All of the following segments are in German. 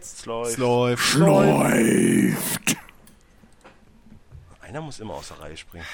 Es läuft. Es läuft. Läuft. Einer muss immer aus der Reihe springen.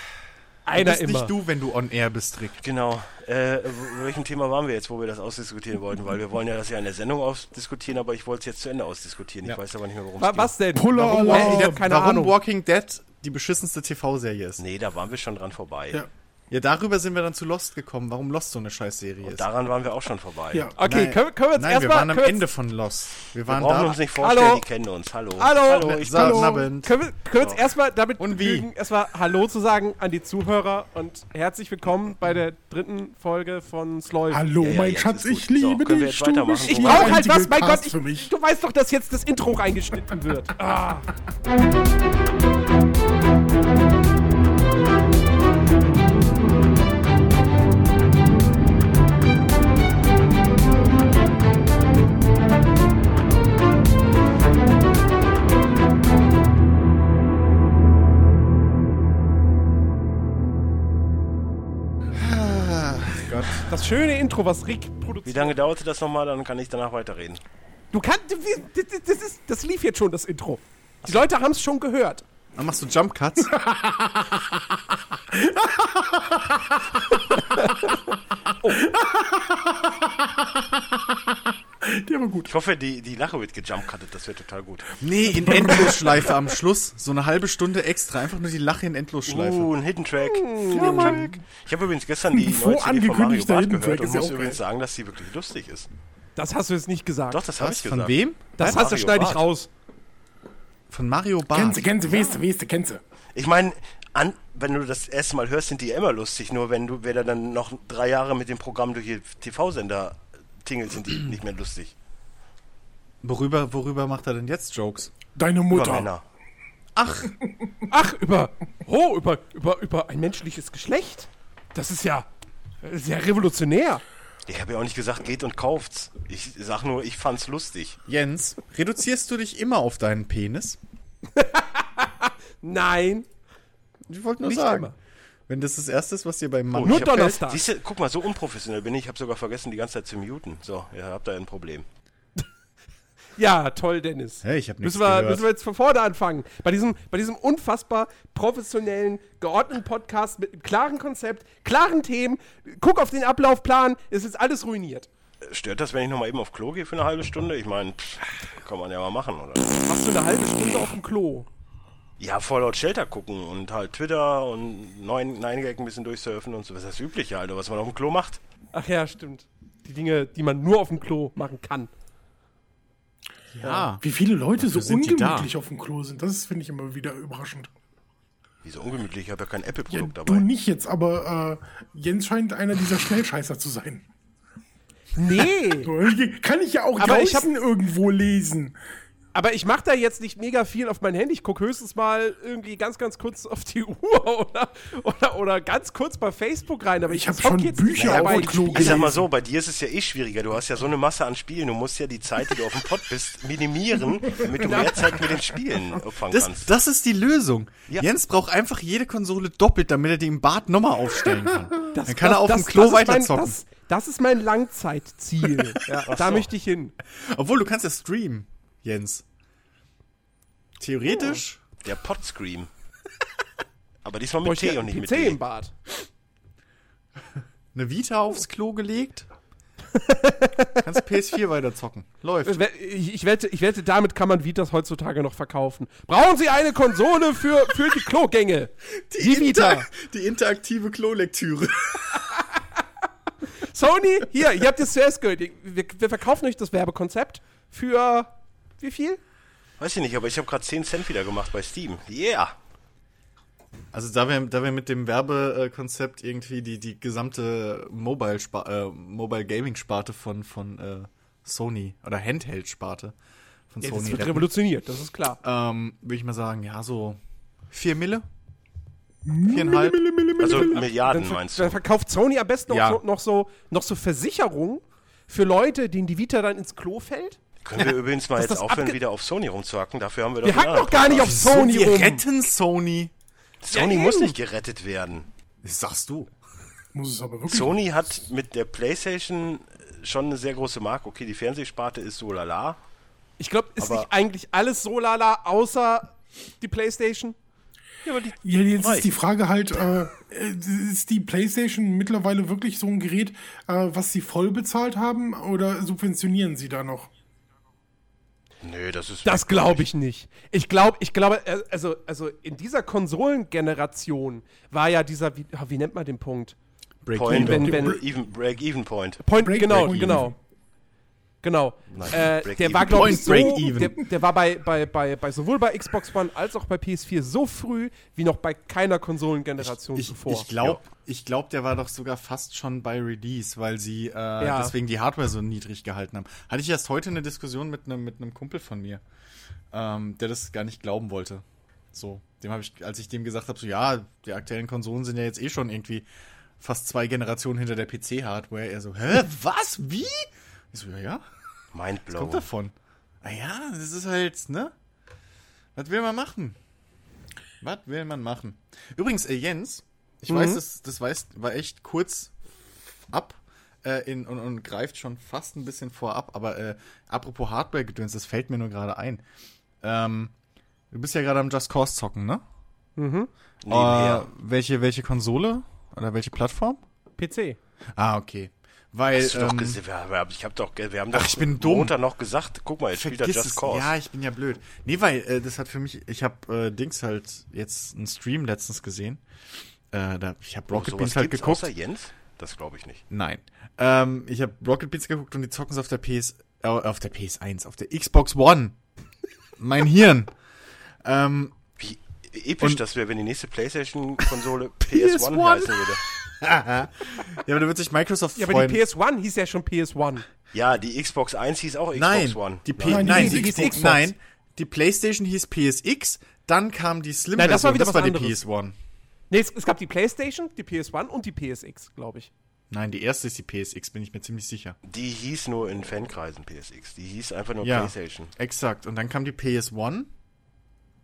Einer bist immer. nicht du, wenn du on air bist, Rick. Genau. Äh, welchem Thema waren wir jetzt, wo wir das ausdiskutieren wollten? Weil wir wollen ja das ja in der Sendung ausdiskutieren, aber ich wollte es jetzt zu Ende ausdiskutieren. Ich Ja. weiß aber nicht mehr, worum es geht. was denn? Puller Warum, Alarm. Äh, keine Warum Ahnung. Walking Dead die beschissenste TV-Serie ist. Nee, da waren wir schon dran vorbei. Ja. Ja, darüber sind wir dann zu Lost gekommen, warum Lost so eine Scheißserie ist. Daran waren wir auch schon vorbei. Ja. Okay, Nein. können, können wir jetzt Nein, wir erstmal. waren am wir Ende von Lost. Wir Wir waren brauchen da. uns nicht vorstellen, Hallo? die kennen uns. Hallo. Hallo? Hallo, ich Abend. Können wir, können wir uns erstmal damit Und begnügen, erstmal Hallo zu sagen an die Zuhörer und herzlich willkommen bei der dritten Folge von Sloy. Hallo, Ja, ja, mein Schatz, ich liebe So, wir dich. weitermachen? bist Ich brauche halt was, mein Gott, ich, für mich. du weißt doch, dass jetzt das Intro reingeschnitten wird. Ah. Das schöne Intro, was Rick Wie produziert. lange dauerte das nochmal? Dann kann ich danach weiterreden. Du kannst, das, ist, das lief jetzt schon, das Intro. Die Leute haben es schon gehört. Dann machst du Jump Cuts. Der war gut. Ich hoffe, die, die Lache wird gejumpcuttet. Das wäre total gut. nee, in Endlosschleife am Schluss. So eine halbe Stunde extra. Einfach nur die Lache in Endlosschleife. Uh, ein Hidden Track. Ja, Mann. Ich habe übrigens gestern die neue CD von Mario Bart Hidden gehört Track und muss übrigens sagen, dass sie wirklich lustig ist. Das hast du jetzt nicht gesagt. Doch, das habe ich gesagt. Von wem? das Nein, hast du, schneide ich raus. Von Mario Barth. Kennst du, kennst du, weißt du, weißt du, kennst du. Ich meine, wenn du das erste Mal hörst, sind die ja immer lustig. Nur wenn du, wer da dann noch drei Jahre mit dem Programm durch die TV-Sender tingelt, sind die nicht mehr lustig. Worüber, worüber macht er denn jetzt Jokes? Deine Über Mutter. Männer. Ach, Ach, über, oh, über, über, über ein menschliches Geschlecht? Das ist ja sehr revolutionär. Ich habe ja auch nicht gesagt, geht und kauft's. Ich sag nur, ich fand's lustig. Jens, reduzierst du dich immer auf deinen Penis? Nein, Ich wollte nur Nicht sagen. immer. Wenn das das Erste ist, was dir beim Mann Oh, Nur Donnerstag. Siehst du, guck mal, so unprofessionell bin ich. Ich habe sogar vergessen, die ganze Zeit zu muten. So, ihr habt da ein Problem. Ja, toll, Dennis. Hey, ich hab nichts müssen wir, gehört. müssen wir jetzt von vorne anfangen. Bei diesem, bei diesem unfassbar professionellen, geordneten Podcast mit einem klaren Konzept, klaren Themen. Guck auf den Ablaufplan, es ist alles ruiniert. Stört das, wenn ich noch mal eben auf Klo gehe für eine halbe Stunde? Ich meine, kann man ja mal machen, oder? Machst du eine halbe Stunde auf dem Klo? Ja, Fallout Shelter gucken und halt Twitter und neuen Nine-Gag ein bisschen durchsurfen und so. Was ist das Übliche, Alter, was man auf dem Klo macht? Ach ja, stimmt. Die Dinge, die man nur auf dem Klo machen kann. Ja. Wie viele Leute so ungemütlich auf dem Klo sind, das finde ich immer wieder überraschend. Wieso ungemütlich? Ich habe ja kein Ja, Apple-Produkt du dabei. nicht jetzt, aber äh, Jens scheint einer dieser Schnellscheißer zu sein. Nee, Kann ich ja auch Aber ich hab- draußen irgendwo lesen. Aber ich mache da jetzt nicht mega viel auf mein Handy. Ich gucke höchstens mal irgendwie ganz, ganz kurz auf die Uhr oder, oder, oder ganz kurz bei Facebook rein. Aber ich, Ich hab zock schon jetzt Bücher auf dem Klo Ich sag mal so, bei dir ist es ja eh schwieriger. Du hast ja so eine Masse an Spielen. Du musst ja die Zeit, die du auf dem Pott bist, minimieren, damit du mehr Zeit mit den Spielen opfern Das, kannst. das ist die Lösung. Ja. Jens braucht einfach jede Konsole doppelt, damit er die im Bad nochmal aufstellen kann. Das- Dann kann er auf das- dem Klo das mein- weiterzocken. Das, das ist mein Langzeitziel. Ja, da so. möchte ich hin. Obwohl, du kannst ja streamen, Jens. Theoretisch. Der Pot-Scream. Aber diesmal mit T und nicht mit D. im Bad. eine Vita aufs Klo gelegt. Kannst PS4 weiterzocken. Läuft. Ich, ich, wette, ich wette, damit kann man Vitas heutzutage noch verkaufen. Brauchen Sie eine Konsole für, für die Klogänge? Die, Vita. Inter die interaktive Klolektüre. Sony, hier, ihr habt es zuerst gehört. Wir, wir verkaufen euch das Werbekonzept für wie viel? Weiß ich nicht, aber ich habe gerade 10 Cent wieder gemacht bei Steam. Yeah! Also da wir, da wir mit dem Werbekonzept irgendwie die, die gesamte Mobile, äh, Mobile Gaming Sparte von, von äh, Sony oder Handheld Sparte von Ja, Sony das wird retten, revolutioniert, das ist klar. ähm, würde ich mal sagen, ja, so 4 Mille? Viereinhalb? Also Dann, Milliarden ver- meinst dann du? verkauft Sony am besten Ja. noch, so, noch, so, noch so Versicherungen für Leute, denen die Vita dann ins Klo fällt. Können wir übrigens mal jetzt aufhören, wieder auf Sony rumzuhacken? Dafür haben wir doch Wir hacken doch gar nicht auf. Sony wir rum. retten Sony. Sony Ja, muss nicht gerettet werden. Das sagst du. Muss es aber wirklich. Sony hat mit der PlayStation schon eine sehr große Marke. Okay, die Fernsehsparte ist so lala. Ich glaube, ist nicht eigentlich alles so lala, außer die Playstation? Ja, aber die, Ja, jetzt Reicht. ist die Frage halt, äh, äh, ist die PlayStation mittlerweile wirklich so ein Gerät, äh, was sie voll bezahlt haben oder subventionieren sie da noch? Nö, das ist. Das glaube ich nicht. Ich glaube, ich glaube, äh, also, also in dieser Konsolengeneration war ja dieser, wie, ah, wie nennt man den Punkt? Break Point, Wenn- wenn, wenn- even, Break-Even Point. Point, Break- genau, Break genau. Genau. Nein, Äh, Break der even. war, glaube ich, so, break even. der, der war bei, bei, bei, bei sowohl bei Xbox One als auch bei PS4 so früh wie noch bei keiner Konsolengeneration Ich, zuvor. ich glaube, ich glaub, der war doch sogar fast schon bei Release, weil sie äh, Ja. deswegen die Hardware so niedrig gehalten haben. Hatte ich erst heute eine Diskussion mit einem mit einem Kumpel von mir, ähm, der das gar nicht glauben wollte. So, dem habe ich, als ich dem gesagt habe, so ja, die aktuellen Konsolen sind ja jetzt eh schon irgendwie fast zwei Generationen hinter der PC-Hardware. Er so, hä, was, wie? Ich so, ja, ja, was Mindblown. kommt davon? Ah ja, das ist halt, ne? Was will man machen? Was will man machen? Übrigens, äh, Jens, ich weiß, das, das weiß, war echt kurz ab äh, in, und, und greift schon fast ein bisschen vorab, aber äh, apropos Hardware-Gedöns, das fällt mir nur gerade ein. Ähm, du bist ja gerade am Just Cause zocken, ne? Nebenher. Äh, welche, welche Konsole? Oder welche Plattform? PC. Ah, okay. Weil, Hast du doch ähm, gesehen, wir, wir, ich hab doch, wir haben doch Ach, ich bin dumm. Montag noch gesagt, guck mal, jetzt spielt er Just es. Cause. Ja, ich bin ja blöd. Nee, weil äh, das hat für mich, ich habe äh, Dings halt jetzt einen Stream letztens gesehen. Äh, da, ich habe Rocket Sowas Beans halt geguckt. Außer Jens? Das glaube ich nicht. Nein. Ähm, ich habe Rocket Beans geguckt und die zocken es auf der PS, äh, auf der PS1, auf der Xbox One. mein Hirn. Ähm, Wie episch Und- das wäre, wenn die nächste PlayStation-Konsole PS1 PS1. heißen würde. Ja, aber da wird sich Microsoft Ja, aber freuen. die PS1 hieß ja schon PS1. Ja, die Xbox 1 hieß auch Xbox nein, One. die P Nein, nein, die die, Xbox. nein, die PlayStation hieß PSX, dann kam die Slim Nein, das war wieder das was war die anderes. PS1. Nee, es, es gab die PlayStation, die PS1 und die PSX, glaube ich. Nein, die erste ist die PSX, bin ich mir ziemlich sicher. Die hieß nur in Fankreisen PSX. Die hieß einfach nur Ja, PlayStation. exakt. Und dann kam die PS1.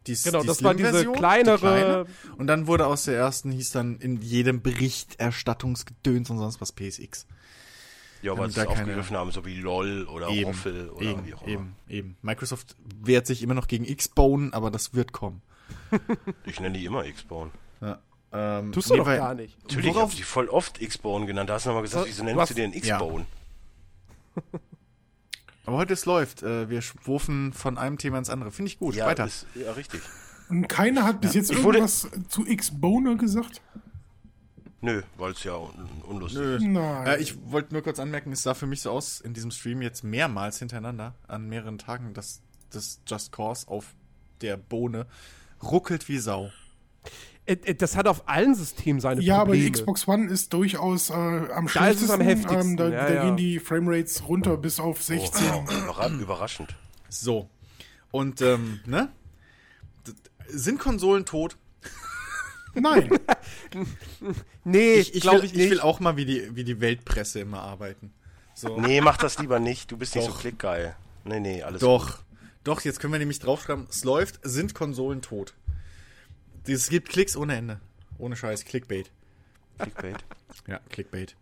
Die, Genau, die das war diese kleinere- die kleine. Und dann wurde aus der ersten, hieß dann in jedem Berichterstattungsgedöns und sonst was PSX. Ja, weil sie da es keine- aufgegriffen haben, so wie LOL oder Roffel oder eben, wie auch immer. eben, eben. Microsoft wehrt sich immer noch gegen X-Bone, aber das wird kommen. Ich nenne die immer X-Bone. Ja. Ähm, Tust du nee, doch gar nicht. Natürlich, ich Worauf- habe die voll oft X-Bone genannt. Da hast du nochmal gesagt, Was- wieso nennst was- du den X-Bone? Aber heute es läuft. Äh, wir schwufen von einem Thema ins andere. Finde ich gut. Ja, Weiter. Ist, ja, richtig. Und keiner hat bis jetzt Ich wurde- irgendwas zu X-Boner gesagt? Nö, weil es ja un unlustig Nö. ist. Nein. Äh, ich wollte nur kurz anmerken, es sah für mich so aus in diesem Stream jetzt mehrmals hintereinander an mehreren Tagen, dass das Just Cause auf der Bohne ruckelt wie Sau. Äh, äh, Das hat auf allen Systemen seine ja, aber Probleme. die Xbox One ist durchaus äh, am Da ist es am heftigsten, Ähm, da ja, da ja. gehen die Framerates runter bis auf 16. Oh, überra überraschend. So. Und, ähm, ne? Sind Konsolen tot? Nein. nee, Ich, ich, glaube will, ich ich, nicht. will auch mal wie die, wie die Weltpresse immer arbeiten. So. Nee, mach das lieber nicht. Du bist nicht Doch. so klickgeil. Nee, nee, alles Doch. Doch, jetzt können wir nämlich draufschreiben, es läuft, sind Konsolen tot. Es gibt Klicks ohne Ende. Ohne Scheiß, Clickbait. Clickbait. Ja, Clickbait.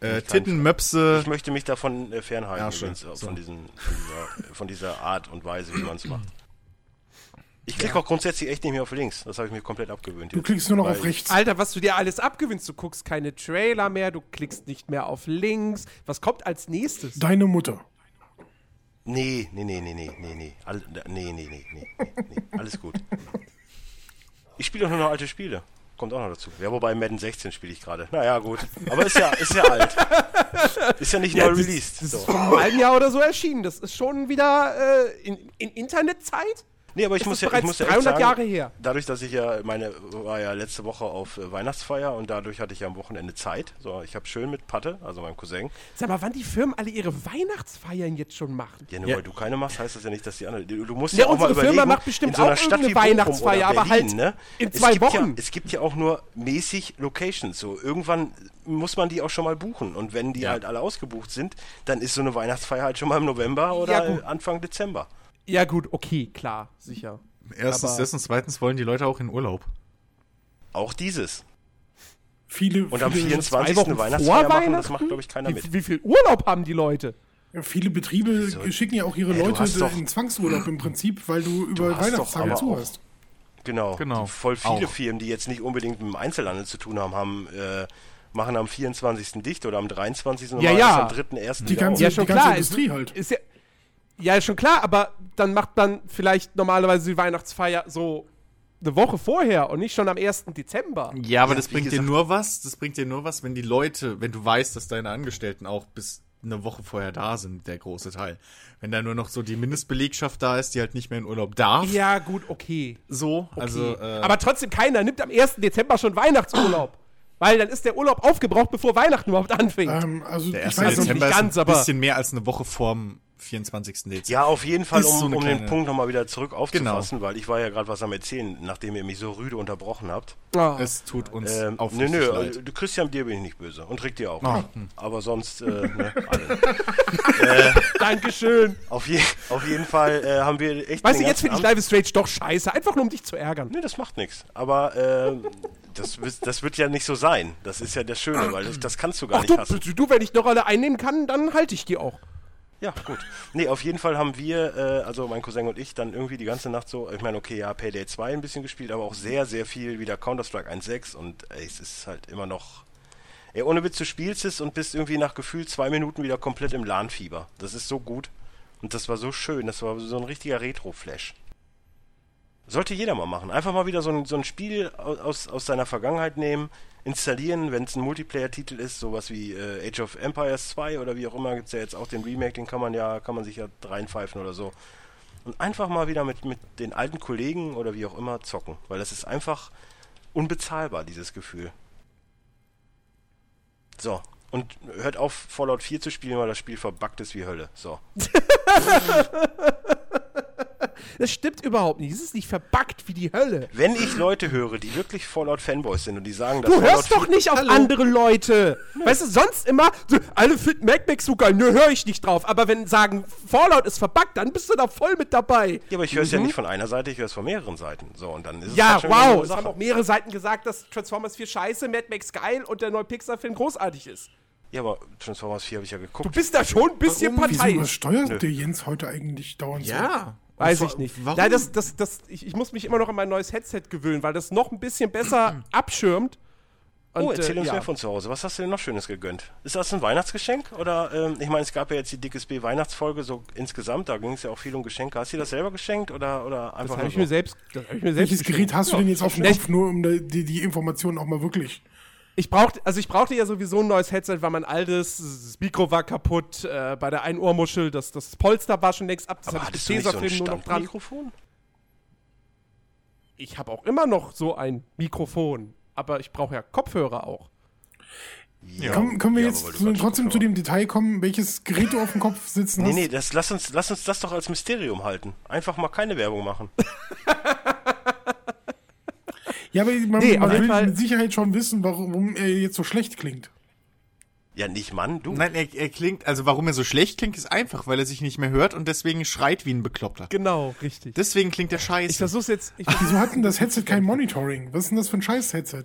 Äh, Ich kann- Tittenmöpse. Ich möchte mich davon äh, fernhalten, Ja, schön. wenn's, äh, So. von, diesen, von, dieser, von dieser Art und Weise, wie man es macht. Ich klicke auch grundsätzlich echt nicht mehr auf links. Das habe ich mir komplett abgewöhnt. Du jetzt. klickst nur noch Weil auf rechts. Alter, was du dir alles abgewinnst. Du guckst keine Trailer mehr, du klickst nicht mehr auf links. Was kommt als nächstes? Deine Mutter. Nee, nee, nee, nee, nee, nee, nee. All, nee, nee, nee, nee, nee, nee. Alles gut. Ich spiele auch nur noch alte Spiele. Kommt auch noch dazu. Ja, wobei Madden 16 spiele ich gerade. Naja, gut. Aber ist ja, ist ja alt. Ist ja nicht neu das, released. das so. ist vor einem Jahr oder so erschienen. Das ist schon wieder äh, in, in Internetzeit? Nee, aber ich Das muss ist ja, ich muss ja echt 300 sagen, Jahre her. Dadurch, dass ich ja meine war ja letzte Woche auf äh, Weihnachtsfeier und dadurch hatte ich ja am Wochenende Zeit. So, ich habe schön mit Patte, also meinem Cousin. Sag mal, wann die Firmen alle ihre Weihnachtsfeiern jetzt schon machen? Ja, nur Ja. weil du keine machst, heißt das ja nicht, dass die anderen. Du, musst Ja, ja, auch mal unsere Firma überlegen, macht bestimmt in so einer auch Stadt wie Weihnachtsfeier, oder aber Berlin, halt ne? in Es zwei gibt Ja, Wochen. es gibt ja auch nur mäßig Locations. So irgendwann muss man die auch schon mal buchen und wenn die Ja. halt alle ausgebucht sind, dann ist so eine Weihnachtsfeier halt schon mal im November oder Anfang Dezember. Ja, gut, okay, klar, sicher. Erstens Aber- das und zweitens wollen die Leute auch in Urlaub. Auch dieses. Viele, Und am viele 24. Wochen eine vor Weihnachtsfeier machen, das macht glaube ich keiner Wie, mit. wie viel Urlaub haben die Leute? Ja, viele Betriebe schicken ja auch ihre Ey, Leute doch- in Zwangsurlaub im Prinzip, weil du über Weihnachtstage zu hast. Genau. Genau. Voll viele Auch. Firmen, die jetzt nicht unbedingt mit dem Einzelhandel zu tun haben, haben äh, machen am 24. dicht oder am 23. und Ja, machen ja. am 3.1. Die ganze-. Ja, schon die ganze klar. Industrie ist, halt. Ist ja, ja, ist schon klar, aber dann macht man vielleicht normalerweise die Weihnachtsfeier so eine Woche vorher und nicht schon am 1. Dezember. Ja, aber Ja, das bringt dir nur was, das bringt dir nur was, wenn die Leute, wenn du weißt, dass deine Angestellten auch bis eine Woche vorher da sind, der große Teil. Wenn da nur noch so die Mindestbelegschaft da ist, die halt nicht mehr in Urlaub darf, Ja, gut, okay. so, okay. also, äh, aber trotzdem, keiner nimmt am 1. Dezember schon Weihnachtsurlaub. weil dann ist der Urlaub aufgebraucht, bevor Weihnachten überhaupt anfängt. Ähm, also der ich 1. weiß also nicht, Dezember nicht ganz, ist ein aber- bisschen mehr als eine Woche vorm 24. Dezember. Ja, auf jeden Fall, um, so um den kleine- Punkt nochmal wieder zurück aufzufassen, Genau. weil ich war ja gerade was am Erzählen, nachdem ihr mich so rüde unterbrochen habt. Ah. Es tut uns Ähm, nö, aufrichtig nö, leid. äh, du Christian, dir bin ich nicht böse und Rick dir auch. Ah. Aber sonst, äh, ne, alle. Dankeschön. Auf, je, auf jeden Fall äh, haben wir echt. Weißt den du, jetzt finde ich Live is Strange doch scheiße. Einfach nur, um dich zu ärgern. Nee, das macht nichts. Aber äh, das, das wird ja nicht so sein. Das ist ja das Schöne, weil das, das kannst du gar Ach nicht du, hassen. du, wenn ich eine Rolle einnehmen kann, dann halte ich die auch. Ja, gut. Nee, auf jeden Fall haben wir, äh, also mein Cousin und ich, dann irgendwie die ganze Nacht so, ich meine, okay, ja, Payday 2 ein bisschen gespielt, aber auch sehr, sehr viel wieder Counter-Strike 1.6 und ey, es ist halt immer noch. Ey, ohne Witz, du spielst es und bist irgendwie nach Gefühl zwei Minuten wieder komplett im LAN-Fieber. Das ist so gut. Und das war so schön, das war so ein richtiger Retro-Flash. Sollte jeder mal machen. Einfach mal wieder so ein, so ein Spiel au- aus, aus seiner Vergangenheit nehmen, installieren, wenn es ein Multiplayer-Titel ist, sowas wie äh, Age of Empires 2 oder wie auch immer, gibt es ja jetzt auch den Remake, den kann man ja, kann man sich ja reinpfeifen oder so. Und einfach mal wieder mit, mit den alten Kollegen oder wie auch immer zocken. Weil das ist einfach unbezahlbar, dieses Gefühl. So. Und hört auf, Fallout 4 zu spielen, weil das Spiel verbuggt ist wie Hölle. So. Das stimmt überhaupt nicht. Es ist nicht verbuggt wie die Hölle. Wenn ich Leute höre, die wirklich Fallout-Fanboys sind und die sagen, dass Du Fallout hörst doch 4 nicht auf andere Leute. Weißt du, sonst immer, so, alle finden Mac Mac so geil, nö, höre ich nicht drauf. Aber wenn sagen, Fallout ist verbuggt, dann bist du da voll mit dabei. Ja, aber ich höre es ja nicht von einer Seite, ich höre es von mehreren Seiten. So, und dann ist es Mhm. Ja, halt wow. Es haben auch mehrere Seiten gesagt, dass Transformers 4 scheiße, Mad Max geil und der neue Pixar-Film großartig ist. Ja, aber Transformers 4 habe ich ja Du geguckt. bist da schon ein bisschen Wieso parteiisch. übersteuert der Jens heute eigentlich dauernd so? Ja. Weiß ich nicht. Warum? Nein, das, das, das, ich, ich muss mich immer noch an mein neues Headset gewöhnen, weil das noch ein bisschen besser abschirmt. Und, oh, erzähl äh, uns ja. mehr von zu Hause. Was hast du denn noch Schönes gegönnt? Ist das ein Weihnachtsgeschenk? Oder, ähm, ich meine, es gab ja jetzt die Dickes B Weihnachtsfolge so insgesamt, da ging es ja auch viel um Geschenke. Hast du dir das selber geschenkt oder, oder Das einfach habe nur ich so? mir selbst. Das hab ich mir selbst Welches Gerät hast du denn jetzt auf dem Kopf, nur um die, die Informationen auch mal wirklich? Ich brauchte, also ich brauchte ja sowieso ein neues Headset, weil mein altes, das Mikro war kaputt, äh, bei der einen Ohrmuschel, das, das Polster war schon längst ab, das aber hatte ich nicht so ein Tesafilm nur noch dran. Standmikrofon? Ich habe auch immer noch so ein Mikrofon, aber ich brauche ja Kopfhörer auch. Ja. Komm, können wir Ja, jetzt zu, trotzdem zu dem Detail kommen, welches Gerät du auf dem Kopf sitzen Nee, hast? nee, das, lass, uns, lass uns das doch als Mysterium halten. Einfach mal keine Werbung machen. Ja, aber man, Nee, man will Fall- mit Sicherheit schon wissen, warum er jetzt so schlecht klingt. Ja, nicht Mann, du. Nein, er, er klingt, also warum er so schlecht klingt, ist einfach, weil er sich nicht mehr hört und deswegen schreit wie ein Bekloppter. Genau, richtig. Deswegen klingt er Ich scheiße, versuch's jetzt. Ich, Wieso hat denn das Headset kein Monitoring? Was ist denn das für ein Scheiß-Headset?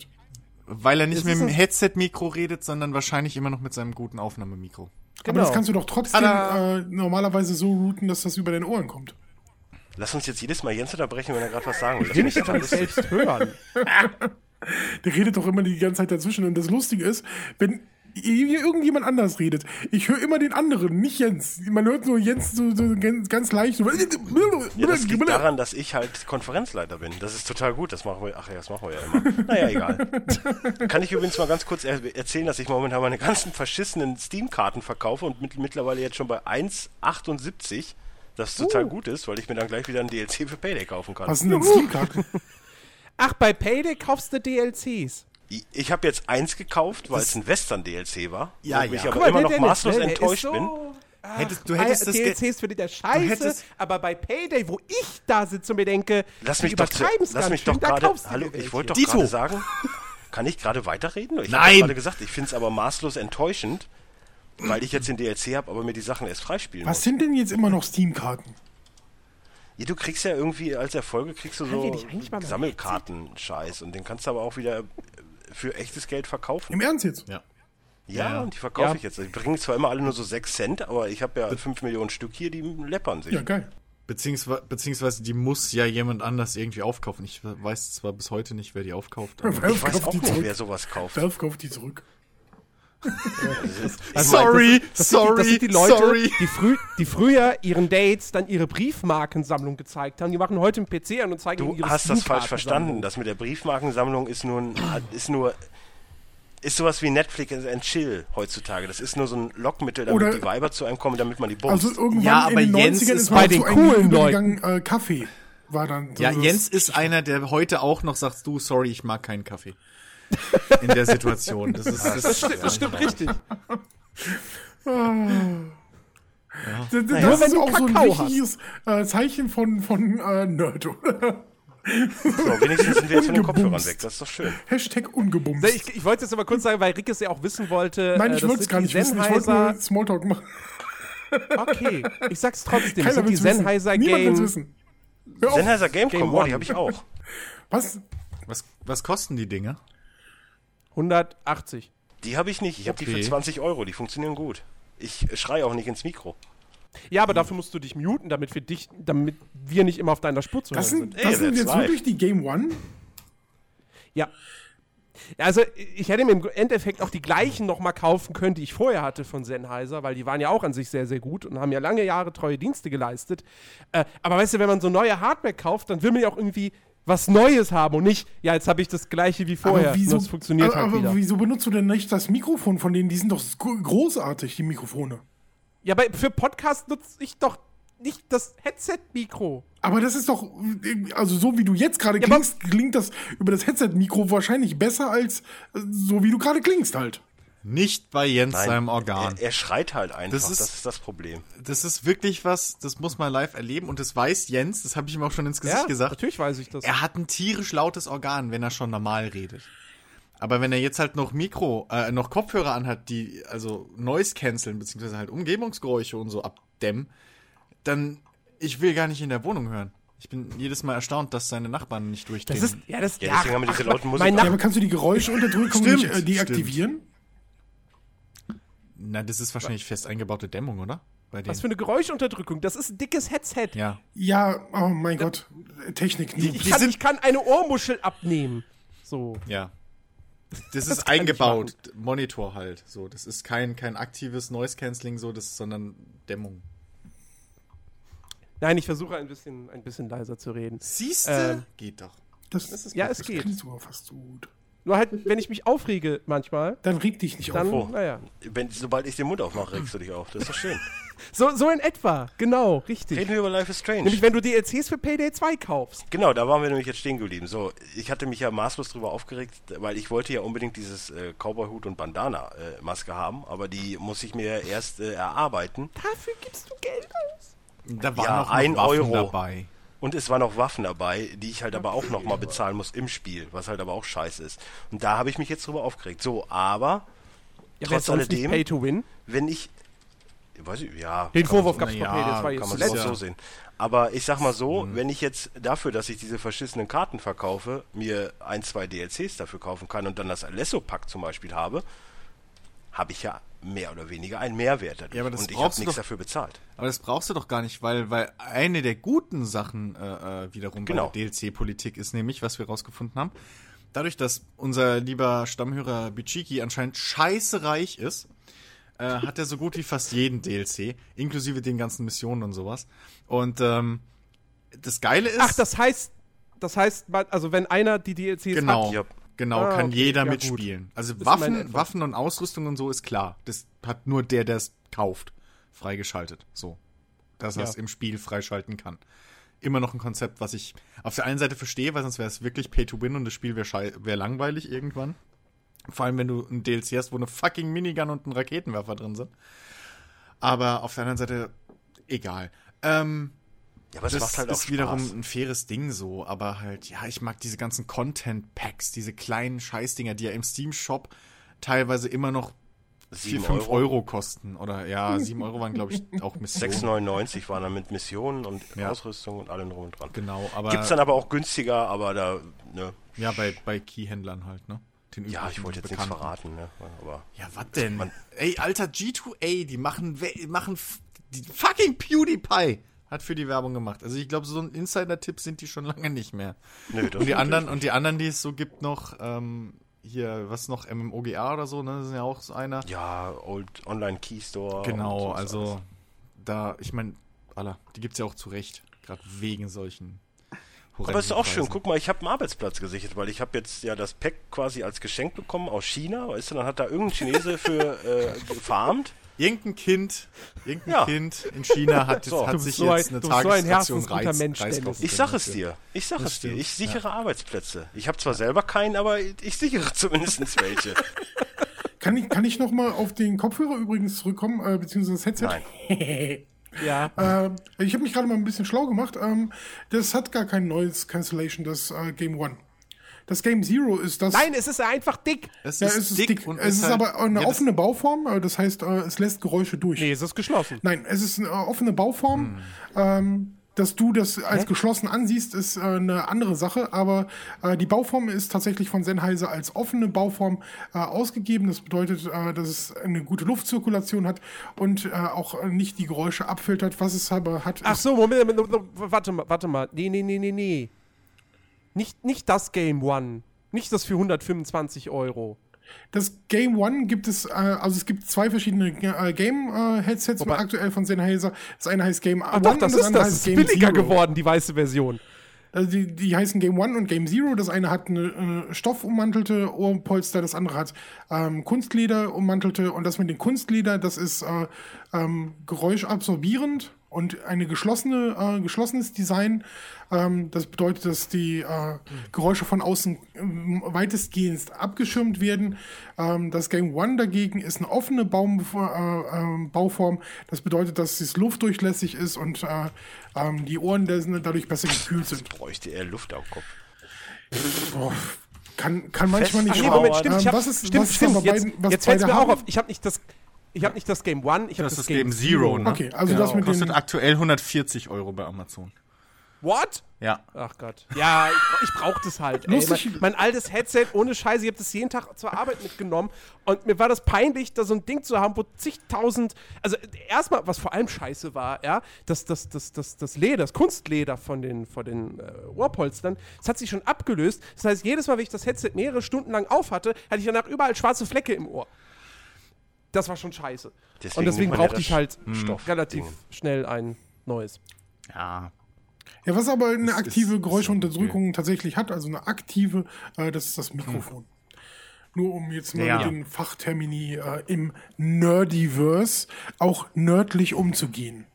weil er nicht mit dem Headset-Mikro redet, sondern wahrscheinlich immer noch mit seinem guten Aufnahmemikro. Aber Genau. das kannst du doch trotzdem äh, normalerweise so routen, dass das über deine Ohren kommt. Lass uns jetzt jedes Mal Jens unterbrechen, wenn er gerade was sagen will. Das mich ich nicht total lustig. selbst hören. Der redet doch immer die ganze Zeit dazwischen. Und das Lustige ist, wenn hier irgendjemand anders redet, ich höre immer den anderen, nicht Jens. Man hört nur Jens so, so ganz, ganz leicht. So. Ja, das liegt daran, dass ich halt Konferenzleiter bin. Das ist total gut. Das machen wir. Ach ja, das machen wir ja immer. Naja, egal. Kann ich übrigens mal ganz kurz er erzählen, dass ich momentan meine ganzen verschissenen Steam-Karten verkaufe und mit, mittlerweile jetzt schon bei 1,78. Das total gut ist, weil ich mir dann gleich wieder ein DLC für Payday kaufen kann. Was sind denn Steam-Karten? Ach, bei Payday kaufst du DLCs. Ich, habe jetzt eins gekauft, weil es ein Western-DLC war. Ja, wo ich ja. aber Guck mal, immer der noch Dennis, maßlos ne, der enttäuscht so, bin. Ach, Hättest- du hättest das Ge- DLCs finde ich scheiße, hättest- aber bei Payday, wo ich da sitze und mir denke, Lass mich doch, lass mich schön, doch gerade. du Hallo, ich wollte doch gerade sagen. Kann ich gerade weiterreden? Ich habe Nein. gerade gesagt, ich finde es aber maßlos enttäuschend, weil ich jetzt den DLC habe, aber mir die Sachen erst freispielen Was muss. sind denn jetzt immer noch Steam-Karten? Ja, du kriegst ja irgendwie als Erfolge kriegst du so Sammelkarten-Scheiß und den kannst du aber auch wieder äh, für echtes Geld verkaufen. Im Ernst jetzt? Ja. Ja, Ja. und die verkaufe Ja. ich jetzt. Die bringen zwar immer alle nur so 6 Cent, aber ich habe ja 5 Millionen Stück hier, die läppern sich. Ja, geil. Beziehungsweise, beziehungsweise die muss ja jemand anders irgendwie aufkaufen. Ich weiß zwar bis heute nicht, wer die aufkauft. Aber ich weiß kauft auch nicht, wer sowas kauft. Valve kauft die zurück. Also, Sorry, das sind, das sind, die, das sorry, sind die Leute, sorry. Die, frü die früher ihren Dates dann ihre Briefmarkensammlung gezeigt haben. Die machen heute einen PC an und zeigen Du ihre hast das falsch verstanden. Das mit der Briefmarkensammlung ist nur, ein, ist nur ist sowas wie Netflix and Chill heutzutage. Das ist nur so ein Lockmittel, damit Oder- die Weiber zu einem kommen, damit man die bumst. Also irgendwann Ja, aber in den Jens 90ern ist ist bei den coolen übergegangen, äh, Kaffee war dann so ja, Jens ist einer, der heute auch noch sagt, du, sorry, ich mag keinen Kaffee. In der Situation. Das ist, das, Das stimmt, das stimmt richtig. Das, das Nur wenn ist du auch so ein richtiges äh, Zeichen von, von äh, Nerd, oder? so, wenigstens sind wir jetzt von den Kopfhörern weg. Das ist doch schön. Hashtag ungebumst. Ich, ich wollte jetzt aber kurz sagen, weil Rick es ja auch wissen wollte. Nein, äh, ich das wollte es gar nicht wissen. Ich wollte nur Smalltalk machen. Okay, ich sag's trotzdem. Keiner sind die will's wissen. Sennheiser Niemand will's Game. wissen. Hör auf. Sennheiser Gamecom, Game oh, die One. habe ich auch. Was? was, was kosten die Dinge? 180. Die habe ich nicht. Ich habe die für Okay. 20 Euro. Die funktionieren gut. Ich schreie auch nicht ins Mikro. Ja, aber dafür musst du dich muten, damit wir dich, damit wir nicht immer auf deiner Spur zu hören Das sind, Ey, das sind jetzt live. wirklich die Game One? Ja. Also, ich hätte mir im Endeffekt auch die gleichen nochmal kaufen können, die ich vorher hatte von Sennheiser, weil die waren ja auch an sich sehr, sehr gut und haben ja lange Jahre treue Dienste geleistet. Äh, aber weißt du, wenn man so neue Hardware kauft, dann will man ja auch irgendwie was Neues haben und nicht, ja, jetzt habe ich das gleiche wie vorher. aber wieso, funktioniert aber, halt aber wieder. wieso benutzt du denn nicht das Mikrofon von denen? Die sind doch gro- großartig, die Mikrofone. Ja, aber für Podcast nutze ich doch nicht das Headset-Mikro. Aber das ist doch, also so wie du jetzt gerade Ja, aber- klingst, klingt das über das Headset-Mikro wahrscheinlich besser als äh, so wie du gerade klingst halt. Nicht bei Jens Nein, seinem Organ. Er, er schreit halt einfach. Das Das ist- ist, das Problem. Das ist wirklich was, das muss man live erleben und das weiß Jens, das habe ich ihm auch schon ins Gesicht ja, gesagt. natürlich weiß ich das. Er hat ein tierisch lautes Organ, wenn er schon normal redet. Aber wenn er jetzt halt noch Mikro, äh, noch Kopfhörer anhat, die also Noise canceln, beziehungsweise halt Umgebungsgeräusche und so abdämmen, dann, ich will gar nicht in der Wohnung hören. Ich bin jedes Mal erstaunt, dass seine Nachbarn nicht das durchgehen. ist, ja, das, Ja, deswegen haben wir diese lauten Musik- Mein Ja, aber kannst du die Geräuschunterdrückung Stimmt, nicht äh, deaktivieren? Na, das ist wahrscheinlich fest eingebaute Dämmung, oder? Was für eine Geräuschunterdrückung? Das ist ein dickes Headset. ja. Ja, oh mein Gott. Technik nie. Ich kann, ich kann eine Ohrmuschel abnehmen. So. Ja. Das ist kann ich eingebaut, Monitor halt. So, das ist kein, kein aktives Noise Cancelling, so, das, sondern Dämmung. Nein, ich versuche ein bisschen, ein bisschen leiser zu reden. Siehst Ähm, Geht doch. Das, ja, das es geht. klingt sogar fast so gut. Nur halt, wenn ich mich aufrege manchmal, Dann reg dich nicht dann, auf. Naja. Wenn, sobald ich den Mund aufmache, regst du dich auf. Das ist doch schön. So, so in etwa, genau, richtig. Reden wir über Life is Strange. Nämlich, wenn du DLCs für Payday 2 kaufst. Genau, da waren wir nämlich jetzt stehen geblieben. So, ich hatte mich ja maßlos drüber aufgeregt, weil ich wollte ja unbedingt dieses äh, Cowboy-Hut und Bandana-Maske haben, aber die muss ich mir erst äh, erarbeiten. Dafür gibst du Geld aus. Da waren Ja, auch noch ein Waffen Euro. dabei. Und es waren auch Waffen dabei, die ich halt aber auch nochmal bezahlen muss im Spiel, was halt aber auch scheiße ist. Und da habe ich mich jetzt drüber aufgeregt. So, aber Ja, Trotz alledem- Pay to Win. wenn ich. Weiß ich, ja. Den kann Vorwurf man gab es ja, 2 Kann jetzt man das so, zuletzt. auch so sehen. Aber ich sag mal so, wenn ich jetzt dafür, dass ich diese verschissenen Karten verkaufe, mir ein, zwei DLCs dafür kaufen kann und dann das Alesso-Pack zum Beispiel habe, habe ich ja mehr oder weniger einen Mehrwert dadurch. Ja, aber das und ich habe brauchst du nichts doch- dafür bezahlt. Aber das brauchst du doch gar nicht, weil, weil eine der guten Sachen äh, äh, wiederum Genau. bei der DLC-Politik ist nämlich, was wir rausgefunden haben, dadurch, dass unser lieber Stammhörer Bichiki anscheinend scheiße reich ist, äh, hat er so gut wie fast jeden DLC, inklusive den ganzen Missionen und sowas. Und ähm, das Geile ist, Ach, das heißt, das heißt, also wenn einer die DLCs genau, hat. Genau, Ah, kann okay, jeder ja, gut. mitspielen. Also Ist immerhin Waffen. Waffen und Ausrüstung und so ist klar. Das hat nur der, der es kauft, freigeschaltet. So. Dass er Ja. es im Spiel freischalten kann. Immer noch ein Konzept, was ich auf der einen Seite verstehe, weil sonst wäre es wirklich Pay to Win und das Spiel wäre wär langweilig irgendwann. Vor allem, wenn du ein DLC hast, wo eine fucking Minigun und ein Raketenwerfer drin sind. Aber auf der anderen Seite, egal. Ähm, Ja, aber es das macht halt auch ist wiederum Spaß. ein faires Ding so, aber halt, ja, ich mag diese ganzen Content-Packs, diese kleinen Scheißdinger, die ja im Steam-Shop teilweise immer noch 4, Sieben 5 Euro. Euro. kosten. Oder ja, 7 Euro waren, glaube ich, auch Missionen. 6,99 waren dann mit Missionen und Ja. Ausrüstung und allem drum und dran. Genau, aber Gibt's dann aber auch günstiger, aber da, ne, ja, bei, bei Keyhändlern halt, ne? Den Ja, ich wollte jetzt nichts verraten, ne? Aber Ja, was denn? Ey, alter, G2A, die machen, machen die fucking PewDiePie hat für die Werbung gemacht. Also ich glaube, so ein Insider-Tipp sind die schon lange nicht mehr. nö, das Und die anderen, und die anderen, die es so gibt noch, ähm, hier, was noch, MMOGA oder so, ne? Das ist ja auch so einer. Ja, Old Online Key Store. und genau, sowas alles. also da, ich meine, aller, die gibt's ja auch zu Recht, gerade wegen solchen. Aber ist auch schön. Guck mal, ich habe einen Arbeitsplatz gesichert, weil ich habe jetzt ja das Pack quasi als Geschenk bekommen aus China. Weißt du, dann hat da irgendein Chinese für äh, gefarmt. Irgendein Kind, irgendein Ja. Kind in China hat, So. hat sich so jetzt ein- eine bist so ein Reis, Mensch, kaufen Ich sag es dir. Ich sag es dir. Ich sichere Arbeitsplätze. Ich habe zwar selber keinen, aber ich sichere zumindest welche. Kann ich, kann ich noch mal auf den Kopfhörer übrigens zurückkommen, äh, beziehungsweise das Headset? Nein. Ja. Ähm, ich habe mich gerade mal ein bisschen schlau gemacht. Ähm, das hat gar kein neues Cancellation, das äh, Game One. Das Game Zero ist das. Nein, es ist einfach dick. Es ja, ist, es ist dick, dick. und es ist halt- aber eine ja, offene Bauform, das heißt, äh, es lässt Geräusche durch. Nee, es ist geschlossen. Nein, es ist eine offene Bauform. Ähm, dass du das als geschlossen ansiehst, ist äh, eine andere Sache, aber äh, die Bauform ist tatsächlich von Sennheiser als offene Bauform äh, ausgegeben. Das bedeutet, äh, dass es eine gute Luftzirkulation hat und äh, auch nicht die Geräusche abfiltert. Was es aber hat, Ach ist so, Moment, Moment, Moment, warte mal, warte mal. Nee, nee, nee, nee, nee. Nicht, nicht das Game One. Nicht das für 125 Euro. Das Game One gibt es, äh, also es gibt zwei verschiedene äh, Game-Headsets Wobei- aktuell von Sennheiser. Das eine heißt Game Ach One doch, das und ist andere das. heißt ist Game billiger Zero. geworden, die weiße Version. Also die, die heißen Game One und Game Zero. Das eine hat eine äh, stoffummantelte Ohrpolster, das andere hat ähm, Kunstleder ummantelte. Und das mit dem Kunstleder, das ist äh, ähm, geräuschabsorbierend und eine geschlossene, äh, geschlossenes Design. Ähm, das bedeutet, dass die äh, Geräusche von außen ähm, weitestgehend abgeschirmt werden. Ähm, das Game One dagegen ist eine offene Baum, äh, ähm, Bauform. Das bedeutet, dass es luftdurchlässig ist und äh, ähm, die Ohren dadurch besser gekühlt sind. Bräuchte er Luft am Kopf. Kann, kann manchmal nicht Ach nee, Moment, ähm, stimmt. Ich hab, was ist- stimmt, was ist stimmt. aber Jetzt, beiden- was jetzt fällt mir auch auf. Ich habe nicht das. Ich habe nicht das Game One, ich habe Das das, ist das Game Zero, ne? Okay, also Genau. das mit Kostet aktuell 140 Euro bei Amazon. What? Ja. Ach Gott. Ja, ich, ich brauch das halt. Ey. Mein, mein altes Headset ohne Scheiße, ich habe das jeden Tag zur Arbeit mitgenommen und mir war das peinlich, da so ein Ding zu haben, wo zigtausend, also erstmal, was vor allem scheiße war, ja, das, das, das, das, das Leder, das Kunstleder von den, von den äh, Ohrpolstern, das hat sich schon abgelöst. Das heißt, jedes Mal, wenn ich das Headset mehrere Stunden lang auf hatte, hatte ich danach überall schwarze Flecke im Ohr. Das war schon scheiße. Deswegen und deswegen brauchte ich halt Stoff- relativ Ding. schnell ein neues. Ja. Ja, was aber eine aktive ist Geräuschunterdrückung tatsächlich hat, also eine aktive, äh, das ist das Mikrofon. Nur um jetzt mal Ja. mit den Fachtermini äh, im Nerdiverse auch nördlich umzugehen.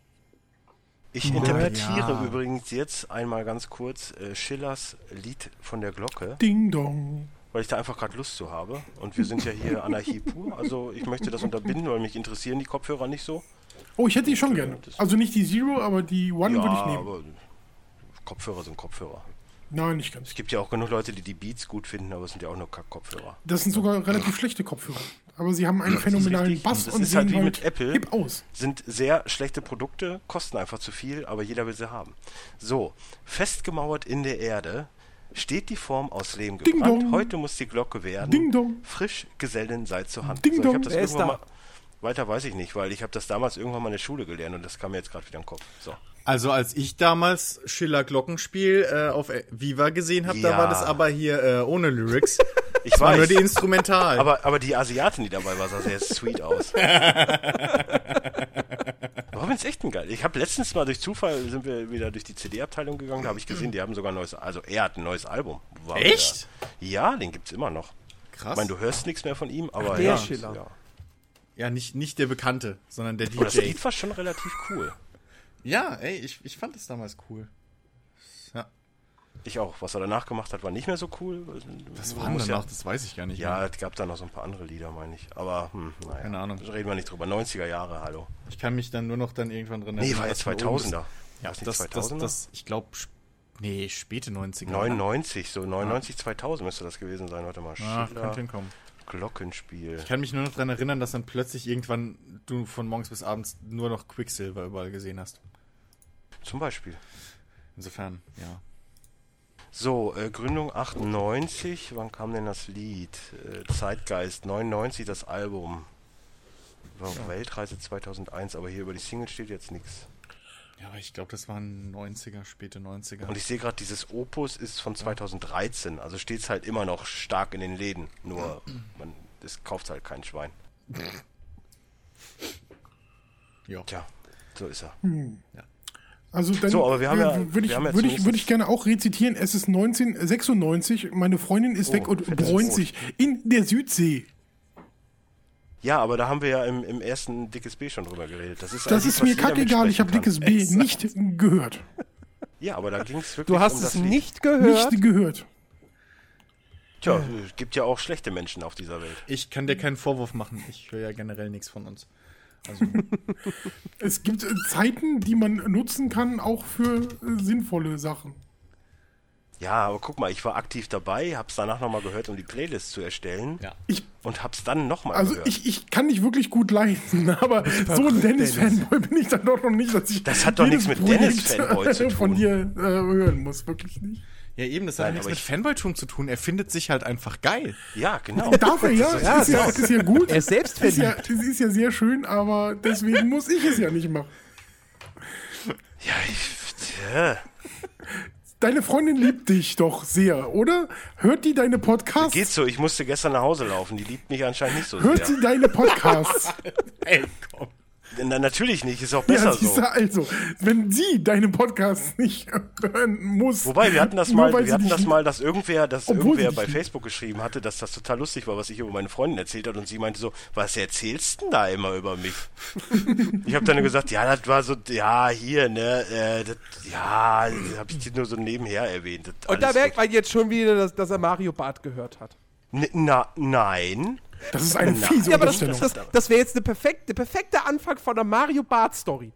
Ich interpretiere Ja. übrigens jetzt einmal ganz kurz äh, Schillers Lied von der Glocke, Ding dong. Weil ich da einfach gerade Lust zu habe. Und wir sind ja hier Anarchie pur. Also ich möchte das unterbinden, weil mich interessieren die Kopfhörer nicht so. Oh, ich hätte die schon gerne. Also nicht die Zero, aber die One würde ich nehmen. aber Kopfhörer sind Kopfhörer. Nein, nicht ganz. Es gibt ja auch genug Leute, die die Beats gut finden, aber es sind ja auch nur Kack-Kopfhörer. Das sind sogar relativ schlechte Kopfhörer. Aber sie haben einen phänomenalen. Bass Das und ist halt wie halt mit Apple. hip aus. Sind sehr schlechte Produkte, kosten einfach zu viel, aber jeder will sie haben. So, festgemauert in der Erde steht die Form aus Lehm Ding gebrannt. Heute muss die Glocke werden. Ding dong. Frisch Gesellen sei zur Hand. Ding so, ich dong. hab das Wer ist irgendwann da? mal. Weiter weiß ich nicht, weil ich habe das damals irgendwann mal in der Schule gelernt und das kam mir jetzt gerade wieder in den Kopf. So. Also als ich damals Schiller Glockenspiel äh, auf Viva gesehen habe, da Ja. war das aber hier äh, ohne Lyrics. Ich Das war nur die Instrumental. Aber, aber die Asiatin, die dabei war, sah sehr sweet aus. Robin ist echt ein geil. Ich habe letztens mal durch Zufall sind wir wieder durch die CD-Abteilung gegangen, da habe ich gesehen, die haben sogar ein neues, also er hat ein neues Album. War Echt? Wieder, ja, den gibt's immer noch. Krass. Ich meine, du hörst nichts mehr von ihm, aber der ja, Schiller. ja. ja, nicht, nicht der Bekannte, sondern der Aber das DJ. Lied war schon relativ cool. Ja, ey, ich, ich fand das damals cool. Ja. Ich auch. Was er danach gemacht hat, war nicht mehr so cool. Was war danach? Ja, Das weiß ich gar nicht ja, mehr. es gab da noch so ein paar andere Lieder, meine ich. Aber, hm, naja. Keine Ahnung. Reden wir nicht drüber. 90er Jahre, hallo. Ich kann mich dann nur noch dann irgendwann dran Nee, war ja was von oben bis- 2000er. Ja, das, das, 2000er? das, ich glaube, nee, späte 90er. 99, so 99, 2000 müsste das gewesen sein. Warte mal. Ah, Schiller, könnte hinkommen. Glockenspiel. Ich kann mich nur noch dran erinnern, dass dann plötzlich irgendwann du von morgens bis abends nur noch Quicksilver überall gesehen hast. Zum Beispiel. Insofern, ja. So, äh, Gründung 98. Wann kam denn das Lied? Äh, Zeitgeist 99 das Album. War Weltreise 2001, aber hier über die Single steht jetzt nichts. Ja, aber ich glaube, das waren 90er, späte 90er. Und ich sehe gerade, dieses Opus ist von 2013, also steht es halt immer noch stark in den Läden. Nur, man, das kauft halt kein Schwein. ja. Tja, so ist er. Also dann So, aber wir haben ja- würde ich, ja würde ich, würde ich gerne auch rezitieren. Es ist 1996, meine Freundin ist Oh, weg und bräunt sich in der Südsee. Ja, aber da haben wir ja im, im ersten Dickes B schon drüber geredet. Das ist, Das ist mir kackegal, ich habe dickes. B nicht gehört. Ja, aber da ging es wirklich Du hast um es das Lied. nicht gehört. Nicht gehört. Tja, es gibt ja auch schlechte Menschen auf dieser Welt. Ich kann dir keinen Vorwurf machen. Ich höre ja generell nichts von uns. Also, Es gibt äh, Zeiten, die man nutzen kann, auch für äh, sinnvolle Sachen. Ja, aber guck mal, ich war aktiv dabei, hab's danach nochmal gehört, um die Playlist zu erstellen. ja. Ich, Und hab's dann nochmal also gehört. ich, ich kann nicht wirklich gut leiden, aber so ein Dennis-Fanboy bin ich dann doch noch nicht, dass ich Das hat doch nichts mit Dennis-Fanboy zu äh, von tun. dir äh, hören muss, wirklich nicht. Ja, eben, das hat Nein, nichts aber mit Fanboytum zu tun. Er findet sich halt einfach geil. ja, genau. Darf er ja, Ja, ist, ja das- ist ja gut. Er ist ist ja, es ist ja sehr schön, aber deswegen muss ich es ja nicht machen. Ja, ich, tja, Deine Freundin liebt dich doch sehr, oder? Hört die deine Podcasts? geht so, ich musste gestern nach Hause laufen, die liebt mich anscheinend nicht so Hört sehr. sie deine Podcasts? Ey, komm. Na, natürlich nicht, ist auch ja, besser siehst so. du, also, wenn sie deine Podcasts nicht hören muss. Wobei, wir hatten das mal, wir hatten das mal, dass irgendwer, dass Obwohl irgendwer bei. Facebook geschrieben hatte, dass das total lustig war, was ich über meine Freundin erzählt hat und sie meinte so, was erzählst denn da immer über mich? ich habe dann gesagt, ja, das war so, ja, hier, ne, äh, das, ja, habe ich dir nur so nebenher erwähnt. Und da merkt man jetzt schon wieder, dass, dass er Mario Bart gehört hat. N na, nein. Das ist eine fiese Ja, aber das, das, das wäre jetzt der perfekte, perfekte Anfang von einer Mario Bart-Story.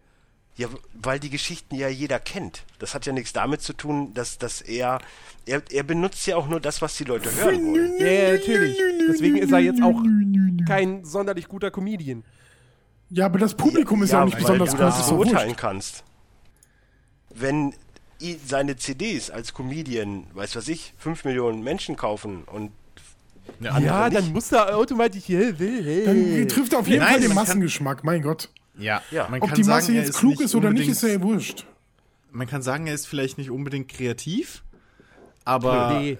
Ja, weil die Geschichten ja jeder kennt. Das hat ja nichts damit zu tun, dass, dass er, er, er benutzt ja auch nur das, was die Leute hören wollen. Ja, ja, natürlich. Deswegen ist er jetzt auch kein sonderlich guter Comedian. ja, aber das Publikum ist ja, auch nicht weil besonders du groß. das ist doch beurteilen kannst. Wenn seine CDs als Comedian, weiß was ich, 5 Millionen Menschen kaufen und Ja, Ja, nicht. dann muss er automatisch hier will. Hey. Dann trifft er auf jeden Nein, Fall den Massengeschmack, mein Gott. ja. Ja. Man Ob kann die sagen, Masse er jetzt klug ist oder nicht, ist ja wurscht. Man kann sagen, er ist vielleicht nicht unbedingt kreativ, aber Nee.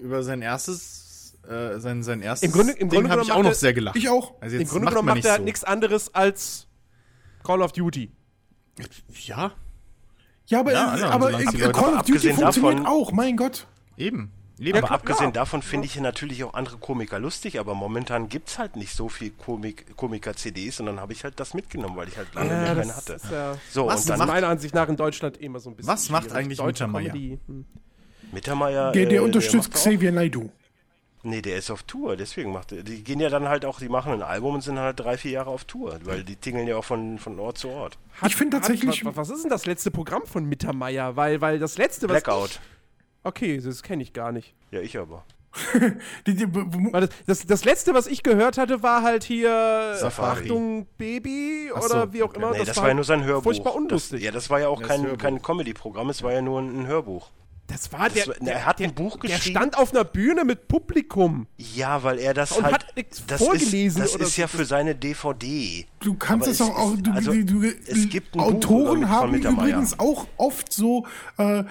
über sein erstes, äh, sein, sein erstes Im Grunde- im Grunde habe ich auch noch sehr gelacht. Ich auch. Also Im Grunde macht genommen macht er so. nichts anderes als Call of Duty. Ja, Ja, aber, Ja, ja, aber Leute- Call Aber of Duty funktioniert davon- auch, mein Gott. eben. Ja, Eben. aber klar. abgesehen davon finde ich natürlich auch andere Komiker lustig, aber momentan gibt's halt nicht so viel Komik, Komiker-CDs und dann habe ich halt das mitgenommen, weil ich halt lange mehr keine hatte. ist ja So, Was und das dann ist meiner Ansicht nach in Deutschland immer so ein bisschen. Was macht eigentlich Mittermeier? Hm. Mittermeier. Der, der äh, unterstützt macht auch- Xavier Naidoo. Nee, der ist auf Tour, deswegen macht er. Die gehen ja dann halt auch, die machen ein Album und sind halt drei, vier Jahre auf Tour, weil die tingeln ja auch von, von Ort zu Ort. Ich finde tatsächlich, Hat, was, was ist denn das letzte Programm von Mittermeier? Weil, weil das letzte, was. Blackout. Ich, okay, das kenne ich gar nicht. Ja, ich aber. die, die, das, das, das letzte, was ich gehört hatte, war halt hier Safari. Achtung Baby Ach oder so, wie auch okay. immer. Nee, das, war ja nur sein Hörbuch. Furchtbar Das, unlustig. ja, das war ja auch Das kein, kein Comedy-Programm, es war ja nur ein Hörbuch. Das war Das der, war- er hat ein Buch Der geschrieben. stand auf einer Bühne mit Publikum. Ja, weil er das Und halt. hat das vorgelesen ist, das oder ist so. ja für seine DVD. du kannst es es auch, auch du, also, du, du, es gibt ein Buch Autoren von haben übrigens auch oft so äh,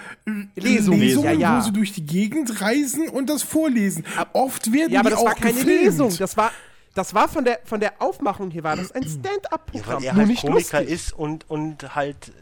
Lesungen, Lesungen, ja, ja. wo sie durch die Gegend reisen und das vorlesen. Oft werden Ja, aber die das auch war keine gefilmt. Lesung. Das war, das war von der, von der Aufmachung hier, war das ein Ja, Stand-up-Programm. weil er halt nicht Komiker lustig. ist und, und halt.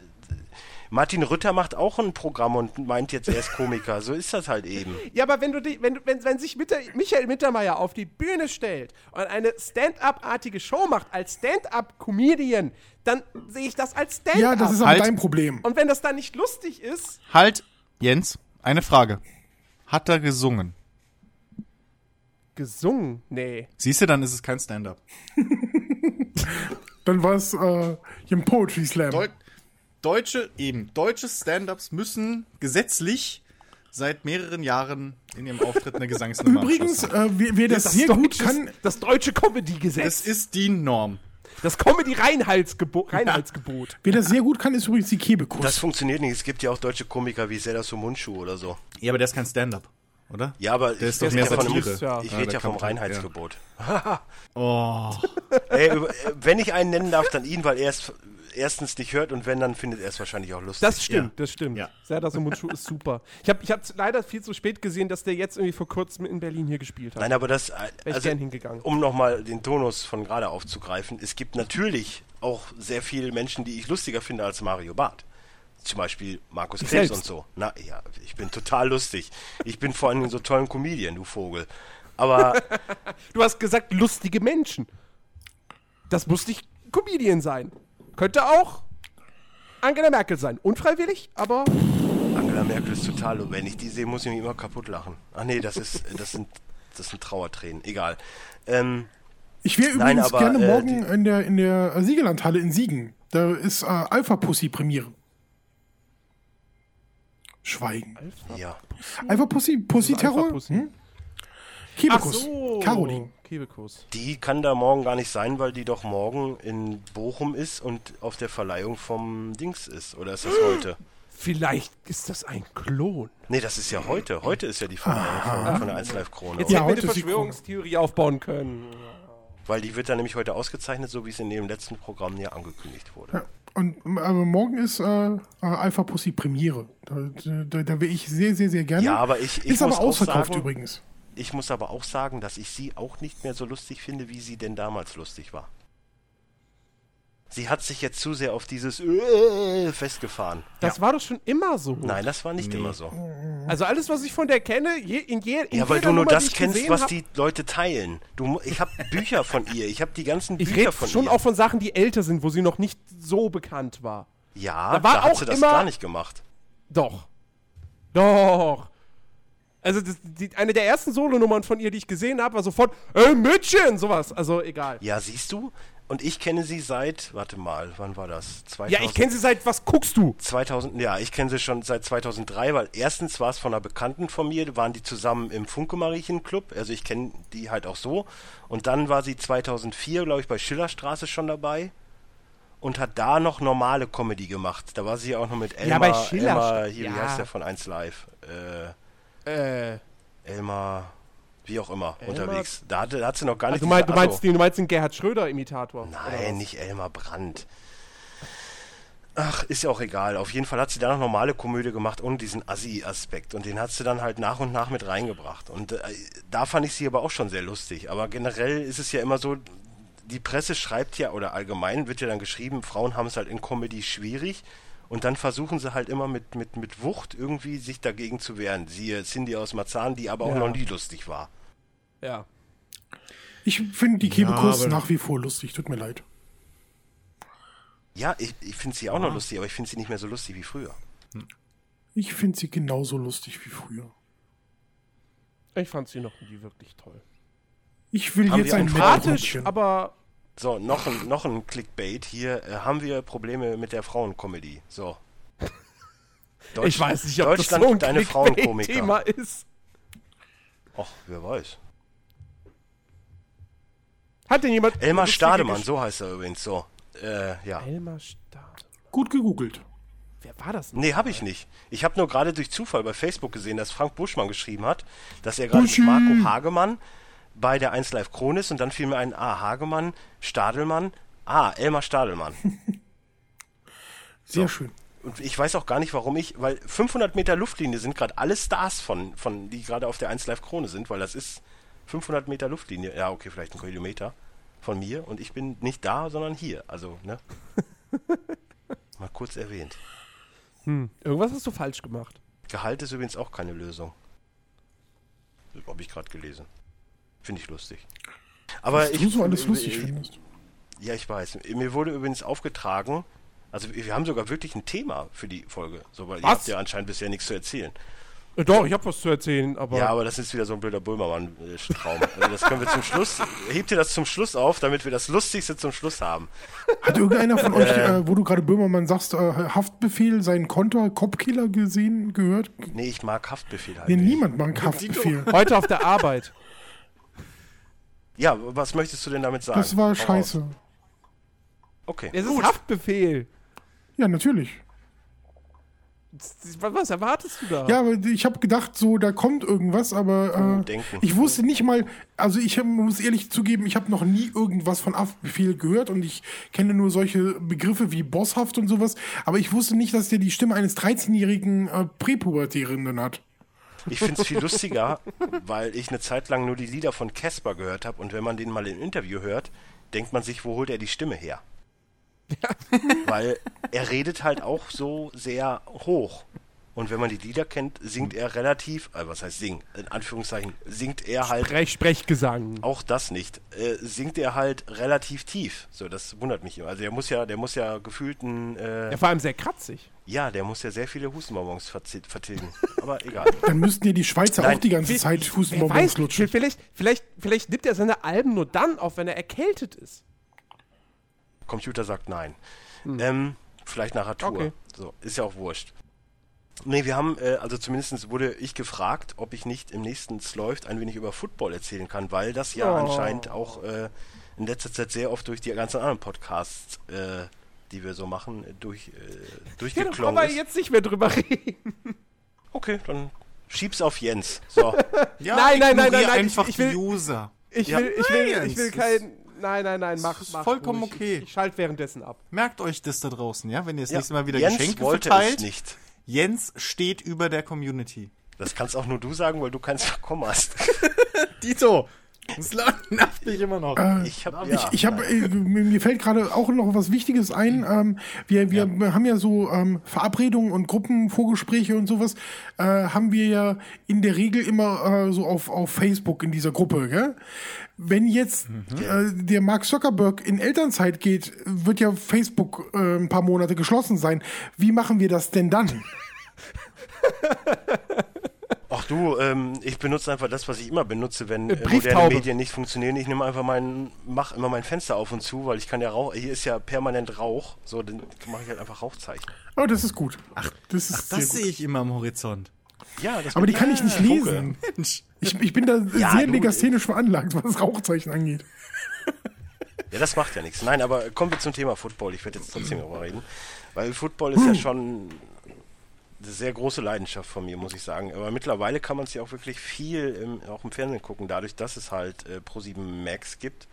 Martin Rütter macht auch ein Programm und meint jetzt, er ist Komiker. So ist das halt eben. Ja, aber wenn du die, wenn, du- wenn, wenn sich Mitter, Michael Mittermeier auf die Bühne stellt und eine Stand-up-artige Show macht als Stand-up-Comedian, dann sehe ich das als Stand-up. Ja, das ist aber Halt. dein Problem. und wenn das dann nicht lustig ist, Halt, Jens, eine Frage. Hat er gesungen? gesungen, nee. Siehst du, dann ist es kein Stand-up. Dann war es äh, hier ein Poetry Slam. Deu deutsche, eben, deutsche Stand-ups müssen gesetzlich seit mehreren Jahren in ihrem Auftritt eine Gesangsnummer Übrigens, äh, wer, wer das, sehr gut deutsche- kann, Das deutsche Comedy-Gesetz. Es ist die Norm. Das Comedy-Reinheitsgebot. Reinheitsgebot. Wer das sehr gut kann, ist übrigens die Kebekus. Das funktioniert nicht. Es gibt ja auch deutsche Komiker wie Zelda Sumunchu oder so. Ja, aber der ist kein Stand-up, oder? Ja, aber Der ist ich doch rede mehr ja von, Satire. Ja. ich Ja, rede ja vom man- Reinheitsgebot. Oh. Ey, äh, wenn ich einen nennen darf, dann ihn, weil er es erstens nicht hört und wenn, dann findet er es wahrscheinlich auch lustig. Das stimmt, das stimmt. Ja. Serdar Sumunchu ist super. Ich habe ich leider viel zu spät gesehen, dass der jetzt irgendwie vor kurzem in Berlin hier gespielt hat. Nein, aber das, also, um nochmal den Tonus von gerade aufzugreifen, es gibt natürlich auch sehr viele Menschen, die ich lustiger finde als Mario Barth. Zum Beispiel Markus Krebs und so. Na ja, ich bin total lustig. Ich bin vor allem so tollen Comedian, du Vogel. Aber Du hast gesagt, lustige Menschen. Das muss nicht Comedian sein. Könnte auch Angela Merkel sein. Unfreiwillig, aber Angela Merkel ist total, wenn ich die sehe, muss ich mich immer kaputt lachen. Ach nee, das ist, das sind, das sind Trauertränen. Egal. Ähm, Ich wäre Nein, übrigens aber, gerne äh, morgen in der, in der Siegerlandhalle in Siegen. Da ist äh, Alpha Pussy Premiere. Schweigen. ja. Alpha Pussy, Pussy Alpha Terror? Pussy. Hm? Ach Kebekus. so. Caroline. Kebekus. Die kann da morgen gar nicht sein, weil die doch morgen in Bochum ist und auf der Verleihung vom Dings ist. Oder ist das heute? Vielleicht ist das ein Klon. Nee, das ist ja heute. Heute ist ja die Verleihung von, von der 1 Live Krone. Jetzt Ja, hätten wir heute eine Verschwörungstheorie aufbauen können. Weil die wird dann nämlich heute ausgezeichnet, so wie es in dem letzten Programm ja angekündigt wurde. Ja. Und aber morgen ist äh, äh, Alpha Pussy Premiere. Da, da, da wäre ich sehr, sehr, sehr gerne. Ja, aber ich, ich ist muss aber auch ausverkauft sagen, übrigens. Ich muss aber auch sagen, dass ich sie auch nicht mehr so lustig finde, wie sie denn damals lustig war. Sie hat sich jetzt zu sehr auf dieses äh, festgefahren. Das war doch schon immer so. Nein, das war nicht immer so. Also alles, was ich von der kenne, je, in, je, in Ja, weil jeder du nur Nummer, das ich kennst, was hab- die Leute teilen. Du, ich habe Bücher von ihr. Ich habe die ganzen Ich Bücher rede von schon ihr. auch von Sachen, die älter sind, wo sie noch nicht so bekannt war. ja, Da da, war hat auch sie das immer- gar nicht gemacht. Doch. Doch. Also das, die, eine der ersten Solonummern von ihr, die ich gesehen habe, war sofort, ey Mädchen, sowas. Also egal. Ja, siehst du? Und ich kenne sie seit, warte mal, wann war das? 2000, Ja, ich kenne sie seit, was guckst du? 2000, ja, ich kenne sie schon seit 2003, weil erstens war es von einer Bekannten von mir, waren die zusammen im Funke Mariechen Club, also ich kenne die halt auch so. Und dann war sie 2004, glaube ich, bei Schillerstraße schon dabei und hat da noch normale Comedy gemacht. Da war sie auch noch mit Elmar, Ja, bei Schillerstraße, Elmar hier, wie ja. heißt der von 1 Live? Äh, Äh, Elmar, wie auch immer, unterwegs. Da, hatte, da hat sie noch gar nicht du, mein, du, meinst, den, du meinst den Gerhard Schröder-Imitator? Nein, nicht Elmar Brandt. Ach, ist ja auch egal. Auf jeden Fall hat sie da noch normale Komödie gemacht ohne diesen Assi-Aspekt. Und den hat sie dann halt nach und nach mit reingebracht. Und äh, da fand ich sie aber auch schon sehr lustig. Aber generell ist es ja immer so, die Presse schreibt ja, oder allgemein wird ja dann geschrieben, Frauen haben es halt in Comedy schwierig. Und dann versuchen sie halt immer mit, mit, mit Wucht irgendwie sich dagegen zu wehren. Siehe Cindy aus Marzahn, die aber auch Ja. noch nie lustig war. Ja. Ich finde die Kebekus aber- nach wie vor lustig. Tut mir leid. Ja, ich, ich finde sie auch noch lustig, aber ich finde sie nicht mehr so lustig wie früher. Ich finde sie genauso lustig wie früher. Ich fand sie noch nie wirklich toll. Ich will Haben jetzt ein Mettbrötchen. aber So, noch ein, noch ein Clickbait. Hier äh, haben wir Probleme mit der Frauencomedy. So. Deutsch- ich weiß nicht, ob das Deutschland, so ein deine Thema Frauenkomiker. ist. Ach, wer weiß. Hat denn jemand... Elmar Stademann, so heißt er übrigens. So. Äh, ja. Elmar Stademann. Gut gegoogelt. Wer war das denn? Nee, habe ich nicht. Ich habe nur gerade durch Zufall bei Facebook gesehen, dass Frank Buschmann geschrieben hat, dass er gerade mit. Marco Hagemann bei der 1 Live Kron ist und dann fiel mir ein, ah, Hagemann, Stadelmann, ah, Elmar Stadelmann. Sehr schön. Und ich weiß auch gar nicht, warum ich, weil 500 Meter Luftlinie sind gerade alle Stars von, von, die gerade auf der 1 Live Krone sind, weil das ist 500 Meter Luftlinie. Ja, okay, vielleicht ein Kilometer von mir und ich bin nicht da, sondern hier. Also, ne? Mal kurz erwähnt. Hm, irgendwas hast du falsch gemacht. Gehalt ist übrigens auch keine Lösung. Habe ich gerade gelesen. Finde ich lustig. Aber Was ich, du so alles lustig ich, findest. Ja, ich weiß. Mir wurde übrigens aufgetragen, also wir haben sogar wirklich ein Thema für die Folge. So, weil ihr Was? habt ja anscheinend bisher nichts zu erzählen. Äh, doch, ich habe was zu erzählen, aber... Ja, aber das ist wieder so ein blöder Böhmermann-Traum. Also das können wir zum Schluss, hebt ihr das zum Schluss auf, damit wir das Lustigste zum Schluss haben. Hat irgendeiner von euch, äh, wo du gerade Böhmermann sagst, äh, Haftbefehl, seinen Konter, Kopfkiller gesehen, gehört? Nee, ich mag Haftbefehl halt Nee, nicht. niemand mag Haftbefehl. Heute auf der Arbeit. Ja, was möchtest du denn damit sagen? Das war Hau scheiße. Okay. Es ist Haftbefehl. Ja, natürlich. Was, was erwartest du da? Ja, aber ich habe gedacht, so, da kommt irgendwas, aber äh, Denken. ich wusste nicht mal, also ich hab, muss ehrlich zugeben, ich habe noch nie irgendwas von Haftbefehl gehört und ich kenne nur solche Begriffe wie Bosshaft und sowas, aber ich wusste nicht, dass der die Stimme eines 13-jährigen äh, Präpubertierenden hat. Ich finde es viel lustiger, weil ich eine Zeit lang nur die Lieder von Casper gehört habe und wenn man den mal im Interview hört, denkt man sich, wo holt er die Stimme her? Weil er redet halt auch so sehr hoch. Und wenn man die Lieder kennt, singt er relativ, äh, was heißt singen, in Anführungszeichen, singt er halt Sprech, Sprechgesang. auch das nicht. Äh, singt er halt relativ tief. So, das wundert mich immer. Also der muss ja, der muss ja gefühlt ein, äh, Ja, vor allem sehr kratzig. ja, der muss ja sehr viele Hustenbonbons vertilgen. Aber egal. Dann müssten ja die Schweizer Nein, auch die ganze Zeit Hustenbonbons weiß, lutschen. vielleicht, vielleicht, vielleicht nimmt er seine Alben nur dann auf, wenn er erkältet ist. Computer sagt nein. Ähm, vielleicht nachher Tour. Okay. So, ist ja auch wurscht. Nee, wir haben, äh, also zumindest wurde ich gefragt, ob ich nicht im nächsten läuft ein wenig über Football erzählen kann, weil das ja Oh. anscheinend auch äh, in letzter Zeit sehr oft durch die ganzen anderen Podcasts, äh, die wir so machen, durch, äh, Ja, durchgeklungen wir ist. jetzt nicht mehr drüber reden. Okay, dann schieb's auf Jens. So. Ja, Nein, nein, nein, nein, nein, einfach ich- ich will- die User. Ich Ja. will, ich will, Nein, ich will es kein. Nein, nein, nein, mach, mach vollkommen ruhig. okay. Ich, ich schalte währenddessen ab. Merkt euch das da draußen, ja? Wenn ihr das Ja, nächste Mal wieder Jens Geschenke wollte verteilt. es nicht. Jens steht über der Community. Das kannst auch nur du sagen, weil du keins bekommen hast. Dito, das nervt mich immer noch. Ich habe Ich, ich habe, äh, mir fällt gerade auch noch was Wichtiges ein. Ähm, wir wir haben ja so ähm, Verabredungen und Gruppenvorgespräche und sowas, äh, haben wir ja in der Regel immer äh, so auf, auf Facebook in dieser Gruppe. Gell? Wenn jetzt äh, der Mark Zuckerberg in Elternzeit geht, wird ja Facebook äh, ein paar Monate geschlossen sein. Wie machen wir das denn dann? Ach du, ähm, ich benutze einfach das, was ich immer benutze, wenn äh, moderne. Medien nicht funktionieren. Ich nehme einfach mein, mach immer mein Fenster auf und zu, weil ich kann ja Rauch, hier ist ja permanent Rauch, so, dann mache ich halt einfach Rauchzeichen. Oh, das ist gut. Ach, das ist sehr Das sehe ich immer am Horizont. Ja, das Aber die kann ich nicht Funke. lesen. Mensch. Ich, ich bin da Ja, sehr legasthenisch veranlagt, was Rauchzeichen angeht. Ja, das macht ja nichts. Nein, aber kommen wir zum Thema Football. Ich werde jetzt trotzdem darüber reden, weil Football ist ja schon eine sehr große Leidenschaft von mir, muss ich sagen. Aber mittlerweile kann man es ja auch wirklich viel im, auch im Fernsehen gucken, dadurch, dass es halt äh, Pro7 Max gibt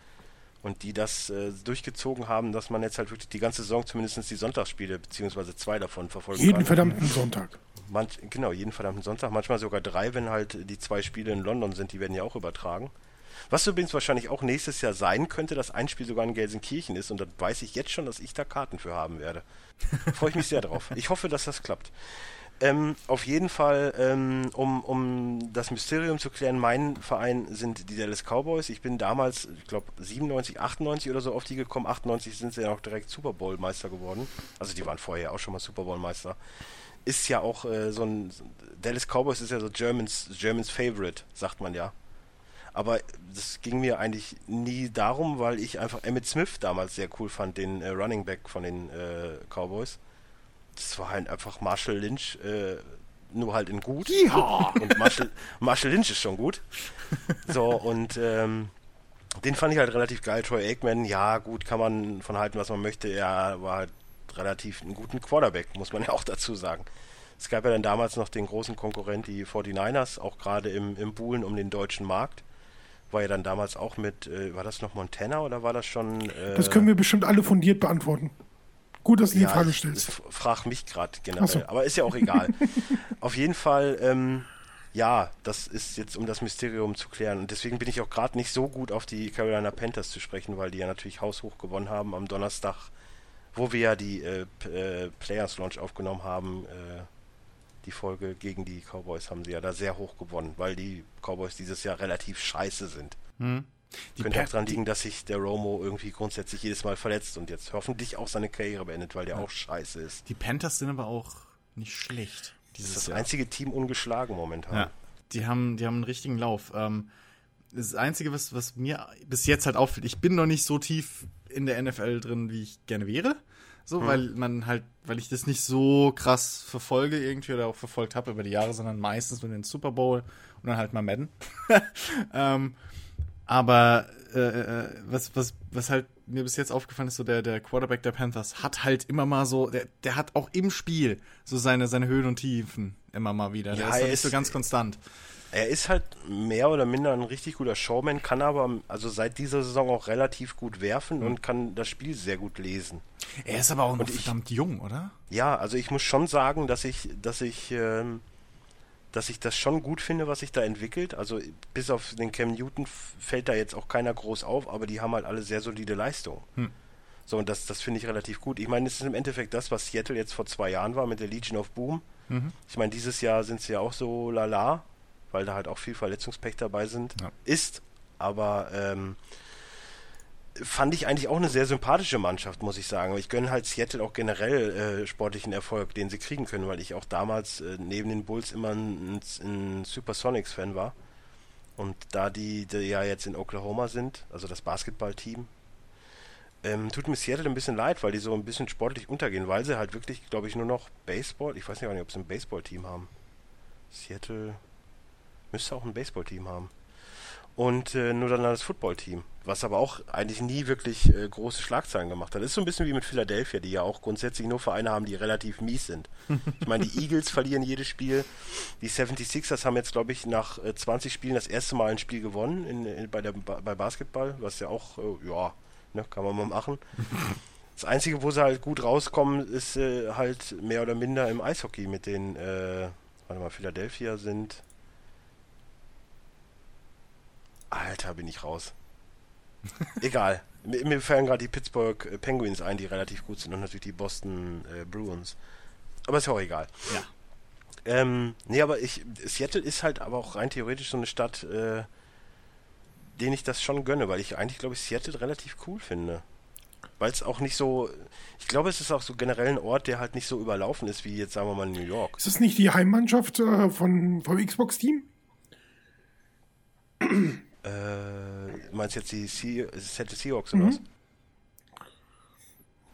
und die das äh, durchgezogen haben, dass man jetzt halt wirklich die ganze Saison zumindest die Sonntagsspiele, beziehungsweise zwei davon verfolgen Jeden kann. verdammten Sonntag. Manch, genau, jeden verdammten Sonntag, manchmal sogar drei, wenn halt die zwei Spiele in London sind, die werden ja auch übertragen. Was übrigens wahrscheinlich auch nächstes Jahr sein könnte, dass ein Spiel sogar in Gelsenkirchen ist und da weiß ich jetzt schon, dass ich da Karten für haben werde. Freue ich mich sehr drauf. Ich hoffe, dass das klappt. Ähm, auf jeden Fall, ähm, um, um das Mysterium zu klären, mein Verein sind die Dallas Cowboys. Ich bin damals, ich glaube, 97, 98 oder so auf die gekommen. 98 sind sie ja auch direkt Super Bowl Meister geworden. Also die waren vorher auch schon mal Super Bowl Meister. Ist ja auch äh, so ein, Dallas Cowboys ist ja so Germans, Germans Favorite, sagt man ja. Aber das ging mir eigentlich nie darum, weil ich einfach Emmett Smith damals sehr cool fand, den äh, Running Back von den äh, Cowboys. Das war halt einfach Marshall Lynch, äh, nur halt in gut. Und Marshall, Marshall Lynch ist schon gut. So, und ähm, den fand ich halt relativ geil. Troy Aikman, ja, gut, kann man von halten, was man möchte. Er war halt relativ einen guten Quarterback, muss man ja auch dazu sagen. Es gab ja dann damals noch den großen Konkurrent, die 49ers, auch gerade im, im Buhlen um den deutschen Markt. War ja dann damals auch mit, äh, war das noch Montana oder war das schon. Äh, Das können wir bestimmt alle fundiert beantworten. Gut, dass du die ja, Frage ich, stellst. ich frag mich gerade generell, so. aber ist ja auch egal. Auf jeden Fall, ähm, ja, das ist jetzt um das Mysterium zu klären und deswegen bin ich auch gerade nicht so gut auf die Carolina Panthers zu sprechen, weil die ja natürlich haushoch gewonnen haben am Donnerstag, wo wir ja die äh, äh, Players Launch aufgenommen haben. Äh, die Folge gegen die Cowboys haben sie ja da sehr hoch gewonnen, weil die Cowboys dieses Jahr relativ scheiße sind. Die Könnte auch dran liegen, dass sich der Romo irgendwie grundsätzlich jedes Mal verletzt und jetzt hoffentlich auch seine Karriere beendet, weil der auch scheiße ist. Die Panthers sind aber auch nicht schlecht. Das ist das Jahr. einzige Team ungeschlagen momentan. Ja, die haben, die haben einen richtigen Lauf. Ähm, das Einzige, was, was mir bis jetzt halt auffällt, ich bin noch nicht so tief in der NFL drin, wie ich gerne wäre. So, weil man halt, weil ich das nicht so krass verfolge irgendwie oder auch verfolgt habe über die Jahre, sondern meistens nur den Super Bowl und dann halt mal Madden. ähm, aber äh, äh, was, was, was halt mir bis jetzt aufgefallen ist, so der, der Quarterback der Panthers hat halt immer mal so, der, der hat auch im Spiel so seine, seine Höhen und Tiefen immer mal wieder. Der Ja, ist halt er nicht ist- so ganz konstant. Er ist halt mehr oder minder ein richtig guter Showman, kann aber also seit dieser Saison auch relativ gut werfen und kann das Spiel sehr gut lesen. Er ist aber auch noch ich- verdammt jung, oder? Ja, also ich muss schon sagen, dass ich, dass ich, ähm, dass ich das schon gut finde, was sich da entwickelt. Also bis auf den Cam Newton fällt da jetzt auch keiner groß auf, aber die haben halt alle sehr solide Leistungen. So, und das, das finde ich relativ gut. Ich meine, es ist im Endeffekt das, was Seattle jetzt vor zwei Jahren war mit der Legion of Boom. Ich meine, dieses Jahr sind sie ja auch so lala, weil da halt auch viel Verletzungspech dabei sind, Ja. ist. Aber ähm, fand ich eigentlich auch eine sehr sympathische Mannschaft, muss ich sagen. Ich gönne halt Seattle auch generell äh, sportlichen Erfolg, den sie kriegen können, weil ich auch damals äh, neben den Bulls immer ein, ein Supersonics-Fan war. Und da die, die ja jetzt in Oklahoma sind, also das Basketballteam, ähm, tut mir Seattle ein bisschen leid, weil die so ein bisschen sportlich untergehen, weil sie halt wirklich, glaube ich, nur noch Baseball, ich weiß nicht, ob sie ein Baseballteam haben. Seattle müsste auch ein Baseballteam haben. Und äh, nur dann das Footballteam, was aber auch eigentlich nie wirklich äh, große Schlagzeilen gemacht hat. Das ist so ein bisschen wie mit Philadelphia, die ja auch grundsätzlich nur Vereine haben, die relativ mies sind. Ich meine, die Eagles verlieren jedes Spiel. Die 76ers haben jetzt, glaube ich, nach äh, 20 Spielen das erste Mal ein Spiel gewonnen in, in, bei, der, bei Basketball, was ja auch, äh, ja, ne, kann man mal machen. Das Einzige, wo sie halt gut rauskommen, ist äh, halt mehr oder minder im Eishockey mit den, äh, warte mal, Philadelphia sind. Alter, bin ich raus. Egal. Mir, mir fallen gerade die Pittsburgh äh, Penguins ein, die relativ gut sind und natürlich die Boston äh, Bruins. Aber ist ja auch egal. Ja. Ähm, nee, aber ich, Seattle ist halt aber auch rein theoretisch so eine Stadt, äh, denen ich das schon gönne, weil ich eigentlich, glaube ich, Seattle relativ cool finde. Weil es auch nicht so, ich glaube, es ist auch so generell ein Ort, der halt nicht so überlaufen ist, wie jetzt, sagen wir mal, New York. Ist das nicht die Heimmannschaft äh, von, vom Xbox-Team? Äh, meinst jetzt die Se Seattle Seahawks oder was?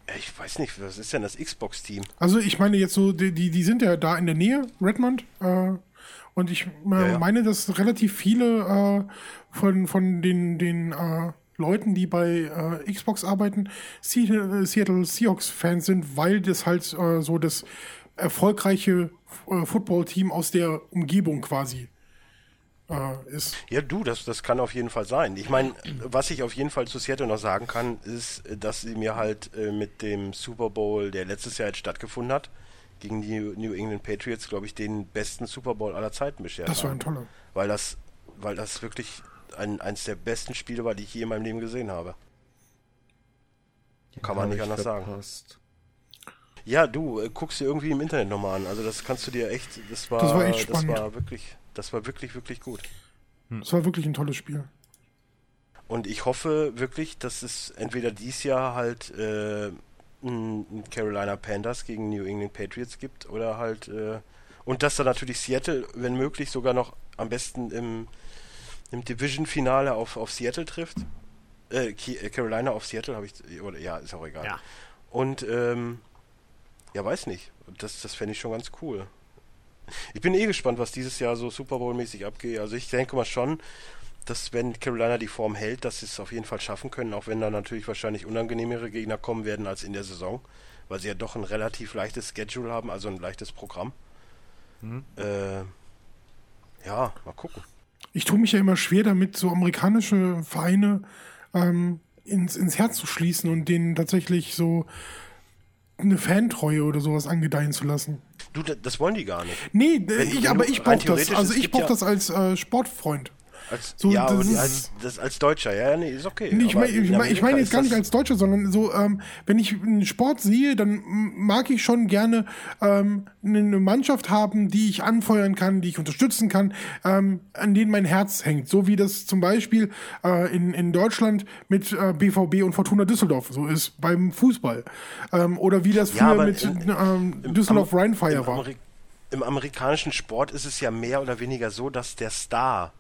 Äh, Ich weiß nicht, was ist denn das Xbox-Team? Also ich meine jetzt so, die, die, die sind ja da in der Nähe, Redmond. Äh, und ich äh, Ja, ja. meine, dass relativ viele äh, von, von den, den äh, Leuten, die bei äh, Xbox arbeiten, Seattle, Seattle Seahawks-Fans sind, weil das halt so das erfolgreiche Football-Team aus der Umgebung quasi ist. Ja, du, das, das kann auf jeden Fall sein. Ich meine, was ich auf jeden Fall zu Seattle noch sagen kann, ist, dass sie mir halt äh, mit dem Super Bowl, der letztes Jahr jetzt stattgefunden hat, gegen die New England Patriots, glaube ich, den besten Super Bowl aller Zeiten beschert Das war ein toller. Weil das, weil das wirklich ein, eins der besten Spiele war, die ich je in meinem Leben gesehen habe. Kann man nicht ich anders sagen. verpasst. Ja, du äh, guckst dir irgendwie im Internet nochmal an. Also das kannst du dir echt, das war, Das war echt das spannend. war wirklich, das war wirklich, wirklich gut. Das war wirklich ein tolles Spiel. Und ich hoffe wirklich, dass es entweder dies Jahr halt äh, Carolina Panthers gegen New England Patriots gibt oder halt äh, und dass da natürlich Seattle, wenn möglich, sogar noch am besten im, im Division-Finale auf, auf Seattle trifft. Äh, äh, Carolina auf Seattle habe ich, oder ja, ist auch egal. Ja. Und ähm, ja, weiß nicht. Das, das fände ich schon ganz cool. Ich bin eh gespannt, was dieses Jahr so Super Bowl-mäßig abgeht. Also ich denke mal schon, dass wenn Carolina die Form hält, dass sie es auf jeden Fall schaffen können, auch wenn da natürlich wahrscheinlich unangenehmere Gegner kommen werden als in der Saison, weil sie ja doch ein relativ leichtes Schedule haben, also ein leichtes Programm. Äh, ja, mal gucken. Ich tue mich ja immer schwer damit, so amerikanische Vereine ähm, ins, ins Herz zu schließen und denen tatsächlich so eine Fantreue oder sowas angedeihen zu lassen. Du, da- das wollen die gar nicht. Nee, Wenn- ich, wenn aber du- ich brauche das. Also ich brauche ja- das als äh, Sportfreund. Als, So, ja, das als, das als Deutscher, ja, nee, ist okay. Nee, ich meine in ich mein, ich mein jetzt gar nicht als Deutscher, sondern so, ähm, wenn ich einen Sport sehe, dann mag ich schon gerne ähm, eine Mannschaft haben, die ich anfeuern kann, die ich unterstützen kann, ähm, an denen mein Herz hängt. So wie das zum Beispiel äh, in, in Deutschland mit äh, BVB und Fortuna Düsseldorf so ist beim Fußball. Ähm, oder wie das Ja, früher aber mit im- ähm, Düsseldorf Rheinfire war. Im amerikanischen Sport ist es ja mehr oder weniger so, dass der Star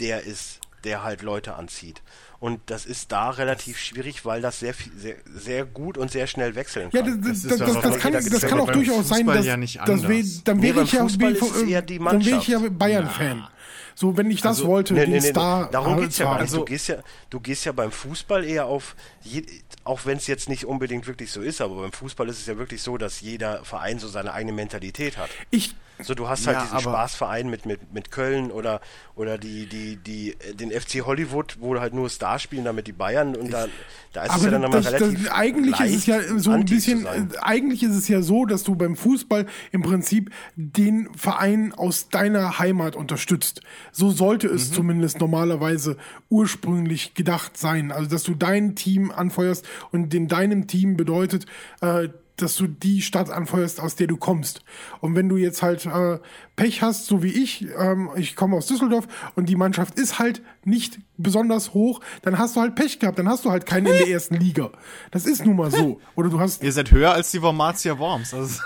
der ist, der halt Leute anzieht. Und das ist da relativ schwierig, weil das sehr, viel, sehr, sehr gut und sehr schnell wechseln Ja, kann. das, das, das, das, das, kann, das kann auch beim durchaus sein, dass, ja nicht dass wir, anders. dann Nee, wäre beim ich ja wäre ich ja. Bayern-Fan. So, wenn ich das Also, wollte, Nee, den nee, nee, Star. darum geht's ja gar nicht. Du gehst ja, du gehst ja beim Fußball eher auf, je, auch wenn es jetzt nicht unbedingt wirklich so ist, aber beim Fußball ist es ja wirklich so, dass jeder Verein so seine eigene Mentalität hat. Ich So, du hast halt Ja, diesen Spaßverein mit, mit, mit Köln oder, oder die, die, die, äh, den FC Hollywood, wo halt nur Stars spielen, damit die Bayern und da, da ist es ja dann nochmal das, relativ. das, eigentlich ist es ja leicht, so ein bisschen, äh, eigentlich ist es ja so, dass du beim Fußball im Prinzip den Verein aus deiner Heimat unterstützt. So sollte es Mhm. zumindest normalerweise ursprünglich gedacht sein. Also, dass du dein Team anfeuerst und in deinem Team bedeutet, äh, dass du die Stadt anfeuerst, aus der du kommst. Und wenn du jetzt halt äh, Pech hast, so wie ich, ähm, ich komme aus Düsseldorf und die Mannschaft ist halt nicht besonders hoch, dann hast du halt Pech gehabt, dann hast du halt keinen in der ersten Liga. Das ist nun mal so. Oder du hast Ihr seid höher als die Wormatia Worms. Also,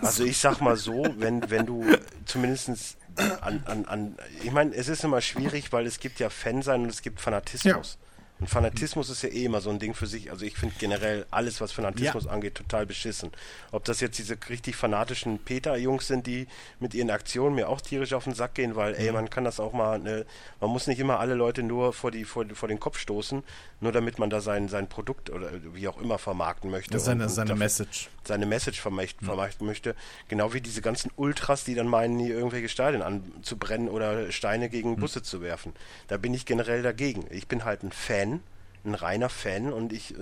Also ich sag mal so, wenn, wenn du zumindest an, an, an ich meine, es ist immer schwierig, weil es gibt ja Fansein und es gibt Fanatismus. Und Fanatismus ist ja eh immer so ein Ding für sich. Also ich finde generell alles, was Fanatismus angeht, total beschissen. Ob das jetzt diese richtig fanatischen Peter-Jungs sind, die mit ihren Aktionen mir auch tierisch auf den Sack gehen, weil, ey, man kann das auch mal, ne, man muss nicht immer alle Leute nur vor, die, vor, vor den Kopf stoßen, nur damit man da sein, sein Produkt oder wie auch immer vermarkten möchte. Seine, seine Message. seine Message vermächt, vermarkten möchte. Genau wie diese ganzen Ultras, die dann meinen, hier irgendwelche Stadien anzubrennen oder Steine gegen Busse zu werfen. Da bin ich generell dagegen. Ich bin halt ein Fan, ein reiner Fan und ich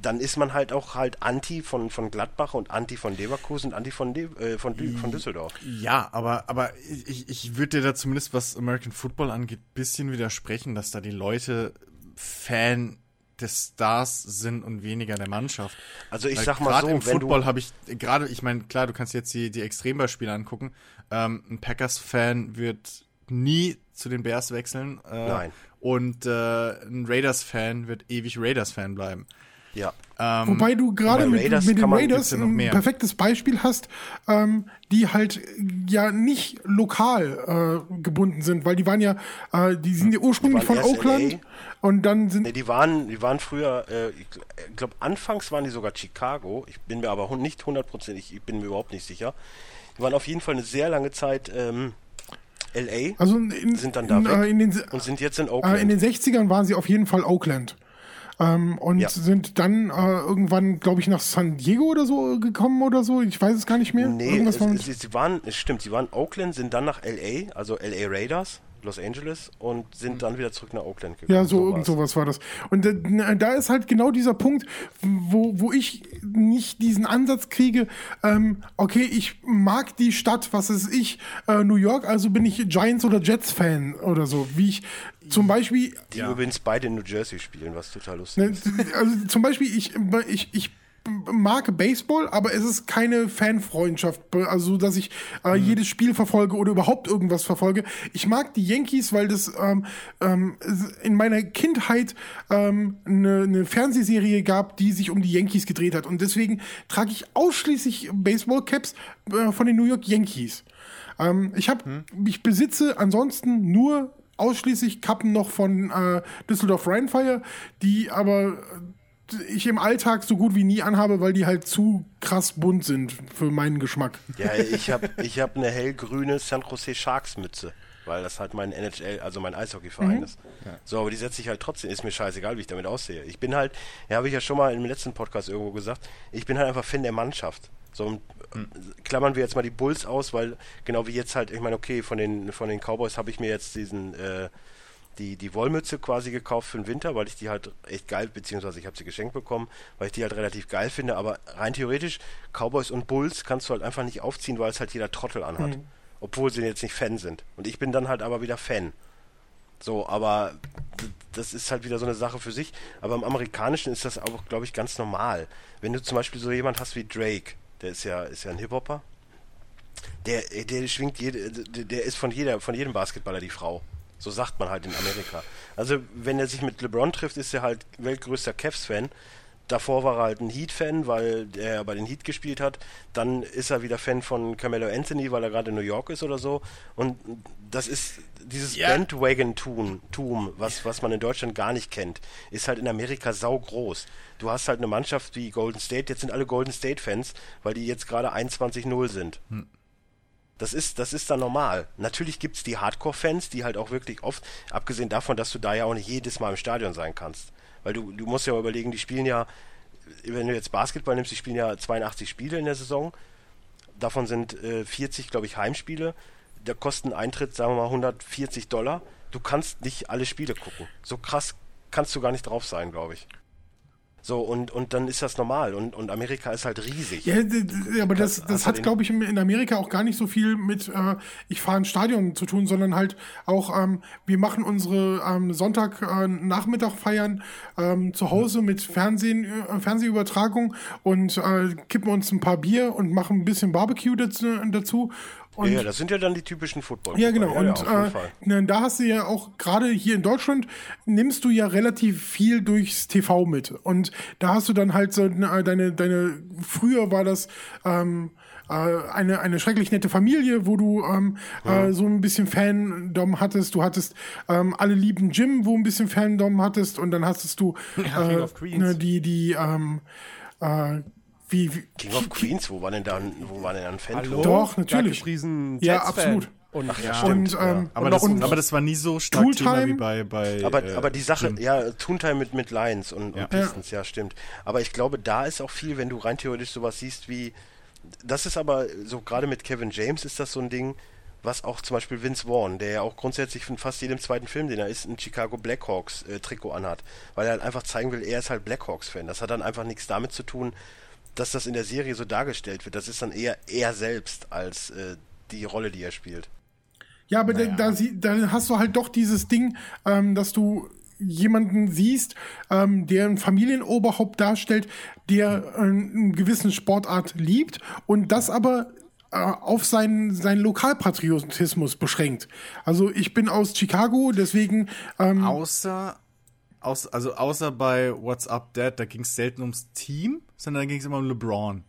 dann ist man halt auch halt anti von, von Gladbach und anti von Leverkusen und anti von, De äh, von, Dü von Düsseldorf. Ja, aber, aber ich, ich würde dir da zumindest, was American Football angeht, bisschen widersprechen, dass da die Leute Fan des Stars sind und weniger der Mannschaft. Also ich Weil sag mal gerade so, im Football habe ich gerade, ich meine, klar, du kannst jetzt die, die Extrembeispiele angucken. Ähm, ein Packers-Fan wird nie zu den Bears wechseln. Äh, Nein. Und äh, ein Raiders-Fan wird ewig Raiders-Fan bleiben. ja, Ähm, Wobei du gerade mit, Raiders mit den man- Raiders ja ein perfektes Beispiel hast, ähm, die halt äh, ja nicht lokal äh, gebunden sind, weil die waren ja, äh, die sind ja ursprünglich von Oakland LA. und dann sind Nee, die waren, die waren früher, äh, ich glaube, anfangs waren die sogar Chicago. Ich bin mir aber nicht hundertprozentig, ich bin mir überhaupt nicht sicher. Die waren auf jeden Fall eine sehr lange Zeit ähm, LA also in, sind dann da weg äh, in den und sind jetzt in äh, Oakland. in den 60ern waren sie auf jeden Fall Oakland. Ähm, und Ja. sind dann äh, irgendwann, glaube ich, nach San Diego oder so gekommen oder so. Ich weiß es gar nicht mehr. nee, es, war es, sie waren, es stimmt, sie waren Oakland, sind dann nach LA, also LA Raiders, Los Angeles und sind dann wieder zurück nach Oakland gegangen. Ja, so, war's. irgend sowas war das. Und äh, da ist halt genau dieser Punkt, wo, wo ich nicht diesen Ansatz kriege, ähm, okay, ich mag die Stadt, was ist ich, äh, New York, also bin ich Giants oder Jets-Fan oder so. Wie ich zum Beispiel Die übrigens beide in New Jersey spielen, was total lustig Ne, ist. Also zum Beispiel, ich, ich, ich mag Baseball, aber es ist keine Fanfreundschaft, also dass ich äh, jedes Spiel verfolge oder überhaupt irgendwas verfolge. Ich mag die Yankees, weil das ähm, ähm, in meiner Kindheit ähm, eine, eine Fernsehserie gab, die sich um die Yankees gedreht hat. Und deswegen trage ich ausschließlich Baseball-Caps äh, von den New York Yankees. Ähm, ich habe, ich besitze ansonsten nur ausschließlich Kappen noch von äh, Düsseldorf Rheinfire, die aber ich im Alltag so gut wie nie anhabe, weil die halt zu krass bunt sind für meinen Geschmack. Ja, ich habe ich hab eine hellgrüne San Jose Sharks Mütze, weil das halt mein NHL, also mein Eishockeyverein ist. So, aber die setze ich halt trotzdem, ist mir scheißegal, wie ich damit aussehe. Ich bin halt, ja, habe ich ja schon mal im letzten Podcast irgendwo gesagt, ich bin halt einfach Fan der Mannschaft. So, und, äh, klammern wir jetzt mal die Bulls aus, weil genau wie jetzt halt, ich meine, okay, von den, von den Cowboys habe ich mir jetzt diesen, äh, die, die Wollmütze quasi gekauft für den Winter, weil ich die halt echt geil, beziehungsweise ich habe sie geschenkt bekommen, weil ich die halt relativ geil finde. Aber rein theoretisch, Cowboys und Bulls kannst du halt einfach nicht aufziehen, weil es halt jeder Trottel anhat. Obwohl sie jetzt nicht Fan sind. Und ich bin dann halt aber wieder Fan. So, aber das ist halt wieder so eine Sache für sich. Aber im Amerikanischen ist das auch, glaube ich, ganz normal. Wenn du zum Beispiel so jemand hast wie Drake, der ist ja, ist ja ein Hip-Hopper, der, der schwingt jede, der ist von jeder, von jedem Basketballer die Frau. So sagt man halt in Amerika. Also wenn er sich mit LeBron trifft, ist er halt weltgrößter Cavs-Fan. Davor war er halt ein Heat-Fan, weil er bei den Heat gespielt hat. Dann ist er wieder Fan von Carmelo Anthony, weil er gerade in New York ist oder so. Und das ist dieses Ja. Bandwagon-Tum, Tum, was, was man in Deutschland gar nicht kennt, ist halt in Amerika saugroß. Du hast halt eine Mannschaft wie Golden State, jetzt sind alle Golden State-Fans, weil die jetzt gerade 21-0 sind. Das ist, das ist dann normal. Natürlich gibt's die Hardcore-Fans, die halt auch wirklich oft, abgesehen davon, dass du da ja auch nicht jedes Mal im Stadion sein kannst. Weil du, du musst ja überlegen, die spielen ja, wenn du jetzt Basketball nimmst, die spielen ja 82 Spiele in der Saison. Davon sind äh, 40, glaube ich, Heimspiele. Da kosten Eintritt, sagen wir mal, 140 Dollar. Du kannst nicht alle Spiele gucken. So krass kannst du gar nicht drauf sein, glaube ich. So, und, und dann ist das normal. Und, und Amerika ist halt riesig. Ja, aber das, Das das hat glaube ich, in- Amerika auch gar nicht so viel mit, äh, ich fahre ins Stadion zu tun, sondern halt auch, ähm, wir machen unsere ähm, Sonntag-Nachmittag feiern ähm, zu Hause mit Fernsehen, äh, Fernsehübertragung und äh, kippen uns ein paar Bier und machen ein bisschen Barbecue dazu. dazu. Und ja, ja, das sind ja dann die typischen football Ja, genau. Ja, und ja, äh, da hast du ja auch, gerade hier in Deutschland, nimmst du ja relativ viel durchs TV mit. Und da hast du dann halt so ne, deine, deine, früher war das, ähm, äh, eine, eine schrecklich nette Familie, wo du ähm, äh, so ein bisschen Fandom hattest. Du hattest ähm, alle lieben Jim, wo ein bisschen Fandom hattest. Und dann hattest du Ja, äh, ne, die, die, ähm, äh, wie, wie King of Queens, wo war denn da, ein- wo war denn da ein Fan? Hallo? Doch, natürlich. Ja, absolut. Und ja, und, stimmt, ähm, Aber, und, das, und, aber das war nie so stark Thema Tooltime- wie bei. bei Aber, äh, aber die Sache, Jim. ja, Tontime mit, mit Lions und, Ja. und Pistons, ja. stimmt. Aber ich glaube, da ist auch viel, wenn du rein theoretisch sowas siehst wie, das ist aber so, gerade mit Kevin James ist das so ein Ding, was auch zum Beispiel Vince Vaughn, der ja auch grundsätzlich von fast jedem zweiten Film, den er ist, ein Chicago Blackhawks äh, Trikot anhat, weil er halt einfach zeigen will, er ist halt Blackhawks-Fan. Das hat dann einfach nichts damit zu tun, dass das in der Serie so dargestellt wird. Das ist dann eher er selbst als äh, die Rolle, die er spielt. Ja, aber da, da, sie- da hast du halt doch dieses Ding, ähm, dass du jemanden siehst, ähm, der ein Familienoberhaupt darstellt, der äh, einen gewissen Sportart liebt und das aber äh, auf seinen, seinen Lokalpatriotismus beschränkt. Also ich bin aus Chicago, deswegen ähm, Außer, aus, also außer bei What's Up Dad, da ging es selten ums Team, sondern da ging es immer um LeBron.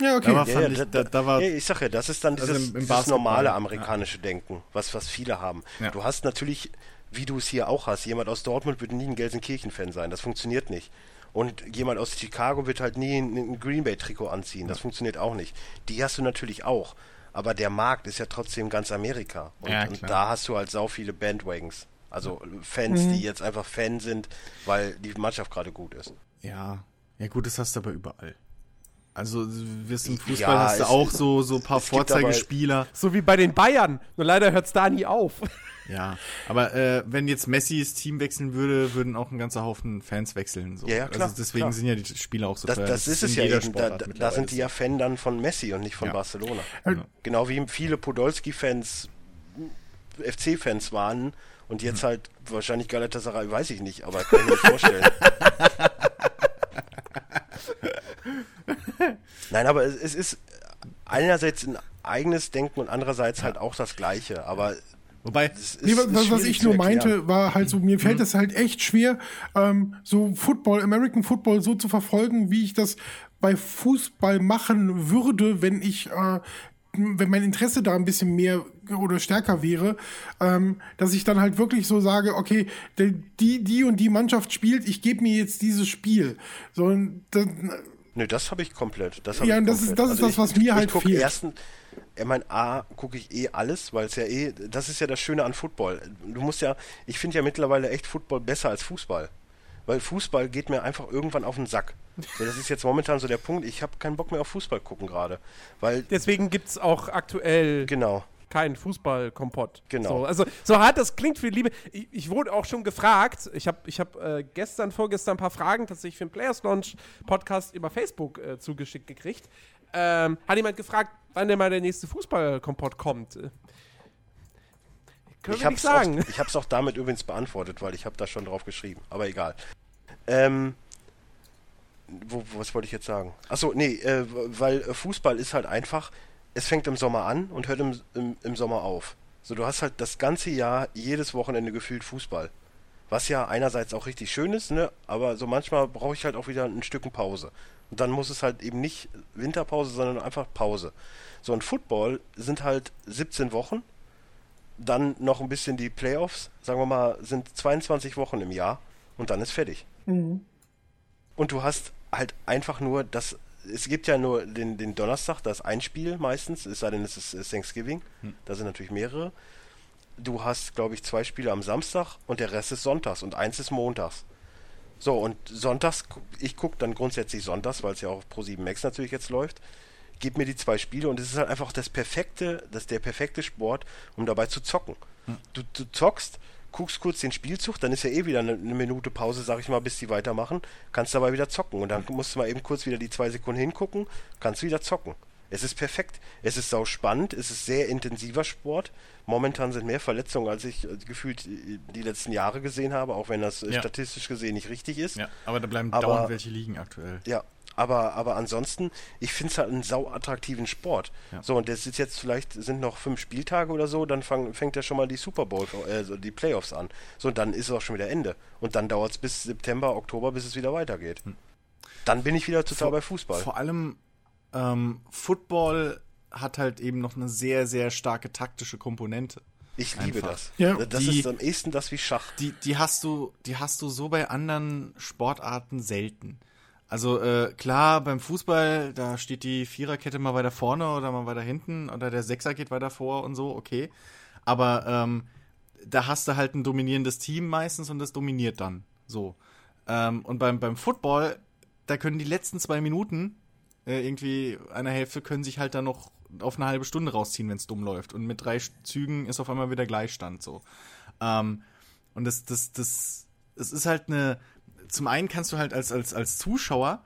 ja okay. Da war- Ja, ja, ich, da, da- war- ja, ich sag ja, das ist dann Also dieses, im- im dieses normale ja. amerikanische Denken, was, was viele haben. Ja. Du hast natürlich, wie du es hier auch hast, jemand aus Dortmund wird nie ein Gelsenkirchen-Fan sein, das funktioniert nicht. Und jemand aus Chicago wird halt nie ein, Green Bay-Trikot anziehen, das funktioniert auch nicht. Die hast du natürlich auch, aber der Markt ist ja trotzdem ganz Amerika. Und, Ja, und da hast du halt sau viele Bandwagons. Also Fans, die jetzt einfach Fan sind, weil die Mannschaft gerade gut ist. Ja. Ja, gut, das hast du aber überall. Also, du wirst im Fußball Ja, hast du es- auch so, so ein paar Vorzeigespieler. so wie bei den Bayern. Nur leider hört es da nie auf. Ja, aber äh, wenn jetzt Messi das Team wechseln würde, würden auch ein ganzer Haufen Fans wechseln. So. Ja, ja, klar, Also deswegen klar. sind ja die Spieler auch so Das, das ist es ja eben. Da, da, sind die ja Fan dann von Messi und nicht von Ja. Barcelona. Ja. Genau wie viele Podolski-Fans FC-Fans waren und jetzt Hm. halt wahrscheinlich Galatasaray, weiß ich nicht, aber kann ich mir vorstellen. Nein, aber es, es ist einerseits ein eigenes Denken und andererseits halt auch das Gleiche, aber Wobei, Nee, was, was ich nur meinte, war halt so, mir fällt es halt echt schwer, ähm, so Football, American Football so zu verfolgen, wie ich das bei Fußball machen würde, wenn ich, äh, wenn mein Interesse da ein bisschen mehr oder stärker wäre, ähm, dass ich dann halt wirklich so sage, okay, die, die und die Mannschaft spielt, ich gebe mir jetzt dieses Spiel. So, und dann, Nö, das habe ich komplett. Das hab Ja, ich und das ist- komplett. das ist das, was mir ich halt guck fehlt. Ersten, ich mein, A, gucke ich eh alles, weil es ja eh, das ist ja das Schöne an Football. Du musst ja, ich finde ja mittlerweile echt Football besser als Fußball. Weil Fußball geht mir einfach irgendwann auf den Sack. So, das ist jetzt momentan so der Punkt, ich habe keinen Bock mehr auf Fußball gucken gerade. Weil, Deswegen gibt es auch aktuell genau. Keinen Fußballkompott. Genau. So, also so hart das klingt für Liebe. Ich, ich wurde auch schon gefragt. Ich habe ich hab, äh, gestern, vorgestern ein paar Fragen tatsächlich für den Players Launch Podcast über Facebook äh, zugeschickt gekriegt. Ähm, hat jemand gefragt, wann denn mal der nächste Fußballkompott kommt. Äh, können Ich wir habe nicht es sagen. auch, ich hab's auch damit übrigens beantwortet, weil ich habe da schon drauf geschrieben. Aber egal. Ähm, wo, was wollte ich jetzt sagen? Achso, nee, äh, weil äh, Fußball ist halt einfach, es fängt im Sommer an und hört im, im, im Sommer auf. So, du hast halt das ganze Jahr, jedes Wochenende gefühlt Fußball. Was ja einerseits auch richtig schön ist, ne? Aber so manchmal brauche ich halt auch wieder ein Stück Pause. Und dann muss es halt eben nicht Winterpause, sondern einfach Pause. So, und Football sind halt 17 Wochen dann noch ein bisschen die Playoffs, sagen wir mal, sind 22 Wochen im Jahr und dann ist fertig. Und du hast halt einfach nur das es gibt ja nur den, den Donnerstag, das ein Spiel meistens, es sei denn, es ist Thanksgiving. Hm. Da sind natürlich mehrere. Du hast, glaube ich, zwei Spiele am Samstag und der Rest ist sonntags und eins ist montags. So, und sonntags, ich gucke dann grundsätzlich sonntags, weil es ja auch Pro 7 Max natürlich jetzt läuft. Gib mir die zwei Spiele und es ist halt einfach das perfekte, das der perfekte Sport, um dabei zu zocken. Hm. Du, du zockst, guckst kurz den Spielzug, dann ist ja eh wieder eine, eine, Minute Pause, sag ich mal, bis die weitermachen, kannst dabei wieder zocken und dann musst du mal eben kurz wieder die zwei Sekunden hingucken, kannst wieder zocken. Es ist perfekt. Es ist sau spannend, es ist sehr intensiver Sport. Momentan sind mehr Verletzungen, als ich äh, gefühlt äh, die letzten Jahre gesehen habe, auch wenn das äh, ja. statistisch gesehen nicht richtig ist. Ja, aber da bleiben aber, dauernd welche liegen aktuell. Ja, aber, aber ansonsten, ich finde es halt einen sau attraktiven Sport. Ja. So, und das ist jetzt vielleicht, sind noch fünf Spieltage oder so, dann fang, fängt ja schon mal die Super Bowl, also die Playoffs an. So, und dann ist es auch schon wieder Ende. Und dann dauert es bis September, Oktober, bis es wieder weitergeht. Hm. Dann bin ich wieder total vor, bei Fußball. Vor allem ähm, Football hat halt eben noch eine sehr, sehr starke taktische Komponente. Ich liebe Einfach. das. Ja. Das die, ist am ehesten das wie Schach. Die, die, hast du, die hast du so bei anderen Sportarten selten. Also äh, klar, beim Fußball, da steht die Viererkette mal weiter vorne oder mal weiter hinten oder der Sechser geht weiter vor und so, okay. Aber ähm, da hast du halt ein dominierendes Team meistens und das dominiert dann. So. Ähm, und beim, beim Football, da können die letzten zwei Minuten äh, irgendwie einer Hälfte können sich halt dann noch auf eine halbe Stunde rausziehen, wenn es dumm läuft. Und mit drei Zügen ist auf einmal wieder Gleichstand so. Ähm, und das, das, das, es ist halt eine, zum einen kannst du halt als, als, als Zuschauer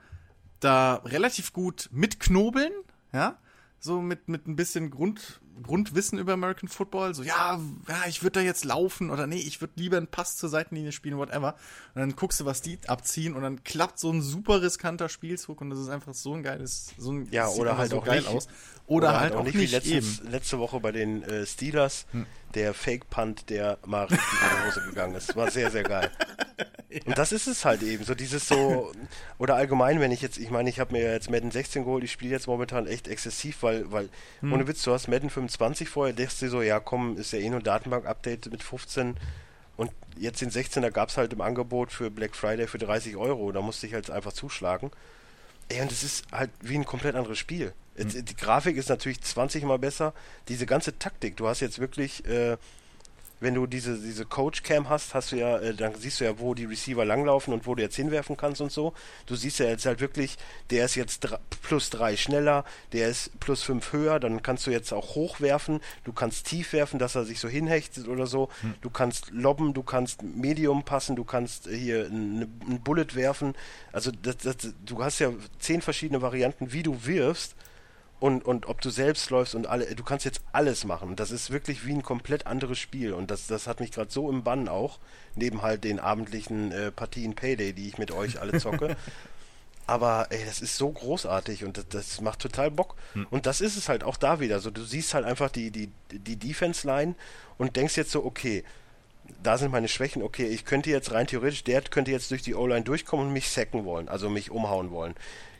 da relativ gut mitknobeln, ja, so mit, mit ein bisschen Grund, Grundwissen über American Football, so, ja, ja ich würde da jetzt laufen oder nee, ich würde lieber einen Pass zur Seitenlinie spielen, whatever. Und dann guckst du, was die abziehen und dann klappt so ein super riskanter Spielzug und das ist einfach so ein geiles, so ein, ja, oder halt so auch geil nicht. aus. Oder, oder halt, halt auch, nicht, nicht wie letztens, letzte Woche bei den äh, Steelers, hm. der Fake-Punt, der mal richtig in die Hose gegangen ist. War sehr, sehr geil. ja. Und das ist es halt eben, so dieses so, oder allgemein, wenn ich jetzt, ich meine, ich habe mir jetzt Madden 16 geholt, ich spiele jetzt momentan echt exzessiv, weil, weil, hm. ohne Witz, du hast Madden 25 vorher, denkst du so, ja komm, ist ja eh nur Datenbank-Update mit 15 und jetzt den 16er gab es halt im Angebot für Black Friday für 30 Euro, da musste ich halt einfach zuschlagen. Ey, und es ist halt wie ein komplett anderes Spiel. Mhm. Die Grafik ist natürlich 20 mal besser. Diese ganze Taktik, du hast jetzt wirklich äh, wenn du diese, diese Coach-Cam hast, hast du ja, äh, dann siehst du ja, wo die Receiver langlaufen und wo du jetzt hinwerfen kannst und so. Du siehst ja jetzt halt wirklich, der ist jetzt drei, plus drei schneller, der ist plus fünf höher, dann kannst du jetzt auch hochwerfen, du kannst tief werfen, dass er sich so hinhechtet oder so. Hm. Du kannst lobben, du kannst Medium passen, du kannst hier ein, ein Bullet werfen. Also das, das, du hast ja zehn verschiedene Varianten, wie du wirfst und, und ob du selbst läufst und alle, du kannst jetzt alles machen. Das ist wirklich wie ein komplett anderes Spiel und das, das hat mich gerade so im Bann auch, neben halt den abendlichen äh, Partien Payday, die ich mit euch alle zocke. Aber ey, das ist so großartig und das, das macht total Bock. Hm. Und das ist es halt auch da wieder. So, du siehst halt einfach die, die, die Defense-Line und denkst jetzt so, okay, da sind meine Schwächen, okay, ich könnte jetzt rein theoretisch, der könnte jetzt durch die O-Line durchkommen und mich sacken wollen, also mich umhauen wollen.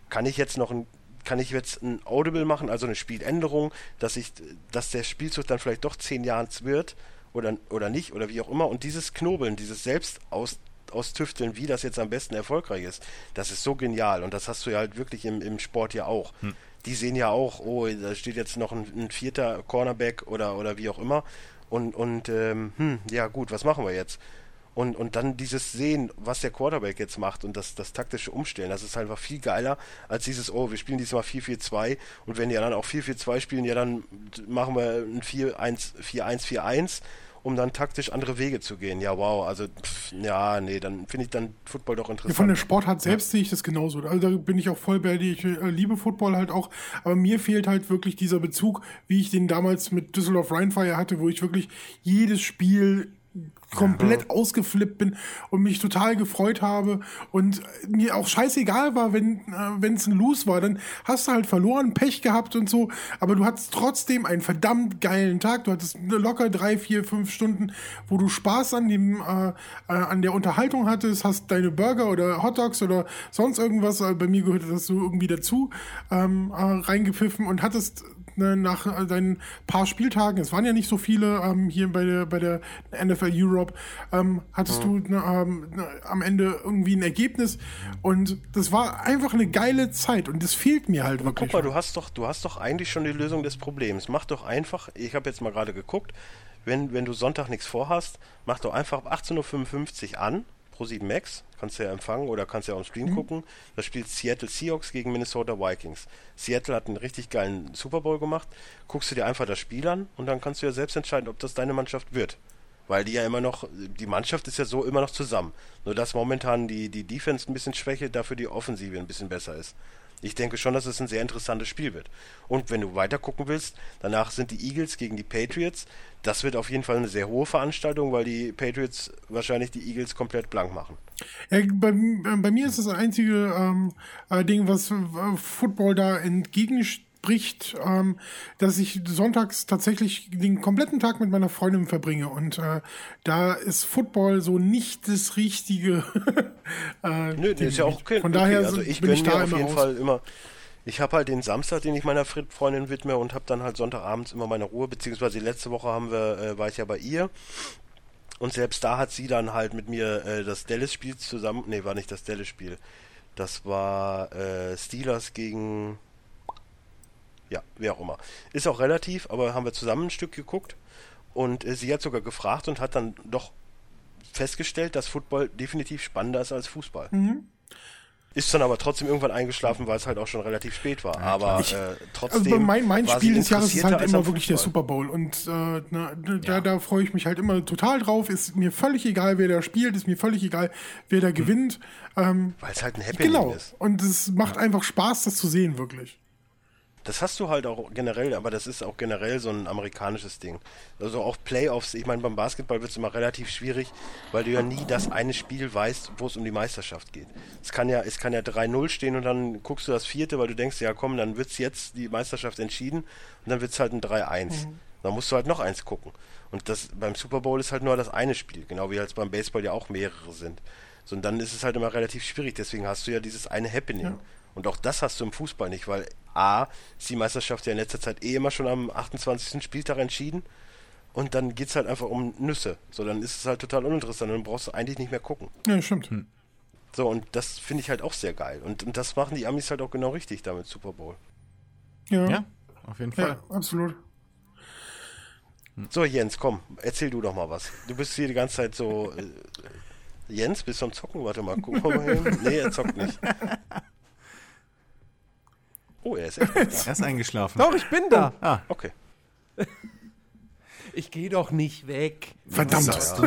Kann ich jetzt noch ein kann ich jetzt ein Audible machen, also eine Spieländerung, dass ich, dass der Spielzug dann vielleicht doch zehn Jahre wird oder, oder nicht oder wie auch immer. Und dieses Knobeln, dieses Selbst aus, austüfteln, wie das jetzt am besten erfolgreich ist, das ist so genial. Und das hast du ja halt wirklich im, im Sport ja auch. Hm. Die sehen ja auch, oh, da steht jetzt noch ein, ein vierter Cornerback oder, oder wie auch immer. Und, und ähm, hm, ja gut, was machen wir jetzt? Und, und dann dieses Sehen, was der Quarterback jetzt macht und das, das taktische Umstellen, das ist einfach viel geiler als dieses, oh, wir spielen diesmal 4-4-2 und wenn die dann auch 4-4-2 spielen, ja, dann machen wir ein 4-1-4-1-4-1 um dann taktisch andere Wege zu gehen. Ja, wow, also pff, ja, nee, dann finde ich dann Football doch interessant. Ja, von der Sportart selbst ja. sehe ich das genauso. Also da bin ich auch voll bei dir. Ich äh, liebe Football halt auch, aber mir fehlt halt wirklich dieser Bezug, wie ich den damals mit Düsseldorf Rheinfire hatte, wo ich wirklich jedes Spiel komplett ja. ausgeflippt bin und mich total gefreut habe und mir auch scheißegal war, wenn äh, es ein Lose war, dann hast du halt verloren, Pech gehabt und so, aber du hattest trotzdem einen verdammt geilen Tag, du hattest locker drei, vier, fünf Stunden, wo du Spaß an dem äh, äh, an der Unterhaltung hattest, hast deine Burger oder Hotdogs oder sonst irgendwas, äh, bei mir gehört das so irgendwie dazu, ähm, äh, reingepfiffen und hattest ne, nach deinen paar Spieltagen, es waren ja nicht so viele ähm, hier bei der bei der NFL Euro Rob, ähm, hattest du ne, ähm, ne, am Ende irgendwie ein Ergebnis und das war einfach eine geile Zeit und das fehlt mir halt wirklich. Guck mal, du hast doch, du hast doch eigentlich schon die Lösung des Problems. Mach doch einfach, ich habe jetzt mal gerade geguckt, wenn, wenn du Sonntag nichts vorhast, mach doch einfach ab 18.55 Uhr an, Pro 7 Max, kannst du ja empfangen oder kannst ja auch im Stream gucken. Da spielt Seattle Seahawks gegen Minnesota Vikings. Seattle hat einen richtig geilen Super Bowl gemacht. Guckst du dir einfach das Spiel an und dann kannst du ja selbst entscheiden, ob das deine Mannschaft wird. Weil die ja immer noch, die Mannschaft ist ja so immer noch zusammen. Nur dass momentan die, die Defense ein bisschen schwäche, dafür die Offensive ein bisschen besser ist. Ich denke schon, dass es ein sehr interessantes Spiel wird. Und wenn du weiter gucken willst, danach sind die Eagles gegen die Patriots. Das wird auf jeden Fall eine sehr hohe Veranstaltung, weil die Patriots wahrscheinlich die Eagles komplett blank machen. Ja, bei, bei mir ist das einzige ähm, äh, Ding, was äh, Football da entgegenspricht, ähm, dass ich sonntags tatsächlich den kompletten Tag mit meiner Freundin verbringe und äh, da ist Football so nicht das richtige. äh, Nö, ist ja auch okay. Von okay. daher also sind- ich bin ich da auf jeden raus. Fall immer. Ich habe halt den Samstag, den ich meiner Fre- Freundin widme und habe dann halt Sonntagabends immer meine Ruhe, beziehungsweise letzte Woche haben wir, äh, war ich ja bei ihr. Und selbst da hat sie dann halt mit mir äh, das Dallas-Spiel zusammen. Nee, war nicht das Dallas-Spiel. Das war äh, Steelers gegen. Ja, wie auch immer. Ist auch relativ, aber haben wir zusammen ein Stück geguckt. Und äh, sie hat sogar gefragt und hat dann doch festgestellt, dass Football definitiv spannender ist als Fußball. Mhm. Ist dann aber trotzdem irgendwann eingeschlafen, weil es halt auch schon relativ spät war. aber Ich- äh, trotzdem. Also mein, mein war Spiel des Jahres ist halt immer wirklich der. Super Bowl. Und äh, na, da, da freue ich mich halt immer total drauf. Ist mir völlig egal, wer da spielt, ist mir völlig egal, wer da gewinnt. Ähm, Weil es halt ein Happening genau. ist. Und es macht einfach Spaß, das zu sehen, wirklich. Das hast du halt auch generell, aber das ist auch generell so ein amerikanisches Ding. Also auch Playoffs, ich meine, beim Basketball wird es immer relativ schwierig, weil du ja nie das eine Spiel weißt, wo es um die Meisterschaft geht. Es kann ja, es kann ja 3-0 stehen und dann guckst du das vierte, weil du denkst, ja komm, dann wird's jetzt die Meisterschaft entschieden und dann wird's halt ein 3-1. Dann musst du halt noch eins gucken. Und das beim Super Bowl ist halt nur das eine Spiel, genau wie halt beim Baseball ja auch mehrere sind. So, und dann ist es halt immer relativ schwierig, deswegen hast du ja dieses eine Happening. Ja. Und auch das hast du im Fußball nicht, weil A, ist die Meisterschaft ja in letzter Zeit eh immer schon am 28. Spieltag entschieden. Und dann geht's halt einfach um Nüsse. So, dann ist es halt total uninteressant. Dann brauchst du eigentlich nicht mehr gucken. Ja, stimmt. So, und das finde ich halt auch sehr geil. Und, und das machen die Amis halt auch genau richtig damit, Super Bowl. Ja, ja, Ja, auf jeden Fall. absolut. So, Jens, komm, erzähl du doch mal was. Du bist hier die ganze Zeit so. Äh, Jens, bist du am Zocken? Warte mal, guck mal hin. Nee, er zockt nicht. Oh, er ist echt. da. Er ist eingeschlafen. Doch, ich bin da. Ah, Okay. Ich gehe doch nicht weg. Verdammt. sagst du?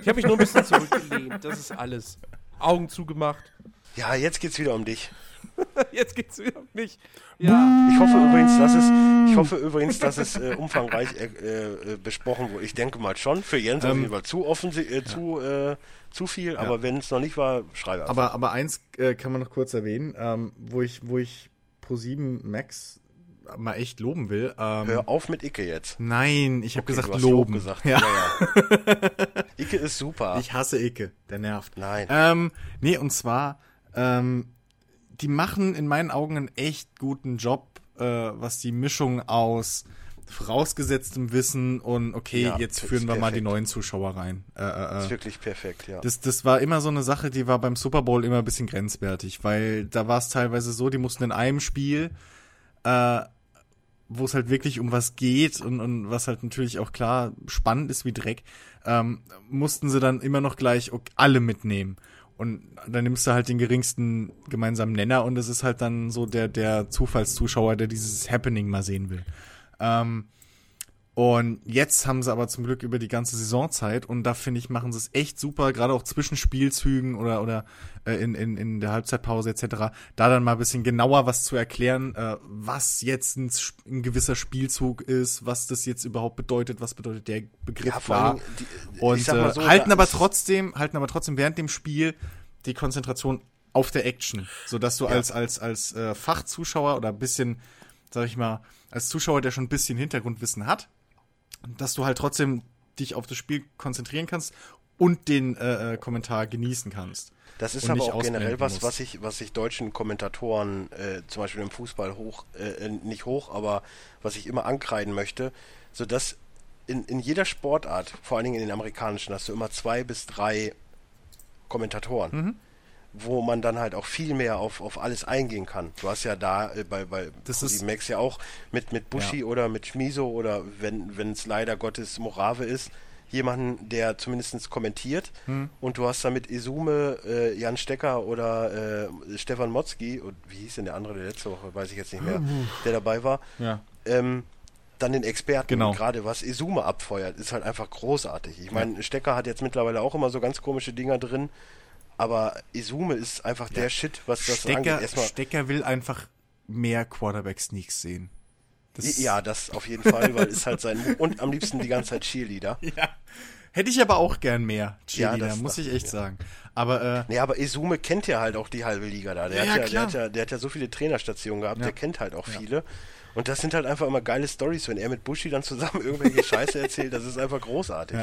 Ich habe mich nur ein bisschen zurückgelehnt. Das ist alles. Augen zugemacht. Ja, jetzt geht's wieder um dich. Jetzt geht's wieder um mich. Ja. Ich hoffe übrigens, dass es, ich hoffe übrigens, dass es äh, umfangreich äh, äh, besprochen wurde. Ich denke mal schon. Für Jens auf Ähm, jeden Fall zu offensiv, äh, zu, äh, zu viel. Aber wenn es noch nicht war, schreibe. Aber, aber eins äh, kann man noch kurz erwähnen, ähm, wo ich, wo ich Pro7 Max mal echt loben will. Ähm, Hör auf mit Icke jetzt. Nein, ich habe Okay, gesagt loben. Lob gesagt. Ja. Ja, ja. Icke ist super. Ich hasse Icke, der nervt. Nein. Ähm, nee, und zwar, ähm, die machen in meinen Augen einen echt guten Job, äh, was die Mischung aus vorausgesetztem Wissen und okay, Ja, jetzt führen ist wir mal die perfekt. neuen Zuschauer rein. Äh, äh, ist äh. wirklich perfekt, ja. Das, das war immer so eine Sache, die war beim Super Bowl immer ein bisschen grenzwertig, weil da war es teilweise so, die mussten in einem Spiel, äh, wo es halt wirklich um was geht und, und was halt natürlich auch klar spannend ist wie Dreck, ähm, mussten sie dann immer noch gleich alle mitnehmen. Und dann nimmst du halt den geringsten gemeinsamen Nenner und es ist halt dann so der, der Zufallszuschauer, der dieses Happening mal sehen will. Ähm, und jetzt haben sie aber zum Glück über die ganze Saisonzeit und da finde ich, machen sie es echt super, gerade auch zwischen Spielzügen oder, oder äh, in, in, in der Halbzeitpause etc., da dann mal ein bisschen genauer was zu erklären, äh, was jetzt ein, ein gewisser Spielzug ist, was das jetzt überhaupt bedeutet, was bedeutet der Begriff Ja, war. die- Und mal so, äh, halten aber trotzdem, halten aber trotzdem während dem Spiel die Konzentration auf der Action, so dass du als als als äh, Fachzuschauer oder ein bisschen, sag ich mal, als Zuschauer, der schon ein bisschen Hintergrundwissen hat, dass du halt trotzdem dich auf das Spiel konzentrieren kannst und den äh, äh, Kommentar genießen kannst. Das ist aber auch generell was, musst. was ich, was ich deutschen Kommentatoren, äh, zum Beispiel im Fußball hoch, äh, äh, nicht hoch, aber was ich immer ankreiden möchte, so dass in, in jeder Sportart, vor allen Dingen in den amerikanischen, hast du immer zwei bis drei Kommentatoren, Mhm. Wo man dann halt auch viel mehr auf, auf alles eingehen kann. Du hast ja da äh, bei, bei Das ist- Max ja auch mit, mit Bushi Ja. oder mit Schmiso oder wenn es leider Gottes Morave ist, jemanden, der zumindest kommentiert Hm. und du hast da mit Isume, äh, Jan Stecker oder äh, Stefan Motzki und wie hieß denn der andere der letzte Woche, weiß ich jetzt nicht mehr, der dabei war, Ja. ähm, dann den Experten. Genau. Gerade was Isume abfeuert, ist halt einfach großartig. Ich meine, Stecker hat jetzt mittlerweile auch immer so ganz komische Dinger drin, aber Isume ist einfach der Shit, was das angeht. Stecker, Erstmal, Stecker will einfach mehr Quarterback-Sneaks sehen. Das ja, das auf jeden Fall, weil ist halt sein und am liebsten die ganze Zeit Cheerleader. Ja. Hätte ich aber auch gern mehr Cheerleader, Ja, das muss ich dachte echt ich, sagen. Aber äh, Nee, aber Isume kennt ja halt auch die halbe Liga da. Der, Ja, hat, ja, der, hat, ja, der hat ja so viele Trainerstationen gehabt, Ja. der kennt halt auch viele. Und das sind halt einfach immer geile Stories, wenn er mit Buschi dann zusammen irgendwelche Scheiße erzählt, das ist einfach großartig.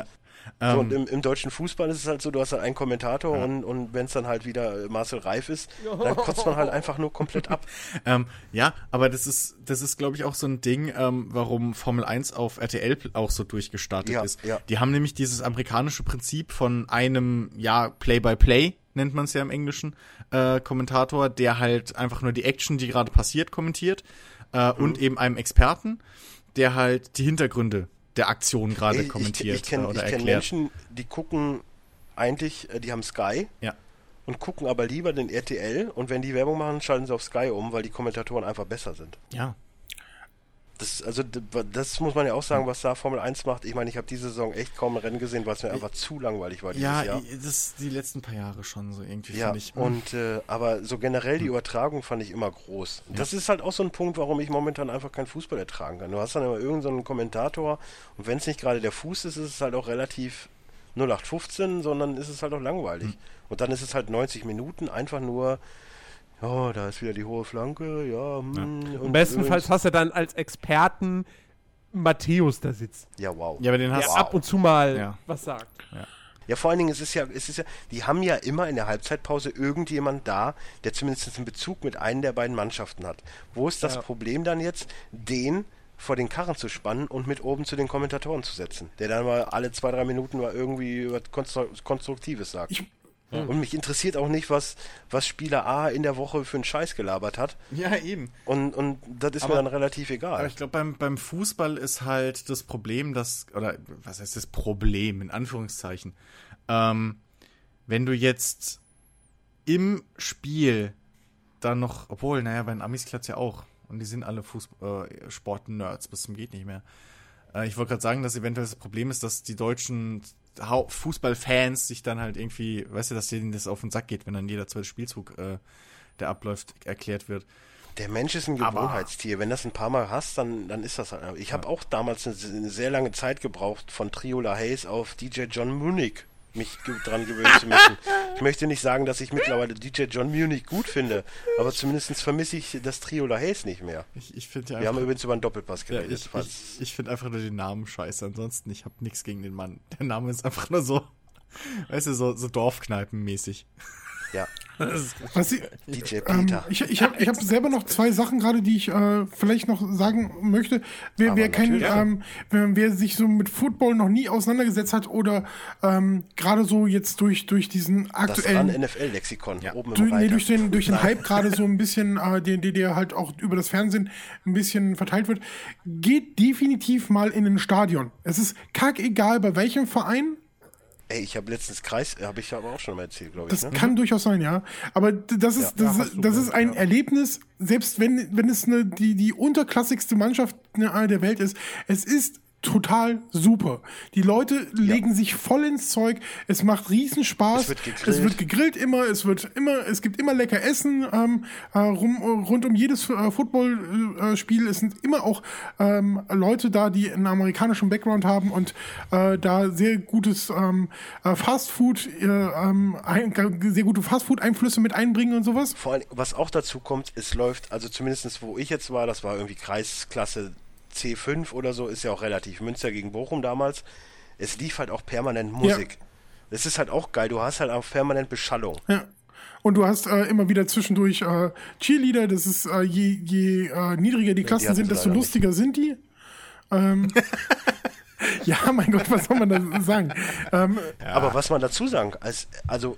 Ja. So, ähm, und im, im deutschen Fußball ist es halt so, du hast halt einen Kommentator und, und wenn es dann halt wieder äh, Marcel Reif ist, dann kotzt man halt einfach nur komplett ab. ähm, ja, aber das ist, das ist, glaube ich, auch so ein Ding, ähm, warum Formel 1 auf RTL auch so durchgestartet Ja, ist. ja. Die haben nämlich dieses amerikanische Prinzip von einem, ja, Play-by-Play, nennt man es ja im Englischen, äh, Kommentator, der halt einfach nur die Action, die gerade passiert, kommentiert. Äh, Mhm. Und eben einem Experten, der halt die Hintergründe der Aktion gerade kommentiert ich, ich kenne äh, oder kenn erklärt. Menschen, die gucken eigentlich, äh, die haben Sky Ja. und gucken aber lieber den RTL und wenn die Werbung machen, schalten sie auf Sky um, weil die Kommentatoren einfach besser sind. Ja. Das, also das muss man ja auch sagen, was da Formel 1 macht. Ich meine, ich habe diese Saison echt kaum ein Rennen gesehen, weil es mir einfach zu langweilig war dieses Ja, Jahr. das die letzten paar Jahre schon so irgendwie, Ja, finde ich. hm. und äh, aber so generell die Übertragung fand ich immer groß. Und Das ist halt auch so ein Punkt, warum ich momentan einfach keinen Fußball ertragen kann. Du hast dann immer irgendeinen so einen Kommentator und wenn es nicht gerade der Fuß ist, ist es halt auch relativ 0815, sondern ist es halt auch langweilig. Hm. Und dann ist es halt 90 Minuten einfach nur, ja, da ist wieder die hohe Flanke, ja, hm, und Bestenfalls hast du dann als Experten Matthäus da sitzt, Ja, wow. Ja, aber den hast der ab und zu mal Ja. was sagt. Ja, vor allen Dingen, es ist ja, es ist ja, die haben ja immer in der Halbzeitpause irgendjemand da, der zumindest einen Bezug mit einem der beiden Mannschaften hat. Wo ist das Ja. Problem dann jetzt, den vor den Karren zu spannen und mit oben zu den Kommentatoren zu setzen, der dann mal alle zwei, drei Minuten mal irgendwie was Konstru Konstruktives sagt. Ich- und mich interessiert auch nicht, was, was Spieler A in der Woche für einen Scheiß gelabert hat. Ja, eben. Und, und das ist Aber- mir dann relativ egal. Aber ich glaube, beim, beim Fußball ist halt das Problem, dass, oder was heißt das Problem, in Anführungszeichen, ähm, wenn du jetzt im Spiel dann noch, obwohl, naja, bei den Amis klappt ja auch. Und die sind alle Fußball, äh, Sport-Nerds bis zum geht nicht mehr. Äh, ich wollte gerade sagen, dass eventuell das Problem ist, dass die deutschen Fußballfans sich dann halt irgendwie, weißt du, dass denen das auf den Sack geht, wenn dann jeder zweite Spielzug, äh, der abläuft, erklärt wird. Der Mensch ist ein Gewohnheitstier. Wenn das ein paar Mal hast, dann, dann ist das halt. Ich habe auch damals eine, eine sehr lange Zeit gebraucht, von Triola Hayes auf DJ John Munich mich dran gewöhnen zu müssen. Ich möchte nicht sagen, dass ich mittlerweile DJ John Munich gut finde, aber zumindest vermisse ich das Triola Hayes nicht mehr. Ich, ich ja Wir haben übrigens über einen Doppelpass Ja, geredet. ich falls- ich, ich finde einfach nur den Namen scheiße. Ansonsten, ich habe nichts gegen den Mann. Der Name ist einfach nur so, weißt du, so, so Dorfkneipenmäßig. Ja, Was ich, DJ ähm, Peter. ich ich habe ich hab selber noch zwei Sachen gerade, die ich äh, vielleicht noch sagen möchte. Wer, wer, kein, ähm, wer, wer sich so mit Football noch nie auseinandergesetzt hat oder ähm, gerade so jetzt durch, durch diesen aktuellen NFL-Lexikon oben durch, im nee, durch den, durch den Hype gerade so ein bisschen, äh, der, der, der halt auch über das Fernsehen ein bisschen verteilt wird, geht definitiv mal in ein Stadion. Es ist kackegal, bei welchem Verein. Ey, ich habe letztens Kreis, habe ich aber auch schon mal erzählt, glaube ich. Das Ne? kann durchaus sein, ja. Aber das ist, Ja. das, ist- das ist ein Erlebnis, selbst wenn, wenn es eine, die, die unterklassigste Mannschaft der Welt ist. Es ist total super. Die Leute legen sich voll ins Zeug. Es macht riesen Spaß. Es wird gegrillt. Es wird gegrillt immer. Es wird immer. Es gibt immer lecker Essen ähm, äh, rum, rund um jedes äh, Footballspiel. es sind immer auch ähm, Leute da, die einen amerikanischen Background haben und äh, da sehr gutes ähm, äh, Fastfood, äh, ähm, ein, sehr gute Fastfood-Einflüsse mit einbringen und sowas. Vor allem, was auch dazu kommt, es läuft, also zumindest wo ich jetzt war, das war irgendwie Kreisklasse C5 oder so, ist ja auch relativ Münster gegen Bochum damals. Es lief halt auch permanent Musik. Das ist halt auch geil, du hast halt auch permanent Beschallung. Ja. Und du hast äh, immer wieder zwischendurch äh, Cheerleader, das ist, äh, je, je äh, niedriger die Klassen hatten sind, desto lustiger sind die. Ähm, Ja, mein Gott, was soll man da sagen? Ähm, Aber was man dazu sagen, als, also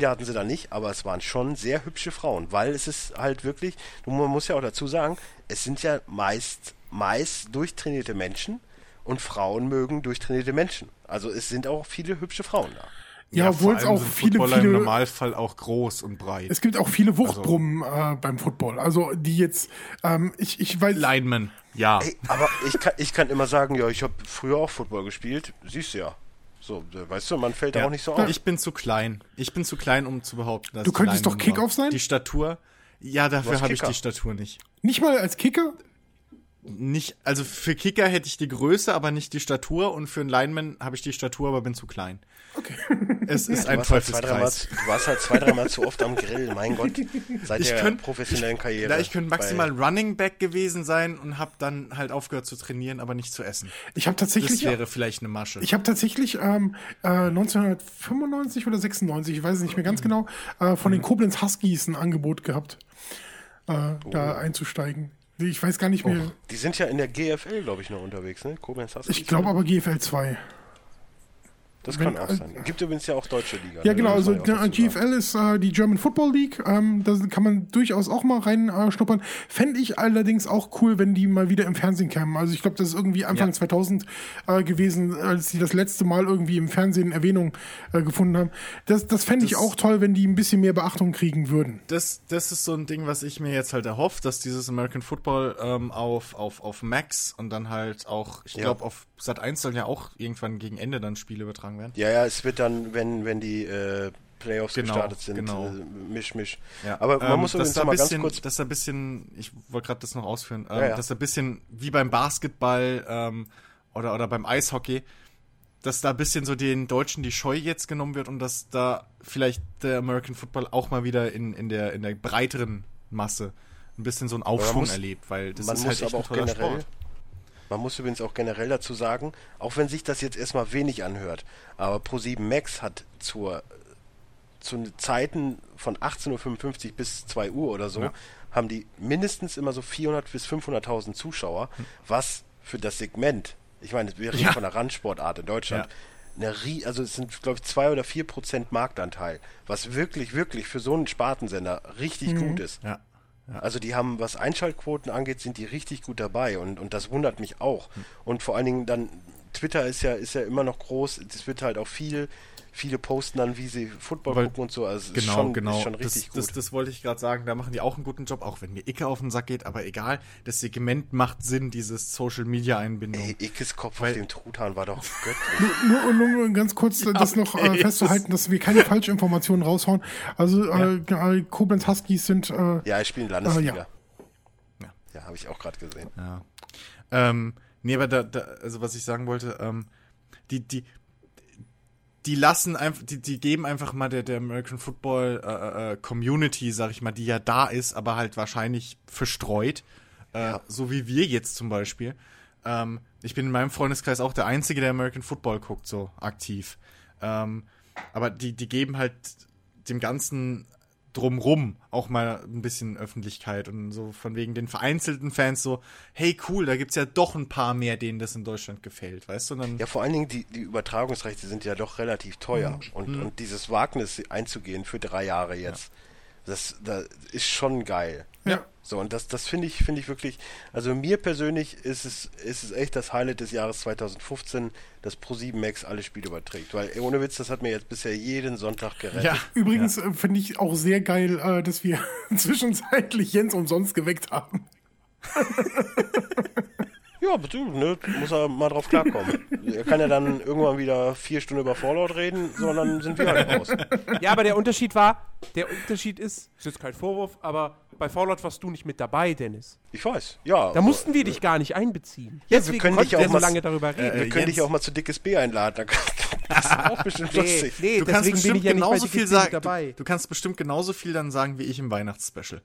da hatten sie da nicht, aber es waren schon sehr hübsche Frauen, weil es ist halt wirklich, man muss ja auch dazu sagen, es sind ja meist, meist durchtrainierte Menschen und Frauen mögen durchtrainierte Menschen. Also es sind auch viele hübsche Frauen da. ja, obwohl vor es allem auch sind viele, Footballer im viele Normalfall auch groß und breit. es gibt auch viele Wuchtbrummen äh, beim Football. Also die jetzt, ähm, ich, ich weiß, Lineman, ja. Ey, aber ich kann, ich kann immer sagen, ja, ich habe früher auch Football gespielt, siehst du ja. So, äh, weißt du, man fällt da Ja. auch nicht so auf. Ich bin zu klein. Ich bin zu klein, um zu behaupten, dass Du könntest doch Kickoff sein? Die Statur. Ja, dafür habe ich die Statur nicht. nicht mal als Kicker. Nicht, also für Kicker hätte ich die Größe, aber nicht die Statur und für einen Lineman habe ich die Statur, aber bin zu klein. Okay. Es ist Du ein halt Teufelskreis. du warst halt zwei, dreimal zu oft am Grill, mein Gott. Seit Ich der könnt- professionellen Karriere. Ja, ich könnte maximal Running Back gewesen sein und habe dann halt aufgehört zu trainieren, aber nicht zu essen. Ich habe Das tatsächlich, wäre vielleicht eine Masche. ich habe tatsächlich ähm, äh, 1995 oder 96, ich weiß es nicht mehr ganz genau, äh, von den Koblenz Huskies ein Angebot gehabt, äh, da einzusteigen. Ich weiß gar nicht mehr. Die sind ja in der GFL, glaube ich, noch unterwegs, ne? Koblenz Huskies. Ich glaube aber GFL 2. Das kann auch sein. Gibt übrigens ja auch deutsche Liga. Ja, ne? genau. Also ja. GFL ist äh, die German Football League. Ähm, da kann man durchaus auch mal reinschnuppern. Fände ich allerdings auch cool, wenn die mal wieder im Fernsehen kämen. Also ich glaube, das ist irgendwie Anfang Ja. 2000 äh, gewesen, als die das letzte Mal irgendwie im Fernsehen Erwähnung äh, gefunden haben. Das, das fände ich auch toll, wenn die ein bisschen mehr Beachtung kriegen würden. das, das ist so ein Ding, was ich mir jetzt halt erhoffe, dass dieses American Football ähm, auf, auf, auf Max und dann halt auch, ich Ja. glaube, auf Sat 1 sollen ja auch irgendwann gegen Ende dann Spiele übertragen werden. Ja, ja, es wird dann, wenn, wenn die äh, Playoffs Genau, gestartet sind, genau. äh, misch, misch. Ja. Aber man Ähm, muss übrigens da mal ganz bisschen, kurz... dass da ein bisschen, ich wollte gerade das noch ausführen, ähm, Ja, ja. dass da ein bisschen wie beim Basketball ähm, oder, oder beim Eishockey, dass da ein bisschen so den Deutschen die Scheu jetzt genommen wird und dass da vielleicht der American Football auch mal wieder in, in, der, in der breiteren Masse ein bisschen so einen Aufschwung muss- erlebt, weil das ist muss halt echt aber ein auch toller generell, Sport. Man muss übrigens auch generell dazu sagen, auch wenn sich das jetzt erstmal wenig anhört, aber Pro7 Max hat zur zu Zeiten von 18.55 Uhr bis 2 Uhr oder so, Ja. haben die mindestens immer so 400 bis 500.000 Zuschauer, Hm. was für das Segment, ich meine, wir reden Ja. von einer Randsportart in Deutschland, eine Rie also es sind, glaube ich, 2 oder 4 Prozent Marktanteil, was wirklich, wirklich für so einen Spartensender richtig gut ist. Ja. Also die haben, was Einschaltquoten angeht, sind die richtig gut dabei und, und das wundert mich auch. Hm. Und vor allen Dingen dann, Twitter ist ja, ist ja immer noch groß, es wird halt auch viel, viele posten dann, wie sie Football Weil- gucken und so. Also Genau, ist schon, genau. Ist schon richtig das, gut. Das, das wollte ich gerade sagen. Da machen die auch einen guten Job, auch wenn mir Icke auf den Sack geht. Aber egal, das Segment macht Sinn, dieses Social Media Einbindung. Ey, Ickes Kopf Weil- auf dem Truthahn war doch göttlich. Nur, um nur ganz kurz äh, das noch äh, festzuhalten, dass wir keine Falschinformationen raushauen. Also äh, äh, Koblenz Huskies sind äh, ja, ich spiele Landesliga. ja. Ja. Ja, habe ich auch gerade gesehen. Ja. Ähm, nee, aber da, da, also was ich sagen wollte, ähm, die, die, die lassen einfach, die, die geben einfach mal der, der American Football äh, äh, Community, sag ich mal, die ja da ist, aber halt wahrscheinlich verstreut, äh, Ja. so wie wir jetzt zum Beispiel. Ähm, ich bin in meinem Freundeskreis auch der Einzige, der American Football guckt, so aktiv. Ähm, aber die, die geben halt dem Ganzen drumrum auch mal ein bisschen Öffentlichkeit und so von wegen den vereinzelten Fans so, hey cool, da gibt's ja doch ein paar mehr, denen das in Deutschland gefällt, weißt du? Und dann, Ja, vor allen Dingen, die, die Übertragungsrechte sind ja doch relativ teuer. Mhm. Und, und dieses Wagnis einzugehen für drei Jahre jetzt, das, das ist schon geil. Ja. So, und das, das finde ich, finde ich wirklich, also mir persönlich ist es, ist es echt das Highlight des Jahres 2015, dass Pro7 Max alle Spiele überträgt. Weil, ey, ohne Witz, das hat mir jetzt bisher jeden Sonntag gerettet. ja, Übrigens äh, finde ich auch sehr geil, äh, dass wir zwischenzeitlich Jens umsonst geweckt haben. Ja, ne, muss er mal drauf klarkommen. er kann ja dann irgendwann wieder vier Stunden über Fallout reden, sondern sind wir halt raus. Ja, aber der Unterschied war, der Unterschied ist, ist jetzt kein Vorwurf, aber bei Fallout warst du nicht mit dabei, Dennis. Ich weiß, ja. Da mussten wir dich gar nicht einbeziehen. Ja, wir Deswegen können konnten dich auch wir so mal- lange darüber reden. wir äh, können dich auch mal zu dickes B einladen. Das ist auch bestimmt nee, lustig. nee, du kannst deswegen bin bestimmt ich ja genauso viel sagen. dabei. Du, du kannst bestimmt genauso viel dann sagen wie ich im Weihnachtsspecial.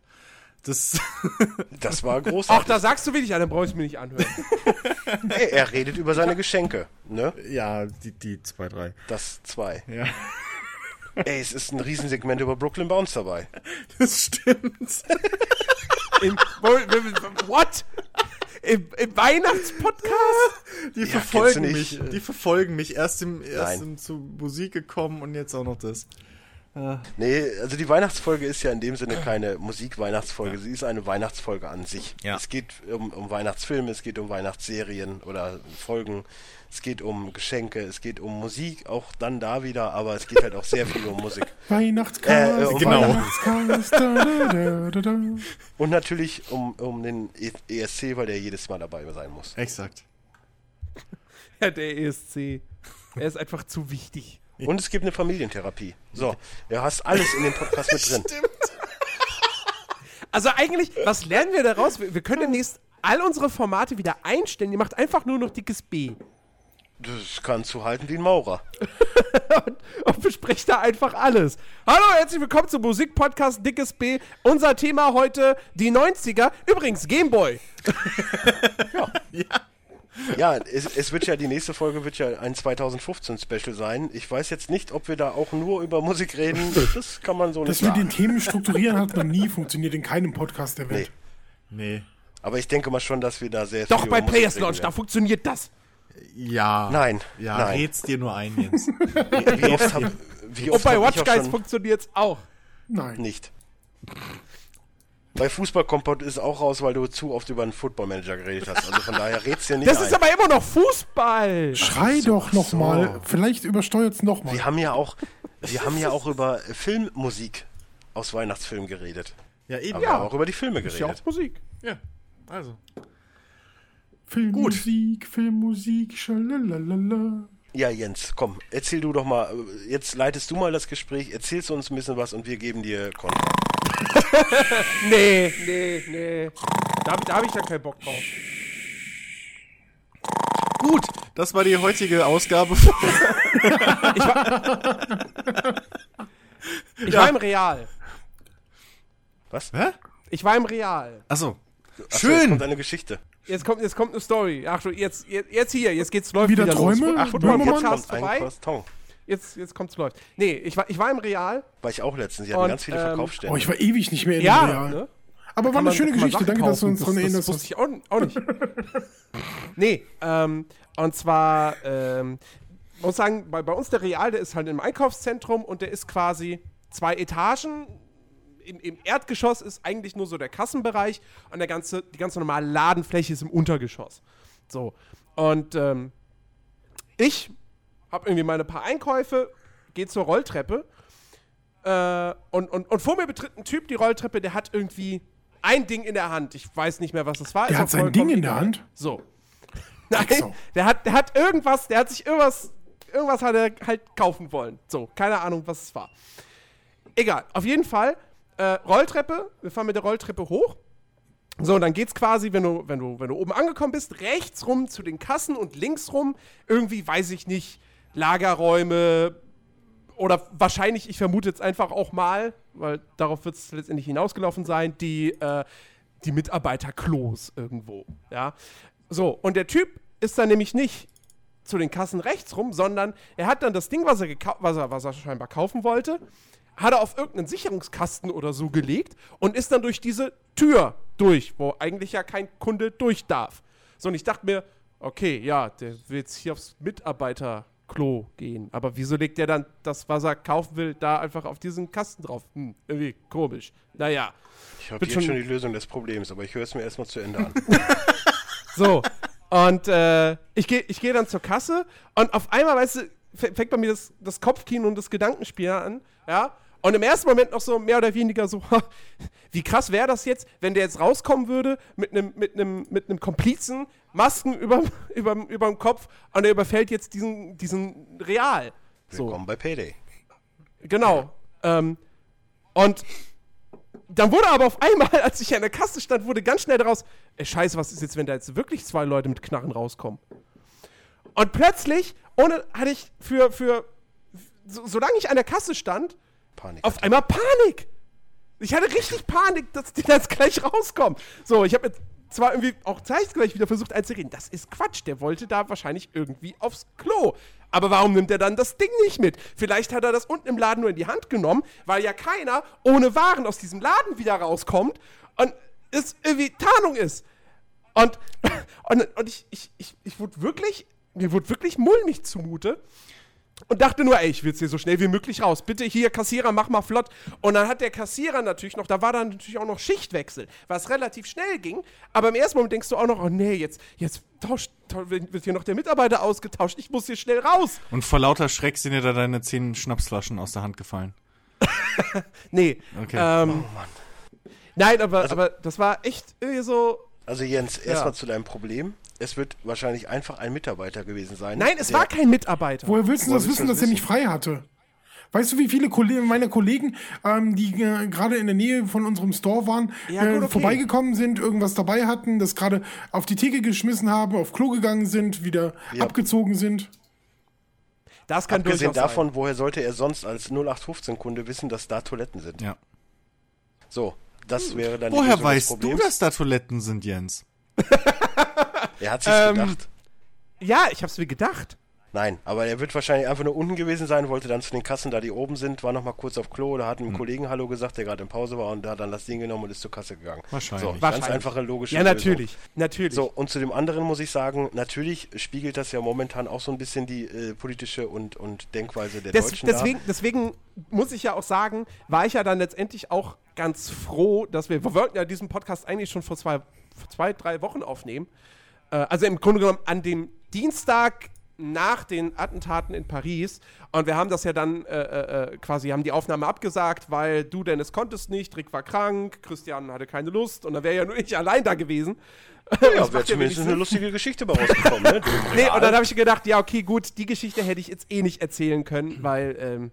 Das, Das war Ach, großartig. da sagst du wenig an, dann brauche ich mir nicht anhören. Ey, er redet über seine Geschenke, ne? ja, die, die zwei, drei. Das zwei. Ja, Ey, es ist ein Riesensegment über Brooklyn Bounce dabei. das stimmt. In, what? Im, im Weihnachtspodcast? Die Ja, verfolgen mich. Die verfolgen mich. Erst, im, erst im, zu Musik gekommen und jetzt auch noch das. Nee, also die Weihnachtsfolge ist ja in dem Sinne keine Musik-Weihnachtsfolge, sie ist eine Weihnachtsfolge an sich. Ja. Es geht um, um Weihnachtsfilme, es geht um Weihnachtsserien oder Folgen, es geht um Geschenke, es geht um Musik, auch dann da wieder, aber es geht halt auch sehr viel um Musik. Weihnachtscast, Äh, äh, genau. Weihnachtscast, da, da, da, da, da. Und natürlich um, um den ESC, weil der jedes Mal dabei sein muss. Exakt. Ja, der ESC. Er ist einfach zu wichtig. Und es gibt eine Familientherapie. So, du hast alles in dem Podcast mit drin. Also eigentlich, was lernen wir daraus? Wir, wir können demnächst all unsere Formate wieder einstellen. Ihr macht einfach nur noch dickes B. Das kannst du halten wie ein Maurer. und, und besprecht da einfach alles. Hallo, herzlich willkommen zum Musikpodcast Dickes B. Unser Thema heute die 90er. Übrigens, Gameboy. Ja, es, es wird ja, die nächste Folge wird ja ein 2015 Special sein. Ich weiß jetzt nicht, ob wir da auch nur über Musik reden. Das kann man so Dass nicht wir den sagen. Themen strukturieren, hat noch nie funktioniert in keinem Podcast der Welt. Nee. Aber ich denke mal schon, dass wir da sehr Doch bei Musik Players Launch, da funktioniert das. Ja. Nein, Ja, nein. red's dir nur ein, Jens. Wie oft hab, wie Und oft bei hab Watch Guys funktioniert's auch. Nein. nicht. Bei Fußballkompott ist auch raus, weil du zu oft über einen Footballmanager geredet hast. Also von daher red's dir nicht Das ein. ist aber immer noch Fußball. Schrei doch noch mal. Vielleicht übersteuert's noch mal. wir haben ja auch, wir haben ja auch über Filmmusik aus Weihnachtsfilmen geredet. Ja, eben. Aber wir haben auch über die Filme Ist ja geredet. auch Musik. Ja. Also. Filmmusik, Filmmusik, schalalala. Ja, Jens, komm, erzähl du doch mal. Jetzt leitest du mal das Gespräch, erzählst uns ein bisschen was und wir geben dir Kontra. Nee, nee, nee. Da, da habe ich ja keinen Bock drauf. Gut, das war die heutige Ausgabe von. Ich war im Real. Was? Hä? Ich war im Real. Achso. Ach so, jetzt Schön. kommt eine Geschichte. Jetzt kommt, jetzt kommt eine Story. Ach, du, jetzt, jetzt, jetzt hier, jetzt geht's läuft Wieder wieder, Träume? los. Ach, Football? Podcast vorbei. Jetzt, jetzt kommt's läuft. Nee, ich war, ich war im Real. War ich auch letztens. Sie hatten Und, ganz viele ähm, Verkaufsstände. Oh, ich war ewig nicht mehr in Ja, Real. ne? Aber war Kann eine man- schöne man Geschichte. Danke, dass du uns daran das, erinnerst. Das wusste ich auch, auch nicht. nee, ähm, und zwar, ähm, ich muss sagen, bei, bei uns der Real, der ist halt im Einkaufszentrum und der ist quasi zwei Etagen. Im, Im Erdgeschoss ist eigentlich nur so der Kassenbereich und der ganze, die ganze normale Ladenfläche ist im Untergeschoss. So. Und ähm, ich habe irgendwie meine paar Einkäufe, gehe zur Rolltreppe äh, und, und, und vor mir betritt ein Typ die Rolltreppe, der hat irgendwie ein Ding in der Hand. Ich weiß nicht mehr, was das war. Der hat sein Ding in der egal. Hand? So. Nein, so. der hat, der hat irgendwas, der hat sich irgendwas, irgendwas hat er halt kaufen wollen. So, keine Ahnung, was es war. Egal, auf jeden Fall, äh, Rolltreppe, wir fahren mit der Rolltreppe hoch. So, und dann geht's quasi, wenn du, wenn du, wenn du oben angekommen bist, rechts rum zu den Kassen und links rum, irgendwie, weiß ich nicht, Lagerräume oder wahrscheinlich, ich vermute jetzt einfach auch mal, weil darauf wird es letztendlich hinausgelaufen sein, die, äh, die Mitarbeiterklos irgendwo. Ja. So, und der Typ ist dann nämlich nicht zu den Kassen rechts rum, sondern er hat dann das Ding, was er, was er, was er scheinbar kaufen wollte, hat er auf irgendeinen Sicherungskasten oder so gelegt und ist dann durch diese Tür durch, wo eigentlich ja kein Kunde durch darf. So, und ich dachte mir, okay, ja, der will jetzt hier aufs Mitarbeiterklo gehen. Aber wieso legt der dann das, was er kaufen will, da einfach auf diesen Kasten drauf? Hm, irgendwie komisch. Naja. ich habe jetzt schon schon- die Lösung des Problems, aber ich höre es mir erstmal zu Ende an. So. Und äh, ich gehe ich geh dann zur Kasse und auf einmal, weißt du, fängt bei mir das, das Kopfkino und das Gedankenspiel an, ja. Und im ersten Moment noch so mehr oder weniger so, wie krass wäre das jetzt, wenn der jetzt rauskommen würde mit einem mit einem mit einem Komplizen, Masken über überm überm Kopf und er überfällt jetzt diesen diesen Real. So. Willkommen bei Payday. Genau. Ähm, und dann wurde aber auf einmal, als ich an der Kasse stand, wurde ganz schnell daraus, ey, scheiße, was ist jetzt, wenn da jetzt wirklich zwei Leute mit Knarren rauskommen? Und plötzlich, ohne, hatte ich für, für, so, solange ich an der Kasse stand, Panik. auf einmal Panik. Ich hatte richtig Panik, dass die jetzt gleich rauskommen. So, ich habe jetzt zwar irgendwie auch zeitgleich wieder versucht einzureden. Das ist Quatsch. Der wollte da wahrscheinlich irgendwie aufs Klo. Aber warum nimmt er dann das Ding nicht mit? Vielleicht hat er das unten im Laden nur in die Hand genommen, weil ja keiner ohne Waren aus diesem Laden wieder rauskommt und es irgendwie Tarnung ist. Und, und, und ich, ich, ich, ich wurde wirklich, mir wurde wirklich mulmig zumute. Und dachte nur, ey, ich will jetzt hier so schnell wie möglich raus. Bitte hier, Kassierer, mach mal flott. Und dann hat der Kassierer natürlich noch, da war dann natürlich auch noch Schichtwechsel, was relativ schnell ging. Aber im ersten Moment denkst du auch noch, oh nee, jetzt, jetzt tauscht, wird hier noch der Mitarbeiter ausgetauscht. Ich muss hier schnell raus. Und vor lauter Schreck sind dir da deine zehn Schnapsflaschen aus der Hand gefallen. Nee. Okay. Ähm, Nein, aber, aber das war echt irgendwie so. Also Jens, Ja. erstmal zu deinem Problem. Es wird wahrscheinlich einfach ein Mitarbeiter gewesen sein. Nein, es war kein Mitarbeiter. Woher willst du Woher das wissen, das dass er nicht wissen? frei hatte? Weißt du, wie viele Kollegen, meiner Kollegen, ähm, die äh, gerade in der Nähe von unserem Store waren, Ja, äh, gut, okay. vorbeigekommen sind, irgendwas dabei hatten, das gerade auf die Theke geschmissen haben, auf Klo gegangen sind, wieder Ja. abgezogen sind? Das kann Abgesehen durchaus davon, woher sollte er sonst als 0815-Kunde wissen, dass da Toiletten sind? Ja. So, das wäre dann die Woher des weißt du, dass da Toiletten sind, Jens? Er hat sich Ähm, gedacht. Ja, ich hab's mir gedacht. Nein, aber er wird wahrscheinlich einfach nur unten gewesen sein, wollte dann zu den Kassen, da die oben sind, war noch mal kurz auf Klo oder hat Hm. einem Kollegen Hallo gesagt, der gerade in Pause war und hat dann das Ding genommen und ist zur Kasse gegangen. Wahrscheinlich. So, ganz Wahrscheinlich. einfache logische Ja, Lösung. natürlich. Natürlich. So, und zu dem anderen muss ich sagen, natürlich spiegelt das ja momentan auch so ein bisschen die äh, politische und, und Denkweise der Des, Deutschen deswegen, deswegen muss ich ja auch sagen, war ich ja dann letztendlich auch ganz froh, dass wir, wir wollten ja diesen Podcast eigentlich schon vor zwei, vor zwei drei Wochen aufnehmen. Äh, also im Grunde genommen an dem Dienstag nach den Attentaten in Paris. Und wir haben das ja dann äh, äh, quasi, haben die Aufnahme abgesagt, weil du, Dennis, konntest nicht, Rick war krank, Christian hatte keine Lust und dann wäre ja nur ich allein da gewesen. Ja, wäre ja zumindest wenig eine lustige Geschichte bei rausgekommen, ne? Nee, und dann habe ich gedacht, ja, okay, gut, die Geschichte hätte ich jetzt eh nicht erzählen können, weil, ähm,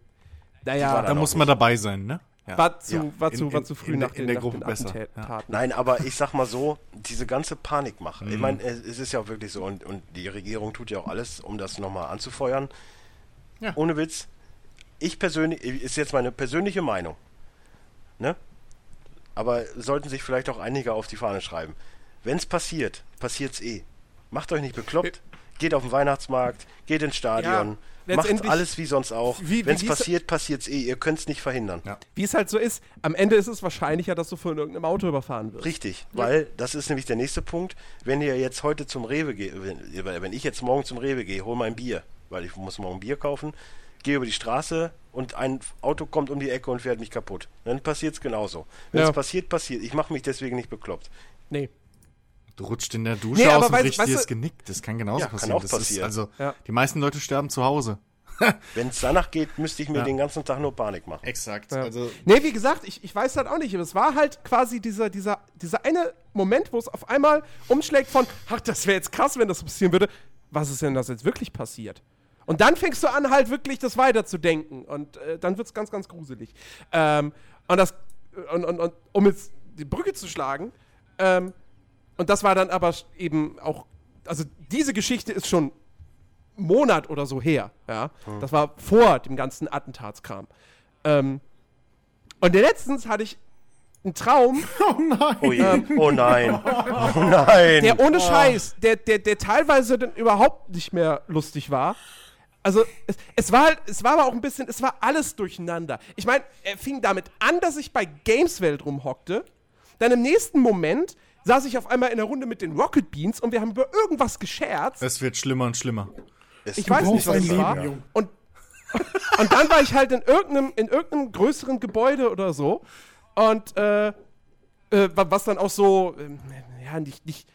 naja, Da muss man dabei sein, ne? Ja. war zu, Ja. war zu, In- war in- zu früh in der- nach in den, der nach Gruppe den besser, Attentaten. Nein, aber ich sag mal so, diese ganze Panikmache. Mhm. Ich meine, es, es ist ja auch wirklich so und, und die Regierung tut ja auch alles, um das nochmal anzufeuern. Ja. Ohne Witz. Ich persönlich, ist jetzt meine persönliche Meinung. Ne? Aber sollten sich vielleicht auch einige auf die Fahne schreiben. Wenn es passiert, passiert's eh. Macht euch nicht bekloppt. Geht auf den Weihnachtsmarkt, geht ins Stadion, macht alles wie sonst auch. Wenn es ist- passiert, passiert's eh. Ihr könnt's nicht verhindern. Ja. Wie es halt so ist, am Ende ist es wahrscheinlicher, dass du von irgendeinem Auto überfahren wirst. Richtig, weil das ist nämlich der nächste Punkt. Wenn ihr jetzt heute zum Rewe geht, wenn, wenn ich jetzt morgen zum Rewe gehe, hol mein Bier, weil ich muss morgen Bier kaufen, gehe über die Straße und ein Auto kommt um die Ecke und fährt mich kaputt. Dann passiert es genauso. Wenn es Ja. passiert, passiert. Ich mache mich deswegen nicht bekloppt. Nee. Du rutscht in der Dusche Nee, aber aus und weißt- brichst weißt dir das Genick. Das kann genauso Ja, kann passieren. auch das passieren. Ist, also, Ja. die meisten Leute sterben zu Hause. Wenn es danach geht, müsste ich mir Ja. den ganzen Tag nur Panik machen. Exakt. Ja. Also, Nee, wie gesagt, ich, ich weiß halt auch nicht. aber Es war halt quasi dieser, dieser, dieser eine Moment, wo es auf einmal umschlägt von, ach, das wäre jetzt krass, wenn das passieren würde. Was ist denn das jetzt wirklich passiert? Und dann fängst du an, halt wirklich das weiterzudenken. Und äh, dann wird es ganz, ganz gruselig. Ähm, und das, und, und, und um jetzt die Brücke zu schlagen, ähm, und das war dann aber eben auch, also diese Geschichte ist schon einen Monat oder so her, ja. Das war vor dem ganzen Attentatskram. Ähm, und letztens hatte ich einen Traum, Oh nein. Oh je, oh nein, oh nein. der ohne Scheiß, der, der, der teilweise dann überhaupt nicht mehr lustig war. Also, es, es war halt, es war aber auch ein bisschen, es war alles durcheinander. Ich meine, er fing damit an, dass ich bei Gameswelt rumhockte. Dann im nächsten Moment saß ich auf einmal in der Runde mit den Rocket Beans und wir haben über irgendwas gescherzt. es wird schlimmer und schlimmer. Es Ich weiß nicht, was es war. Junge. Und, und dann war ich halt in irgendeinem, in irgendeinem größeren Gebäude oder so. Und äh, äh, wa- was dann auch so, ähm, ja, nicht, nicht,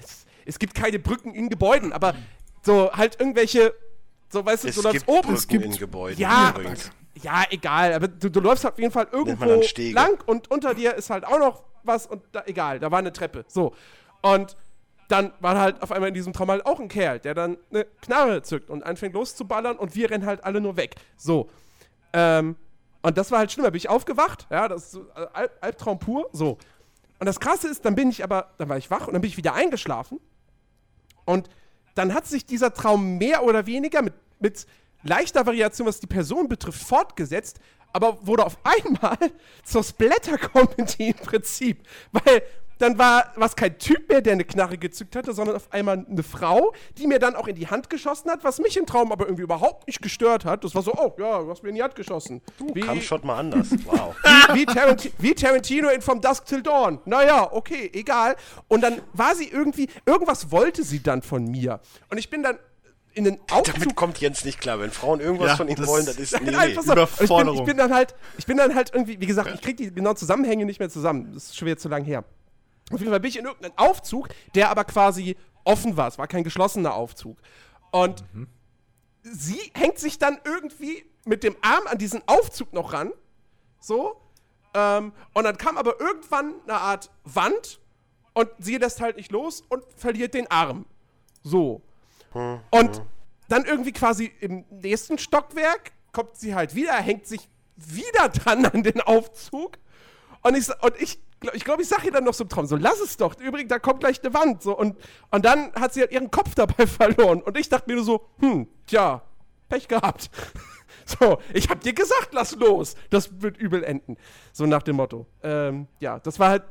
das, es gibt keine Brücken in Gebäuden, aber so halt irgendwelche, so weißt du, Es läufst gibt oben. Brücken gibt- in Gebäuden Ja, übrigens. Ja, egal, aber du, du läufst auf jeden Fall irgendwo lang und unter dir ist halt auch noch was und da, egal, da war eine Treppe. So. Und dann war halt auf einmal in diesem Traum halt auch ein Kerl, der dann eine Knarre zückt und anfängt loszuballern und wir rennen halt alle nur weg. So. Ähm, und das war halt schlimm. Da bin ich aufgewacht, ja, das ist äh, Alb Albtraum pur, so. Und das Krasse ist, dann bin ich aber, dann war ich wach und dann bin ich wieder eingeschlafen. Und dann hat sich dieser Traum mehr oder weniger mit, mit leichter Variation, was die Person betrifft, fortgesetzt, aber wurde auf einmal zur Splatter-Comedy im Prinzip. Weil dann war was kein Typ mehr, der eine Knarre gezückt hatte, sondern auf einmal eine Frau, die mir dann auch in die Hand geschossen hat, was mich im Traum aber irgendwie überhaupt nicht gestört hat. Das war so, oh ja, du hast mir in die Hand geschossen. Wie, Kam schon mal anders. Wow. wie, wie, Taranti wie Tarantino in From Dusk Till Dawn. Naja, okay, egal. Und dann war sie irgendwie, irgendwas wollte sie dann von mir. Und ich bin dann in den Aufzug Damit kommt Jens nicht klar. Wenn Frauen irgendwas Ja, von ihm wollen, das ist. Nee, Nein, nee. pass auf. Ich bin, ich bin dann halt, ich bin dann halt irgendwie, wie gesagt, ich krieg die genauen Zusammenhänge nicht mehr zusammen. Das ist schon wieder zu lang her. Auf jeden Fall bin ich in irgendeinem Aufzug, der aber quasi offen war. Es war kein geschlossener Aufzug. Und sie hängt sich dann irgendwie mit dem Arm an diesen Aufzug noch ran. So. Ähm, und dann kam aber irgendwann eine Art Wand und sie lässt halt nicht los und verliert den Arm. So. Und dann irgendwie quasi im nächsten Stockwerk kommt sie halt wieder, hängt sich wieder dran an den Aufzug. Und ich, und ich glaube, ich, glaub, ich sag ihr dann noch so im Traum, so lass es doch. Übrigens, da kommt gleich eine Wand. So. Und, und dann hat sie halt ihren Kopf dabei verloren. Und ich dachte mir nur so, hm, tja, Pech gehabt. So, ich hab dir gesagt, lass los. Das wird übel enden. So nach dem Motto. Ähm, ja, das war halt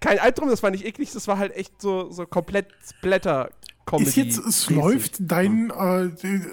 kein Albtraum, das war nicht eklig, das war halt echt so, so komplett Splatter. Comedy Ist jetzt, es läuft dein äh,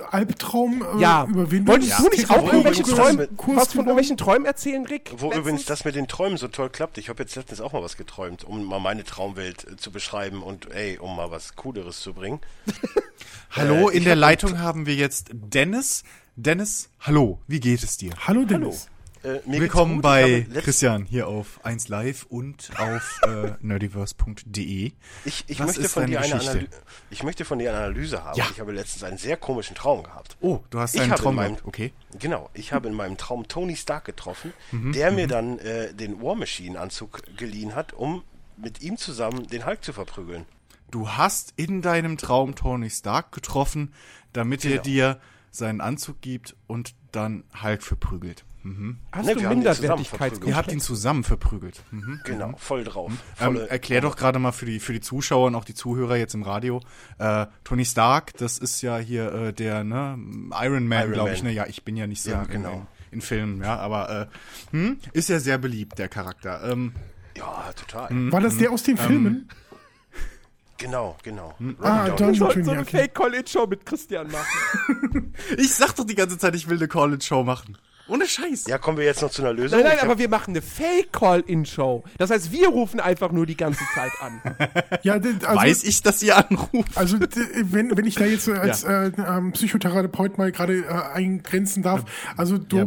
Albtraum äh, Ja. überwinden? Wolltest du nicht auch irgendwelche Träume, was von irgendwelchen Träumen erzählen, Rick? Wo letztens? übrigens das mit den Träumen so toll klappt. Ich habe jetzt letztens auch mal was geträumt, um mal meine Traumwelt äh, zu beschreiben und ey, um mal was Cooleres zu bringen. Hallo, Äh, in der hab- Leitung haben wir jetzt Dennis. Dennis, hallo, wie geht es dir? Hallo Dennis. Äh, Willkommen bei Christian hier auf 1 Live und auf äh, nerdiverse.de. Ich, ich, Was möchte von dir eine Geschichte? Analy ich möchte von dir eine Analyse haben. Ja. Ich habe letztens einen sehr komischen Traum gehabt. Oh, du hast einen Traum in meinem- gehabt, okay. Genau, ich habe in meinem Traum Tony Stark getroffen, Mhm, der mir dann äh, den War Machine Anzug geliehen hat, um mit ihm zusammen den Hulk zu verprügeln. Du hast in deinem Traum Tony Stark getroffen, damit er Genau. dir seinen Anzug gibt und dann Hulk verprügelt. Mhm. Hast Ne, du wir haben die zusammen Minderwertigkeitskomplex? Ihr habt ihn zusammen verprügelt. Mhm. Genau, voll drauf. Ähm, Volle, erklär doch gerade mal für die, für die Zuschauer und auch die Zuhörer jetzt im Radio. Äh, Tony Stark, das ist ja hier äh, der ne, Iron Man, glaube ich. Ne? Ja, ich bin ja nicht so Ja, in, genau. in, in Filmen, ja, aber äh, hm, ist ja sehr beliebt, der Charakter. Ähm, ja, total. Mhm. War das der aus den Filmen? Genau, genau. Hm. Ah, Downey dann Ich wollte so eine okay. Fake-College-Show mit Christian machen. ich sag doch die ganze Zeit, ich will eine College-Show machen. Ohne Scheiß. Ja, kommen wir jetzt noch zu einer Lösung? Nein, nein, Ich hab- aber wir machen eine Fake-Call-In-Show. Das heißt, wir rufen einfach nur die ganze Zeit an. Ja, also, Weiß ich, dass ihr anruft? Also wenn, wenn ich da jetzt als äh, ähm, Psychotherapeut mal gerade äh, eingrenzen darf, also du Ja,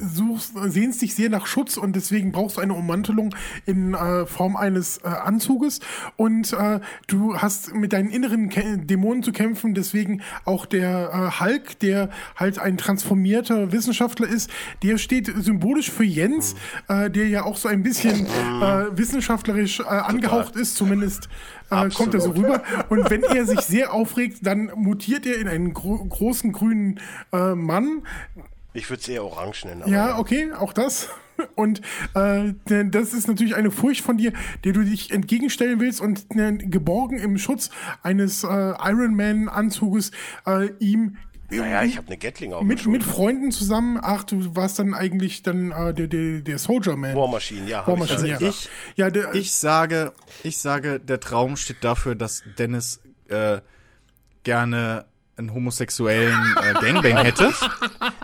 suchst, sehnst dich sehr nach Schutz und deswegen brauchst du eine Ummantelung in äh, Form eines äh, Anzuges und äh, du hast mit deinen inneren Kä Dämonen zu kämpfen, deswegen auch der äh, Hulk, der halt ein transformierter Wissenschaftler ist, der steht symbolisch für Jens, äh, der ja auch so ein bisschen äh, wissenschaftlerisch äh, angehaucht ist, zumindest äh, kommt er so rüber. Und wenn er sich sehr aufregt, dann mutiert er in einen gro großen grünen äh, Mann. Ich würde es eher orange nennen. Aber Ja, okay, auch das. Und äh, das ist natürlich eine Furcht von dir, der du dich entgegenstellen willst und äh, geborgen im Schutz eines äh, Iron Man-Anzuges äh, ihm Naja, ich habe eine Gatling auf mit, mit Freunden zusammen. Ach, du warst dann eigentlich dann äh, der, der, der Soldier Man. War Machine, ja. War ich Machine, ja ja. gesagt. Ich, ja, der, ich sage, ich sage, der Traum steht dafür, dass Dennis äh, gerne einen homosexuellen äh, Gangbang hätte,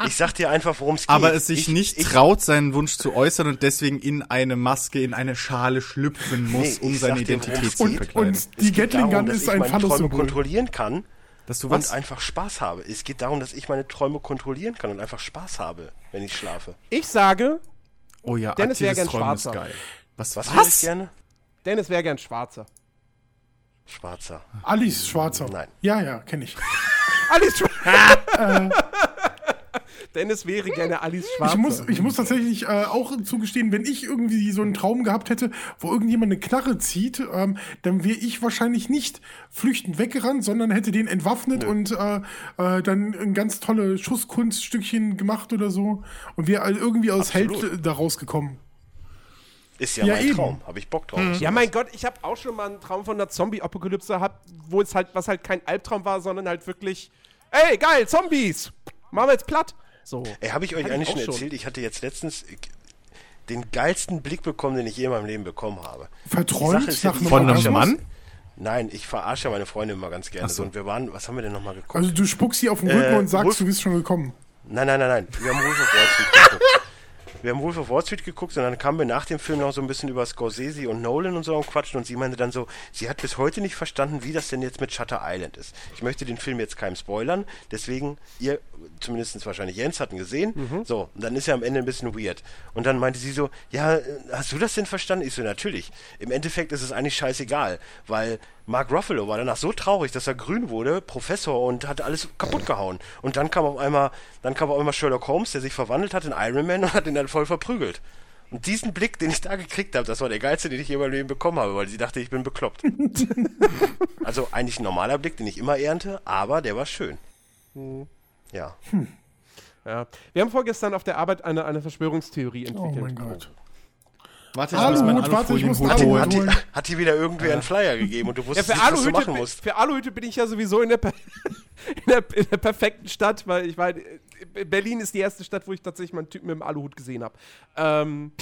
Ich sag dir einfach, worum es geht. aber es sich ich, nicht ich, traut, seinen Wunsch zu äußern und deswegen in eine Maske, in eine Schale schlüpfen muss, Nee, um ich seine dir, Identität worum's zu und, verkleiden. und Es die Gatling Gun ist ich ein Phallus-Symbol. kontrollieren kann dass du und was? einfach Spaß habe. Es geht darum, dass ich meine Träume kontrollieren kann und einfach Spaß habe, wenn ich schlafe. Ich sage, Oh ja, Dennis wär aktives gern Träumen Schwarzer. geil. Was? Was, Was? ich gerne? Dennis wäre gern Schwarzer. Schwarzer. Alice Schwarzer. Nein. Ja, ja, kenne ich. Alice Schwarzer. Dennis wäre gerne Alice Schwarzer. Ich muss, ich muss tatsächlich äh, auch zugestehen, wenn ich irgendwie so einen Traum gehabt hätte, wo irgendjemand eine Knarre zieht, ähm, dann wäre ich wahrscheinlich nicht flüchtend weggerannt, sondern hätte den entwaffnet und äh, äh, dann ein ganz tolle Schusskunststückchen gemacht oder so und wäre irgendwie als Absolut. Held da rausgekommen. Ist ja, Ja, mein eben. Traum. Habe ich Bock drauf. ja, mein Gott, ich habe auch schon mal einen Traum von einer Zombie-Apokalypse gehabt, wo es halt, was halt kein Albtraum war, sondern halt wirklich, ey, geil, Zombies! Machen wir jetzt platt. So. Ey, habe ich euch eigentlich schon schon. erzählt? Ich hatte jetzt letztens. den geilsten Blick bekommen, den ich je in meinem Leben bekommen habe. Verträumt ist ja Von einem? Mann? Nein, ich verarsche meine Freunde immer ganz gerne. So. Und wir waren, was haben wir denn nochmal geguckt? Also du spuckst sie auf den Rücken Äh, und sagst, Wolf- du bist schon gekommen. Nein, nein, nein, nein. Wir haben Wolf of Wall Street geguckt. Wir haben Wolf of Wall Street geguckt und dann kamen wir nach dem Film noch so ein bisschen über Scorsese und Nolan und so am Quatschen und sie meinte dann so, sie hat bis heute nicht verstanden, wie das denn jetzt mit Shutter Island ist. Ich möchte den Film jetzt keinem spoilern, deswegen, ihr, zumindest wahrscheinlich Jens, hatten gesehen. So, und dann ist er am Ende ein bisschen weird. Und dann meinte sie so, ja, hast du das denn verstanden? Ich so, natürlich. Im Endeffekt ist es eigentlich scheißegal, weil Mark Ruffalo war danach so traurig, dass er grün wurde, Professor und hat alles kaputt gehauen. Und dann kam auf einmal, dann kam auf einmal Sherlock Holmes, der sich verwandelt hat in Iron Man und hat ihn dann voll verprügelt. Und diesen Blick, den ich da gekriegt habe, das war der geilste, den ich je in meinem Leben bekommen habe, weil sie dachte, ich bin bekloppt. also eigentlich ein normaler Blick, den ich immer ernte, aber der war schön. Ja. Ja. Wir haben vorgestern auf der Arbeit eine, eine Verschwörungstheorie Oh entwickelt. mein Gott. Warte, ich Aluhut, muss meinen warte, ich muss. Hat, die, holen. hat dir wieder irgendwer einen Flyer gegeben und du Ja, wusstest für nicht, was du Aluhüte, machen bin- musst. für Aluhüte bin ich ja sowieso in der, in der, in der perfekten Stadt, weil ich meine, Berlin ist die erste Stadt, wo ich tatsächlich mal einen Typen mit dem Aluhut gesehen habe. Ähm,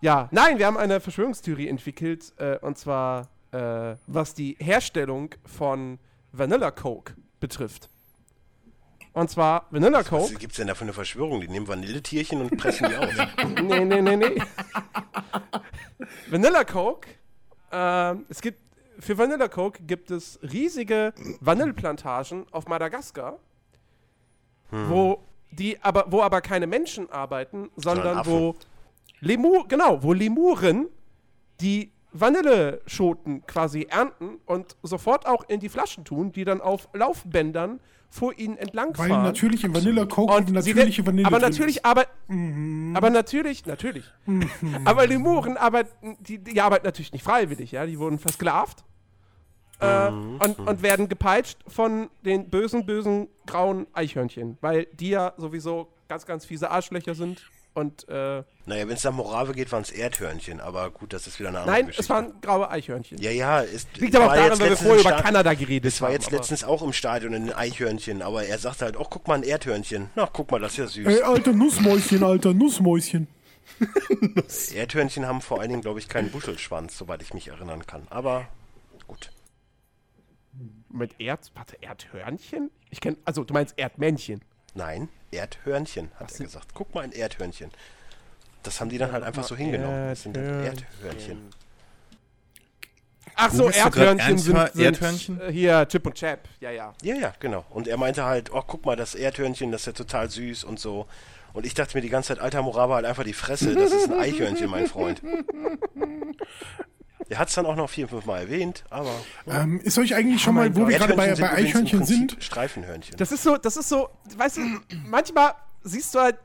ja, nein, wir haben eine Verschwörungstheorie entwickelt, äh, und zwar äh, was die Herstellung von Vanilla Coke betrifft. Und zwar Vanilla Was Coke. gibt's denn da für eine Verschwörung? Die nehmen Vanilletierchen und pressen die aus. Nee, nee, nee, nee. Vanilla Coke. Ähm, es gibt für Vanilla Coke gibt es riesige Vanilleplantagen auf Madagaskar, wo die aber wo aber keine Menschen arbeiten, sondern Affen. wo Lemur genau, wo Lemuren die Vanilleschoten quasi ernten und sofort auch in die Flaschen tun, die dann auf Laufbändern vor ihnen entlangfahren. Weil natürlich im Vanilla Coke Und die sie natürliche werden- Vanille aber drin natürlich, aber, aber natürlich, natürlich. aber Lemuren arbeiten, die, die arbeiten natürlich nicht freiwillig, ja, die wurden versklavt äh, und, und werden gepeitscht von den bösen, bösen grauen Eichhörnchen, weil die ja sowieso ganz, ganz fiese Arschlöcher sind und äh, Naja, wenn es nach Morave geht, waren es Erdhörnchen, aber gut, das ist wieder eine andere nein, Geschichte. es waren graue Eichhörnchen. ja, ja, ist, Liegt aber auch war daran, weil wir vorher über Kanada geredet Das war haben. jetzt aber- letztens auch im Stadion ein Eichhörnchen, aber er sagte halt, oh, guck mal, ein Erdhörnchen. Na, guck mal, das ist ja süß. Ey, alter Nussmäuschen, alter Nussmäuschen. Erdhörnchen haben vor allen Dingen, glaube ich, keinen Buschelschwanz, soweit ich mich erinnern kann. Aber gut. Mit Erd, warte, Erdhörnchen? Ich kenne, also du meinst Erdmännchen. Nein, Erdhörnchen, hat er gesagt. Guck mal, ein Erdhörnchen. Das haben die dann halt einfach so hingenommen. Das sind halt Erdhörnchen. Ach so, Erdhörnchen sind, sind Erdhörnchen? äh, hier Chip und Chap. Ja, ja. Ja, ja, genau. Und er meinte halt, oh, guck mal, das Erdhörnchen, das ist ja total süß und so. Und ich dachte mir die ganze Zeit, alter Morava, halt einfach die Fresse, das ist ein Eichhörnchen, mein Freund. Er hat es dann auch noch vier, fünf Mal erwähnt, aber Ähm, ist euch eigentlich schon mal, wo wir gerade bei, bei Eichhörnchen sind, Streifenhörnchen. Das ist so, das ist so, weißt du, manchmal siehst du halt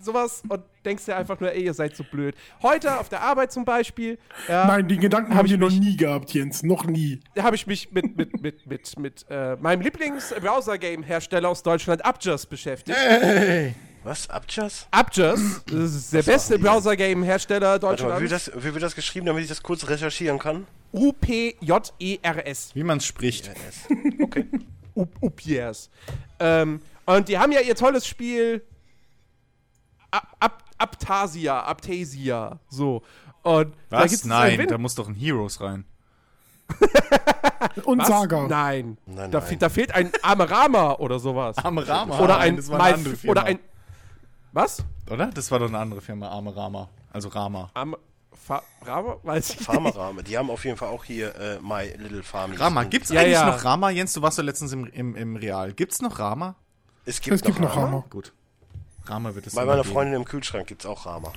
sowas und denkst dir einfach nur, ey, ihr seid so blöd. Heute auf der Arbeit zum Beispiel, ja, Nein, den Gedanken Hab habe ich ich noch nie gehabt, Jens. Noch nie. da habe ich mich mit, mit, mit, mit, mit äh, meinem Lieblings-Browser-Game-Hersteller aus Deutschland, Abjust, beschäftigt. Was? Abjas? Abjust, das ist der Das war beste. Browser-Game-Hersteller mal, wie wird, Deutschlands. das, wie wird das geschrieben, damit ich das kurz recherchieren kann? U-P-J-E-R-S. Wie man es spricht. Okay. Up Upiers. Ähm, und die haben ja ihr tolles Spiel Ab Ab Aptasia, Aptasia, so. Und da Was? gibt's ein Nein, da muss doch ein Heroes rein. Und Was? Saga. Nein. Nein, da, nein. fe- da fehlt ein Amerama oder sowas. Arme Rama. oder Nein, ein das war eine My- andere Firma. oder ein Was? Oder? Das war doch eine andere Firma, Arme Rama. Also Rama. Am Fa Rama? Weiß ich nicht. Pharmarame. Die haben auf jeden Fall auch hier äh, My Little Farm. Rama, gibt's Ja, eigentlich ja. noch Rama? Jens, du warst ja letztens im, im, im Real. Gibt's noch Rama? Es gibt, Es gibt noch Rama. Gut. Rama wird es Bei meiner geben. Freundin im Kühlschrank gibt es auch Rama.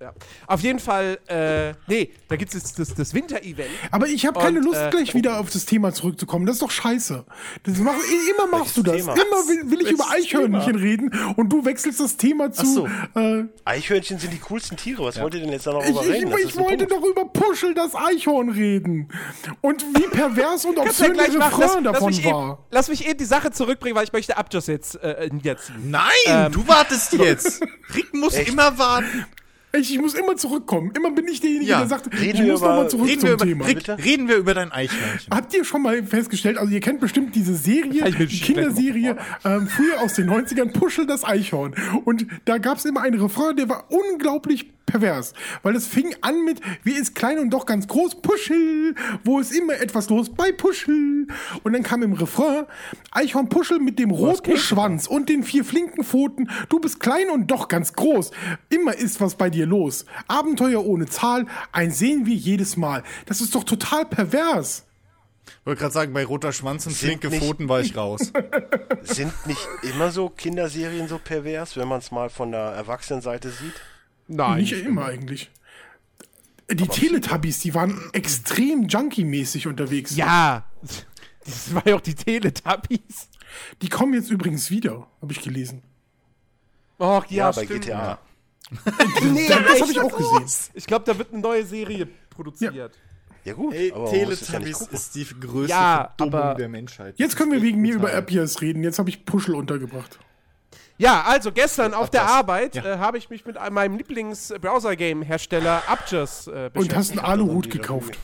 Ja. Auf jeden Fall, äh, nee, da gibt es das, das Winter-Event. Aber ich habe keine Und, Lust, äh, gleich wieder auf das Thema zurückzukommen. Das ist doch scheiße. Das mach, immer machst du das. Thema? Immer will, will ich über Eichhörnchen reden und du wechselst das Thema zu. so. Äh, Eichhörnchen sind die coolsten Tiere. Was wollt ihr denn jetzt da noch ich ich, reden? Ich ein wollte doch über Puschel das Eichhorn reden. Und wie pervers und ja obszön der. Lass, Refrain lass, davon eben, war. lass mich eben die Sache zurückbringen, weil ich möchte Abjust jetzt äh, niederziehen. Nein, Ähm, du wartest jetzt. Rick muss Echt? immer warten. Ich, ich muss immer zurückkommen. Immer bin ich derjenige, Ja. der sagt, ich Reden wir muss über- nochmal zurück Reden zum wir, über, Thema. Rick, reden wir über dein Eichhörnchen. Habt ihr schon mal festgestellt, also ihr kennt bestimmt diese Serie, ich die Kinderserie, ähm, früher aus den 90ern, Puschel das Eichhorn. Und da gab es immer einen Refrain, der war unglaublich pervers. Weil es fing an mit, wie ist klein und doch ganz groß, Puschel, wo ist immer etwas los bei Puschel. Und dann kam im Refrain, Eichhorn Puschel mit dem roten Schwanz und den vier flinken Pfoten, du bist klein und doch ganz groß. Immer ist was bei dir los. Abenteuer ohne Zahl, ein Sehen wir jedes Mal. Das ist doch total pervers. Ich wollte gerade sagen, bei roter Schwanz und flinke Pfoten war ich raus. Sind nicht immer so Kinderserien so pervers, wenn man es mal von der Erwachsenenseite sieht? Nein. Nicht immer eigentlich. Die Teletubbies, die waren extrem junkie-mäßig unterwegs. Ja. Das war ja auch die Teletubbies. Die kommen jetzt übrigens wieder, habe ich gelesen. Och, ja, Ja, bei stimmt. GTA. Nee, Das habe ich auch gesehen. Ich glaube, da wird eine neue Serie produziert. Ja gut, Ey, ja Teletubbies gucken. ist die größte Ja, Verdummung aber- der Menschheit. Jetzt können wir wegen mir über. Appias reden. Jetzt habe ich Puschel untergebracht. Ja, also gestern auf der das. Arbeit Ja. äh, habe ich mich mit einem- meinem Lieblings-Browser-Game-Hersteller Upjust äh, Und beschäftigt hast einen Aluhut gekauft.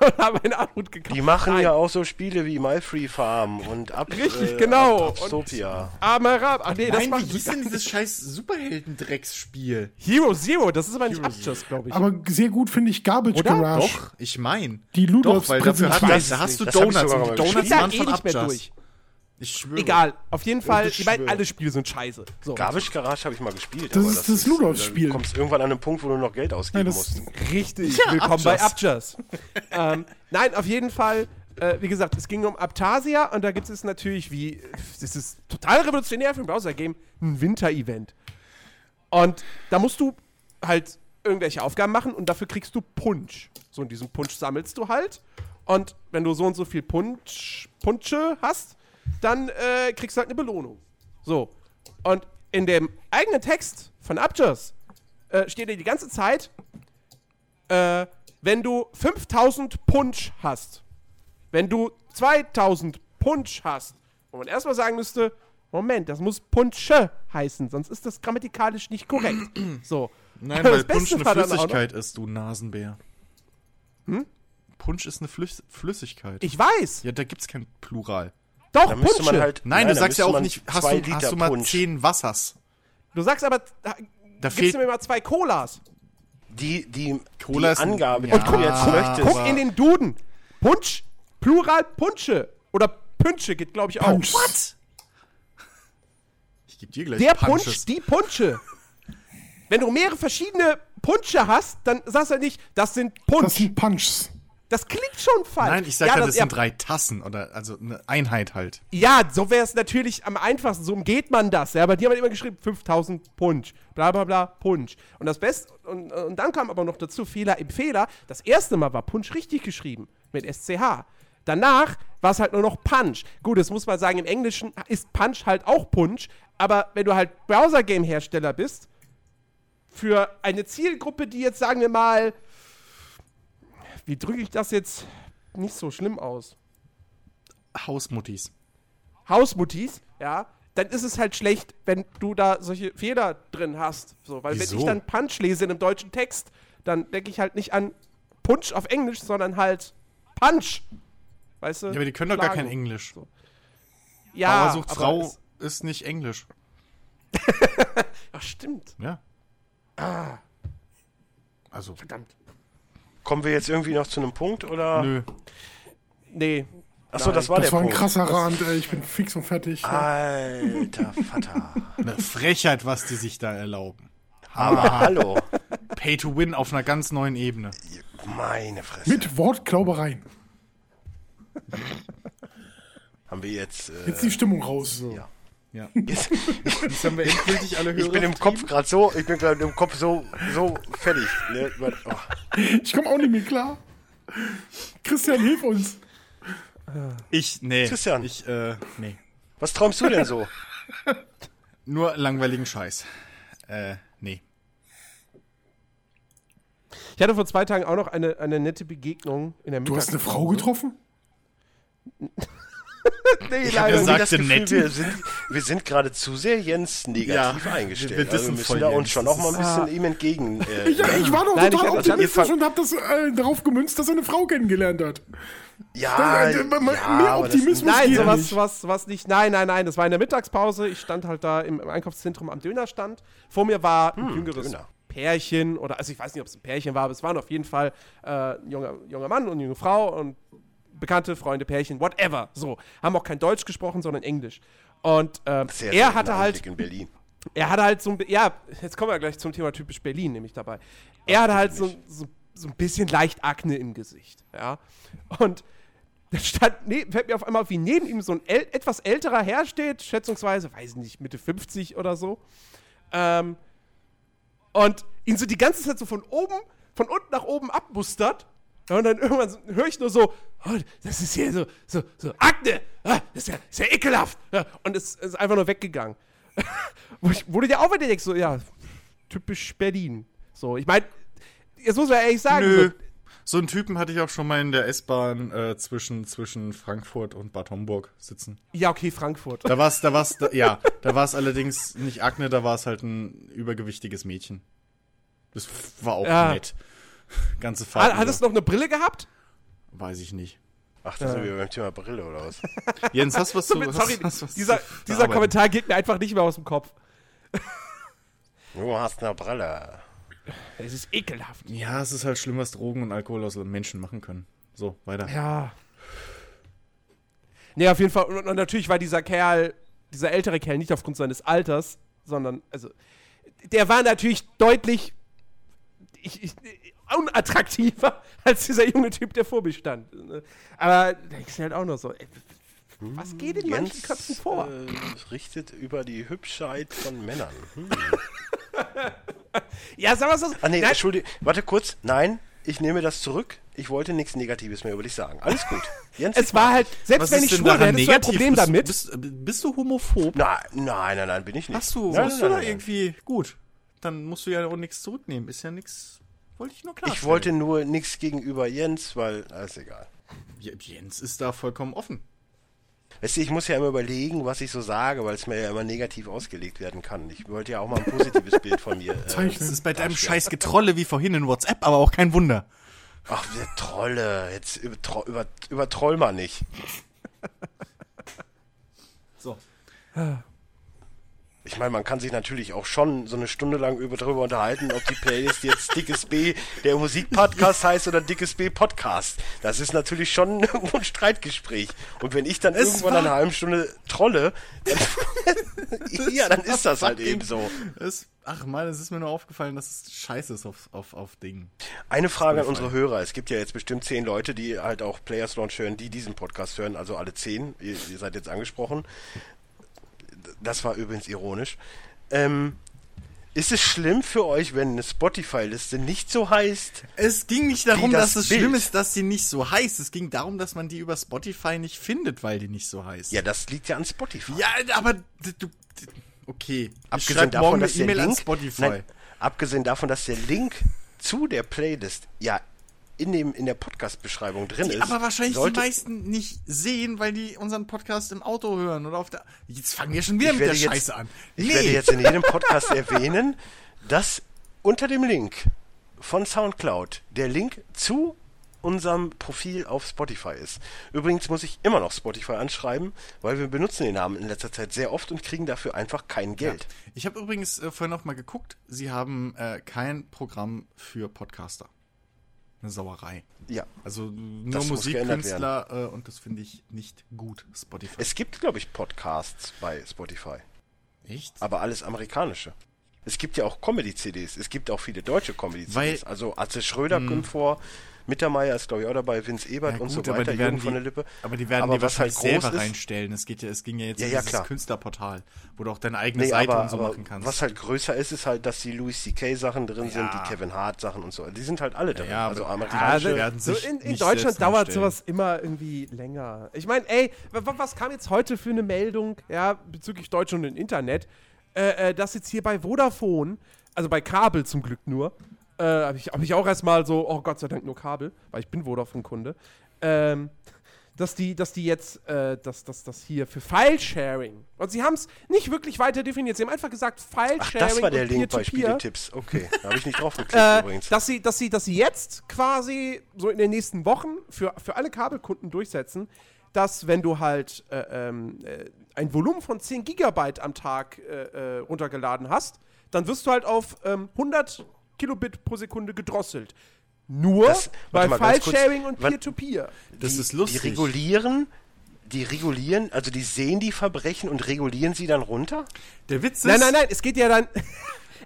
und habe einen Anhut gekauft. Die machen Nein. ja auch so Spiele wie My Free Farm und Up, Richtig, äh, genau. Up, Uptopia. Amarab. Ach nee, das Nein, war wie hieß denn dieses scheiß Superhelden-Drecksspiel? Hero Zero, das ist aber nicht Upjust, glaube ich. Aber sehr gut finde ich Garbage Oder? Garage. Doch, ich mein. Die Ludolfs Doch, weil dafür hat, präsentiert. da hast du Das Donuts und die. Donuts waren eh von nicht mehr Abjas. Ich schwöre. Egal, auf jeden Fall, ich ich meine, alle Spiele sind scheiße. So. Garbage Garage habe ich mal gespielt. Das aber ist das Ludolfs-Spiel. Du kommst irgendwann an einen Punkt, wo du noch Geld ausgeben Nein, das- musst. Richtig, Ja, willkommen bei Abjas. Abjas. ähm, nein, auf jeden Fall, äh, wie gesagt, es ging um Aptasia und da gibt es natürlich, wie, das ist total revolutionär für ein Browser-Game, ein Winter-Event. Und da musst du halt irgendwelche Aufgaben machen und dafür kriegst du Punsch. So, und diesen Punsch sammelst du halt. Und wenn du so und so viel Punsch, Punsche hast, dann äh, kriegst du halt eine Belohnung. So. Und in dem eigenen Text von Abjas äh, steht dir die ganze Zeit, äh, wenn du 5000 Punsch hast, wenn du 2000 Punsch hast, wo man erstmal sagen müsste, Moment, das muss Punsche heißen, sonst ist das grammatikalisch nicht korrekt. So. Nein, Das weil Punsch eine Flüssigkeit ist, du Nasenbär. Hm? Punsch ist eine Flüss Flüssigkeit. Ich weiß. ja, da gibt's kein Plural. Doch, Da müsste man halt. Nein, du da sagst ja auch nicht, hast du, hast du mal Punsch. zehn Wassers? Du sagst aber, da, Da gibst fehlt. du mir mal zwei Colas. Die, die, Cola die Angabe, Ja. die du jetzt Guck- möchtest. Guck in den Duden. Punsch, Plural Punsche. Oder Pünsche geht, glaube ich, auch. Punch. Ich geb dir gleich Der Punches. Punsch, die Punsche. Wenn du mehrere verschiedene Punsche hast, dann sagst du nicht, das sind Das Punsch. sind Punchs. Das klingt schon falsch. Nein, ich sag ja, ja, das ja, sind drei Tassen oder also eine Einheit halt. Ja, so wäre es natürlich am einfachsten. So umgeht man das. Ja, bei dir haben immer geschrieben 5000 Punsch. Bla bla bla Punsch. Und das Beste, und, und dann kam aber noch dazu Fehler im Fehler. Das erste Mal war Punsch richtig geschrieben. Mit SCH. Danach war es halt nur noch Punch. Gut, das muss man sagen, im Englischen ist Punch halt auch Punch. Aber wenn du halt Browser-Game-Hersteller bist, für eine Zielgruppe, die jetzt, sagen wir mal, wie drücke ich das jetzt nicht so schlimm aus? Hausmuttis. Hausmuttis, ja, dann ist es halt schlecht, wenn du da solche Fehler drin hast. So, weil wenn Wieso? ich dann Punch lese in einem deutschen Text, dann denke ich halt nicht an Punch auf Englisch, sondern halt Punch. Weißt du? Ja, aber die können doch gar Schlagen. kein Englisch. Ja, Bauer sucht aber Frau ist nicht Englisch. Ach, stimmt. Ja. Ah. Also, Verdammt. Kommen wir jetzt irgendwie noch zu einem Punkt oder? nö. Nee. Achso, das war Das der war ein Punkt. krasser Rand, ey. Ich bin fix und fertig. Alter Vater. Eine Frechheit, was die sich da erlauben. Aber hallo. Pay to win auf einer ganz neuen Ebene. Meine Fresse. Mit Wortklaubereien. Haben wir jetzt. Äh, Jetzt die Stimmung raus. ja. Ja. Jetzt, Jetzt haben wir endgültig alle Hörer. ich bin im Kopf gerade so, ich bin gerade im Kopf so, so fertig. Ne? Oh. Ich komme auch nicht mehr klar. Christian, hilf uns. Ich, nee. Christian. Ich, äh, nee. Was träumst du denn so? Nur langweiligen Scheiß. Äh, nee. Ich hatte vor zwei Tagen auch noch eine, eine nette Begegnung in der Du hast eine. Frau getroffen? Nee, Ich habe leider Er sagte das Gefühl, nett. wir sind, wir sind gerade zu sehr Jens negativ Ja, eingestellt. wir- wir also wir müssen da Jens, uns schon das auch mal ein ist- bisschen ihm entgegen. Äh, Ja, ich war doch Nein, ich total ich optimistisch und hab das äh, darauf gemünzt, dass er eine Frau kennengelernt hat. ja, Äh, äh, mehr ja, das- Optimismus Nein, geht sowas, nicht. was, was nicht. Nein, nein, nein. Das war in der Mittagspause. Ich stand halt da im, im Einkaufszentrum am Dönerstand. Vor mir war ein jüngeres Döner. Pärchen oder, also ich weiß nicht, ob es ein Pärchen war, aber es waren auf jeden Fall äh, ein junger, junger Mann und eine junge Frau und Bekannte, Freunde, Pärchen, whatever. So, haben auch kein Deutsch gesprochen, sondern Englisch. Und ähm, Sehr er hatte halt in Berlin. er hatte halt so ein, ja, jetzt kommen wir gleich zum Thema typisch Berlin, nämlich dabei. Er hatte halt so, so, so ein bisschen leicht Akne im Gesicht, ja. Und da stand, nee, fällt mir auf einmal auf, wie neben ihm so ein äl etwas älterer Herr steht, schätzungsweise, weiß ich nicht, Mitte 50 oder so. Ähm, und ihn so die ganze Zeit so von oben, von unten nach oben abmustert. Ja, und dann irgendwann höre ich nur so, oh, das ist hier so, so, so, Akne, ah, das ist ja, ist ja ekelhaft. Ja, und es ist einfach nur weggegangen. wo, ich, wo du dir auch wieder denkst, so, ja, typisch Berlin. So, ich meine, jetzt muss man ehrlich sagen, Nö. so, So einen Typen hatte ich auch schon mal in der S-Bahn äh, zwischen, zwischen Frankfurt und Bad Homburg sitzen. ja, okay, Frankfurt. Da war es, da war's, da, ja, da war es allerdings nicht Akne, da war es halt ein übergewichtiges Mädchen. Das war auch Ja. nett. Ganze Fahrt. Hat, hat es über. noch eine Brille gehabt? Weiß ich nicht. Ach, da sind wir beim Thema Brille oder was? Jens, hast du was zu Sorry, hast, was dieser, zu dieser? Kommentar geht mir einfach nicht mehr aus dem Kopf. Du hast eine Brille. Es ist ekelhaft. Ja, es ist halt schlimm, was Drogen und Alkohol aus Menschen machen können. So, weiter. Ja. Nee, auf jeden Fall. Und, und natürlich war dieser Kerl, dieser ältere Kerl, nicht aufgrund seines Alters, sondern, also, der war natürlich deutlich ich, ich, unattraktiver als dieser junge Typ, der vor mir stand. Aber da denkst du halt auch noch so, ey, was geht in manchen Jens Köpfen vor? Äh, richtet über die Hübschheit von Männern. Hm. Ja, sag mal so. Ah, nee, Nein, Entschuldigung. Warte kurz. Nein, ich nehme das zurück. Ich wollte nichts Negatives mehr über dich sagen. Alles gut. Jens, es war halt, selbst Was wenn ich schwul wäre, hättest du ein? Problem bist, damit. Bist, bist du homophob? Nein, nein, nein, nein, bin ich nicht. Hast du, nein, hast nein, du da nein, nein. irgendwie. Gut. Dann musst du ja auch nichts zurücknehmen. Ist ja nichts. Wollte ich nur klar. Ich wollte nur nichts gegenüber Jens, weil, ah, ist egal. Jens ist da vollkommen offen. Weißt du, ich muss ja immer überlegen, was ich so sage, weil es mir ja immer negativ ausgelegt werden kann. Ich wollte ja auch mal ein positives Bild von mir. Äh. Das ist bei deinem scheiß Getrolle wie vorhin in WhatsApp, aber auch kein Wunder. Ach, der Trolle. Jetzt über, über, übertroll mal nicht. So. Ich meine, man kann sich natürlich auch schon so eine Stunde lang über, darüber unterhalten, ob die Playlist jetzt Dickes B der Musikpodcast heißt oder Dickes B Podcast. Das ist natürlich schon ein Streitgespräch. Und wenn ich dann Es irgendwann eine halbe Stunde trolle, dann, ja, dann ist das halt eben so. Es, ach man, es ist mir nur aufgefallen, dass es scheiße ist auf, auf, auf Dingen. Eine Frage an unsere Hörer. Es gibt ja jetzt bestimmt zehn Leute, die halt auch Players Launch hören, die diesen Podcast hören, also alle zehn. Ihr, ihr seid jetzt angesprochen. Das war übrigens ironisch. Ähm, ist es schlimm für euch, wenn eine Spotify-Liste nicht so heißt? Es ging nicht darum, das dass es Bild. schlimm ist, dass sie nicht so heißt. Es ging darum, dass man die über Spotify nicht findet, weil die nicht so heißt. Ja, das liegt ja an Spotify. Ja, aber du. Okay. Abgesehen davon, dass der E-Mail an Link, Spotify. Nein, abgesehen davon, dass der Link zu der Playlist ja in dem in der Podcast-Beschreibung drin Die ist. aber wahrscheinlich sollte, die meisten nicht sehen, weil die unseren Podcast im Auto hören oder auf der. Jetzt fangen wir schon wieder mit der jetzt, Scheiße an. Ich werde jetzt in jedem Podcast erwähnen, dass unter dem Link von Soundcloud der Link zu unserem Profil auf Spotify ist. Übrigens muss ich immer noch Spotify anschreiben, weil wir benutzen den Namen in letzter Zeit sehr oft und kriegen dafür einfach kein Geld. Ich habe übrigens äh, vorhin noch mal geguckt. Sie haben äh, kein Programm für Podcaster. Eine Sauerei. Ja. Also nur Musikkünstler äh, und das finde ich nicht gut, Spotify. Es gibt, glaube ich, Podcasts bei Spotify, Echt? aber alles amerikanische. Es gibt ja auch Comedy-CDs. Es gibt auch viele deutsche Comedy-CDs. Also Atze Schröder kommt vor, Mittermeier ist, glaube ich, auch dabei, Vince Ebert Ja, und so gut, aber weiter, die werden Jürgen von die- der Lippe. Aber die werden aber die was halt selber ist, reinstellen. Es geht ja, es ging ja jetzt Ja, um ja, dieses klar. Künstlerportal, wo du auch deine eigene Nee, Seite aber, und so machen kannst. was halt größer ist, ist halt, dass die Louis C.K. Sachen drin sind, die Kevin Hart Sachen und so. Die sind halt alle drin. Ja, also amerikanische. Ja, werden So sich in, in Deutschland dauert sowas immer irgendwie länger. Ich meine, ey, wa- wa- was kam jetzt heute für eine Meldung, ja, bezüglich Deutschland und Internet, äh, äh, dass jetzt hier bei Vodafone, also bei Kabel zum Glück nur, äh, habe ich, hab ich auch erstmal so, oh Gott sei Dank nur Kabel, weil ich bin Vodafone-Kunde, ähm, dass die, dass die jetzt, äh, dass das, das hier für File-Sharing, und sie haben es nicht wirklich weiter definiert, sie haben einfach gesagt, File-Sharing das war der und Link bei. Spiele-Tipps. Okay, da habe ich nicht drauf geklickt Äh, übrigens. dass, sie, dass, sie, dass sie jetzt quasi so in den nächsten Wochen für, für alle Kabelkunden durchsetzen, dass wenn du halt äh, ähm, äh, ein Volumen von 10 Gigabyte am Tag äh, äh, runtergeladen hast, dann wirst du halt auf ähm, 100 Kilobit pro Sekunde gedrosselt. Nur Das- bei. File-Sharing und Peer-to-Peer. Das die, ist lustig. Die regulieren, die regulieren, also die sehen die Verbrechen und regulieren sie dann runter? Der Witz ist. Nein, nein, nein, es geht ja dann.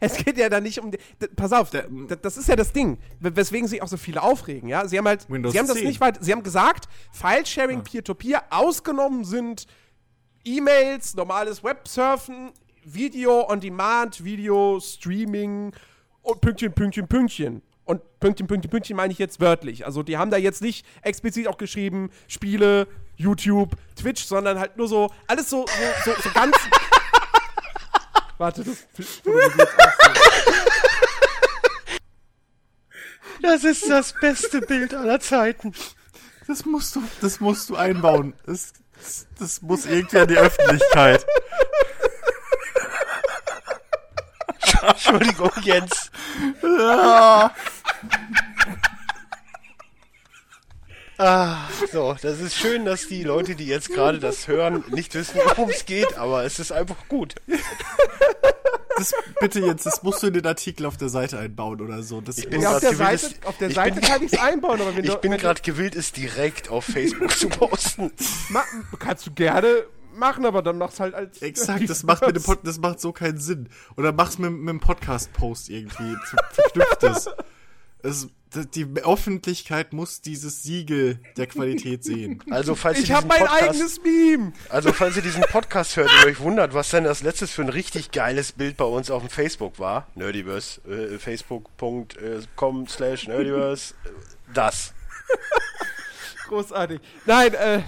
Es geht ja dann nicht um. Pass auf, das ist ja das Ding, weswegen sich auch so viele aufregen. Ja, sie haben halt, Windows sie haben das 10. nicht weit, sie haben gesagt, File-Sharing, Peer-to-Peer, ausgenommen sind E-Mails, normales Websurfen, Video on Demand, Video Streaming und Pünktchen, Pünktchen, Pünktchen. Und Pünktchen, Pünktchen, Pünktchen meine ich jetzt wörtlich. Also die haben da jetzt nicht explizit auch geschrieben, Spiele, YouTube, Twitch, sondern halt nur so, alles so, so, so, so ganz. Warte, das. Das ist das beste Bild aller Zeiten. Das musst du, das musst du einbauen. Das, das, das muss irgendwie an die Öffentlichkeit. Entschuldigung, Jens. Ah, so, das ist schön, dass die Leute, die jetzt gerade das hören, nicht wissen, worum es geht, aber es ist einfach gut. Das, bitte jetzt, das musst du in den Artikel auf der Seite einbauen oder so. Das Ich bin Ja, auf der gewillt, Seite, auf der ich Seite bin- kann ich es einbauen, aber wenn Ich du, bin gerade gewillt, es direkt auf Facebook zu posten. Ma kannst du gerne machen, aber dann mach's halt als. Exakt, das macht, mit dem Pod, das macht so keinen Sinn. Oder mach's mit, mit dem Podcast-Post irgendwie. Ver- Verknüpft es. es. Die Öffentlichkeit muss dieses Siegel der Qualität sehen. Also, falls Ich habe diesen mein Podcast, eigenes Meme. also falls ihr diesen Podcast hört und euch wundert, was denn das letztes für ein richtig geiles Bild bei uns auf dem Facebook war, Nerdiverse, äh, facebook.com slash Nerdiverse, äh, das. Großartig. Nein, äh,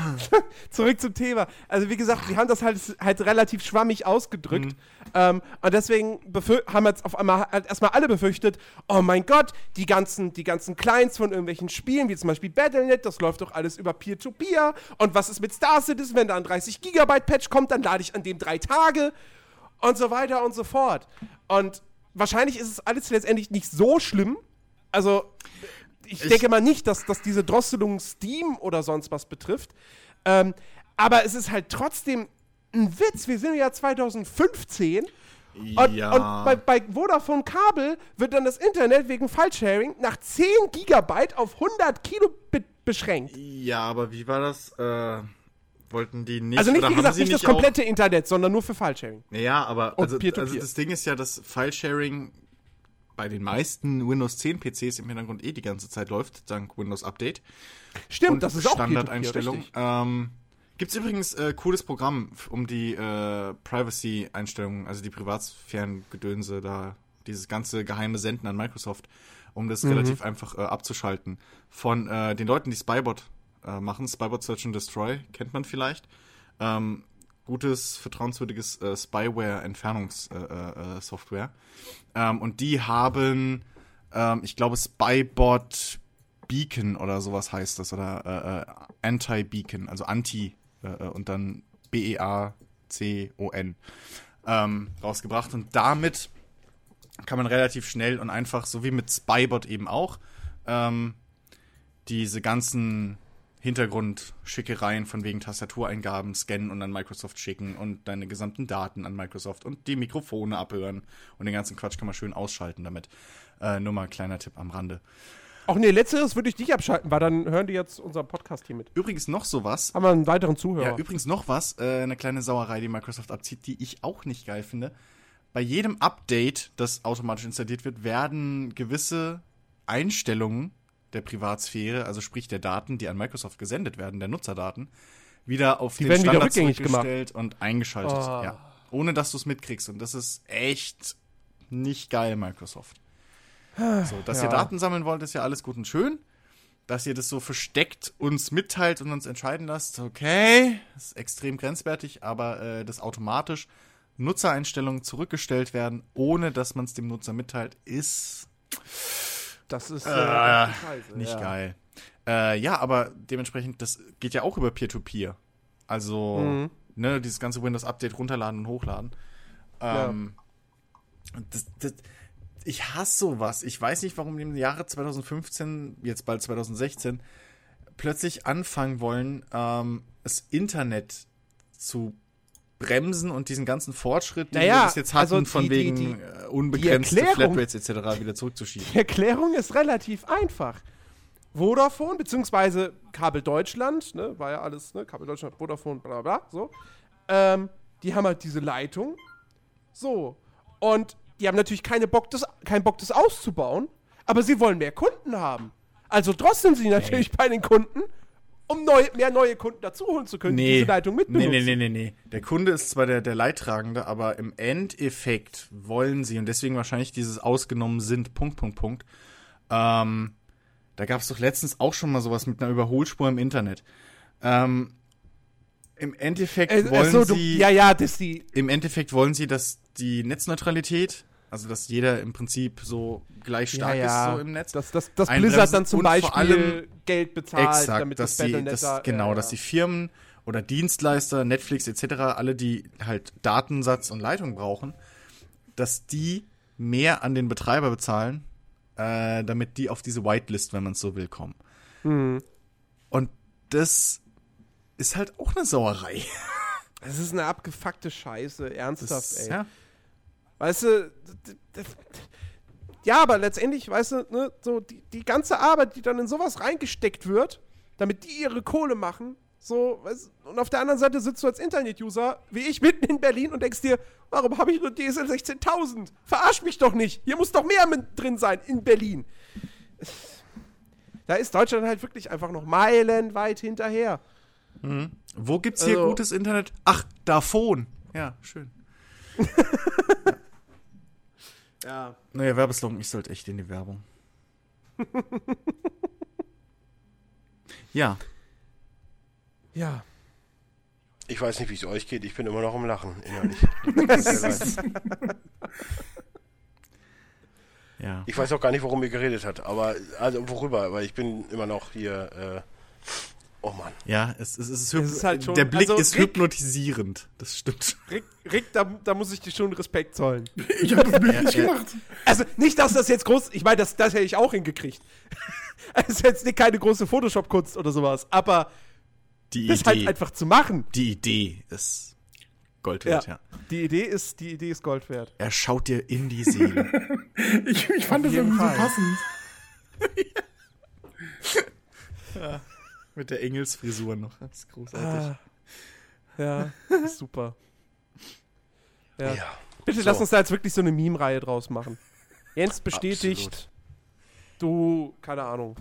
zurück zum Thema. Also wie gesagt, wir haben das halt, halt relativ schwammig ausgedrückt. Ähm, und deswegen haben jetzt auf einmal halt erstmal alle befürchtet, oh mein Gott, die ganzen, die ganzen Clients von irgendwelchen Spielen, wie zum Beispiel Battle.net, das läuft doch alles über Peer-to-Peer. Und was ist mit Star Citizen, wenn da ein 30 Gigabyte Patch kommt, dann lade ich an dem drei Tage und so weiter und so fort. Und wahrscheinlich ist es alles letztendlich nicht so schlimm. Also, ich, denke mal nicht, dass, dass diese Drosselung Steam oder sonst was betrifft. Ähm, aber es ist halt trotzdem ein Witz. Wir sind im Jahr 2015. Und, Ja. und bei, bei Vodafone Kabel wird dann das Internet wegen File-Sharing nach 10 Gigabyte auf 100 Kilobit beschränkt. Ja, aber wie war das? Äh, wollten die nicht. Also nicht, wie gesagt, sie nicht das komplette Internet, sondern nur für File-Sharing. Ja, aber also, also das Ding ist ja, dass File-Sharing bei den meisten Windows 10 PCs im Hintergrund eh die ganze Zeit läuft, dank Windows Update. Stimmt, und das ist auch Standardeinstellung. Ähm, Gibt es übrigens äh, cooles Programm, um die äh, Privacy-Einstellungen, also die Privatsphärengedönse da, dieses ganze geheime Senden an Microsoft, um das relativ einfach äh, abzuschalten. Von äh, den Leuten, die Spybot äh, machen, Spybot Search and Destroy, kennt man vielleicht. Ähm, gutes, vertrauenswürdiges äh, Spyware-Entfernungssoftware. Äh, äh, Software. ähm, und die haben, ähm, ich glaube, Spybot Beacon oder sowas heißt das. Oder äh, äh, Anti-Beacon, also Anti äh, äh, und dann B-E-A-C-O-N ähm, rausgebracht. Und damit kann man relativ schnell und einfach, so wie mit Spybot eben auch, ähm, diese ganzen Hintergrundschickereien von wegen Tastatureingaben scannen und an Microsoft schicken und deine gesamten Daten an Microsoft und die Mikrofone abhören und den ganzen Quatsch kann man schön ausschalten damit. Äh, nur mal ein kleiner Tipp am Rande. Ach nee, letzteres würde ich dich abschalten, weil dann hören die jetzt unseren Podcast hier mit. Übrigens noch sowas. Haben wir einen weiteren Zuhörer. Ja, übrigens noch was, äh, eine kleine Sauerei, die Microsoft abzieht, die ich auch nicht geil finde. Bei jedem Update, das automatisch installiert wird, werden gewisse Einstellungen der Privatsphäre, also sprich der Daten, die an Microsoft gesendet werden, der Nutzerdaten, wieder auf Die den werden wieder Standard rückgängig zurückgestellt und eingeschaltet. Oh. Ja. Ohne dass du es mitkriegst. Und das ist echt nicht geil, Microsoft. So, dass ihr Ja. Daten sammeln wollt, ist ja alles gut und schön. Dass ihr das so versteckt uns mitteilt und uns entscheiden lasst, okay, ist extrem grenzwertig, aber äh, das automatisch Nutzereinstellungen zurückgestellt werden, ohne dass man es dem Nutzer mitteilt, ist das ist äh, äh, nicht ja. geil. Äh, ja, aber dementsprechend, das geht ja auch über Peer-to-Peer. Also, Mhm. ne, dieses ganze Windows-Update runterladen und hochladen. Ähm, das, das, ich hasse sowas. Ich weiß nicht, warum die im Jahre 2015, jetzt bald 2016, plötzlich anfangen wollen, ähm, das Internet zu bremsen und diesen ganzen Fortschritt, den Naja, wir bis jetzt hatten, also von die- die- wegen die- äh, unbegrenzte Erklärung- Flatrates etc. wieder zurückzuschieben. Die Erklärung ist relativ einfach. Vodafone, beziehungsweise Kabel Deutschland, ne, war ja alles, ne, Kabel Deutschland, Vodafone, bla bla so. Ähm, die haben halt diese Leitung. So. Und die haben natürlich keine Bock, das, keinen Bock, das auszubauen, aber sie wollen mehr Kunden haben. Also drosseln sie natürlich bei den Kunden, um neu, mehr neue Kunden dazuholen zu können, die diese Leitung nee, mitbenutzen. nee, nee, nee, nee. Der Kunde ist zwar der, der Leidtragende, aber im Endeffekt wollen sie, und deswegen wahrscheinlich dieses ausgenommen sind, Punkt, Punkt, Punkt. Ähm, da gab es doch letztens auch schon mal sowas mit einer Überholspur im Internet. Ähm, Im Endeffekt Äh, wollen achso, du, sie. ja, ja, dass die Im Endeffekt wollen sie, dass die Netzneutralität, also dass jeder im Prinzip so gleich stark ja, ja, ist so im Netz. Dass, dass, dass Blizzard dann zum Beispiel allem Geld bezahlt, Exakt, damit dass das die, dass, da- genau, ja, dass die Firmen oder Dienstleister, Netflix etc., alle, die halt Datensatz und Leitung brauchen, dass die mehr an den Betreiber bezahlen, äh, damit die auf diese Whitelist, wenn man es so will, kommen. Mhm. Und das ist halt auch eine Sauerei. Das ist eine abgefuckte Scheiße, ernsthaft, Das, ey. ja. Weißt du, ja, aber letztendlich, weißt du, ne, so die, die ganze Arbeit, die dann in sowas reingesteckt wird, damit die ihre Kohle machen, so, weißt, du, und auf der anderen Seite sitzt du als Internet-User, wie ich, mitten in Berlin und denkst dir, warum habe ich nur DSL 16.000? Verarsch mich doch nicht, hier muss doch mehr mit drin sein in Berlin. Da ist Deutschland halt wirklich einfach noch meilenweit hinterher. Wo gibt's hier Also- gutes Internet? Ach, Davon. Ja, schön. Ja. Naja, Werbeslogan, ich sollte echt in die Werbung. ja, Ja. Ich weiß nicht, wie es euch geht. Ich bin immer noch am Lachen innerlich. Ja. ich weiß auch gar nicht, worum ihr geredet habt. Aber, also worüber? Weil ich bin immer noch hier. Äh, oh Mann. Ja, es, es, ist, Es ist halt schon- der Blick also ist Rick- hypnotisierend. Das stimmt. Rick, Rick da, da muss ich dir schon Respekt zollen. Ich habe das Bild nicht ja. gemacht. Also nicht, dass das jetzt groß, ich meine, das, das hätte ich auch hingekriegt. Es ist jetzt nicht keine große Photoshop-Kunst oder sowas, aber Die das Idee, halt einfach zu machen. die Idee ist Gold wert, ja. Die Idee ist, die Idee ist Gold wert. Er schaut dir in die Seele. Ich, ich fand das irgendwie Fall. so passend. Mit der Engelsfrisur noch. Das ist großartig. Ah, ja, super. Ja. Ja. Bitte So. lass uns da jetzt wirklich so eine Meme-Reihe draus machen. Jens bestätigt, Absolut. du, keine Ahnung.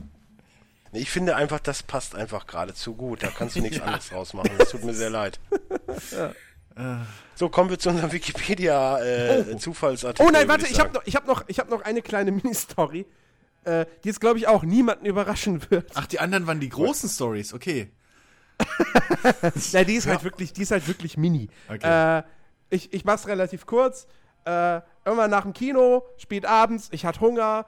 Ich finde einfach, das passt einfach gerade zu gut. Da kannst du nichts anderes draus machen. Das tut mir sehr leid. So, kommen wir zu unserem Wikipedia-Zufallsartikel. Oh nein, warte, ich habe noch, ich hab noch, ich hab noch eine kleine Mini-Story, äh, die jetzt, glaube ich, auch niemanden überraschen wird. Ach, die anderen waren die großen Stories, okay. Ja, die ist halt wirklich, die ist halt wirklich mini. Okay. Äh, ich, ich mach's relativ kurz. Äh, irgendwann nach dem Kino, spät abends, ich hatte Hunger,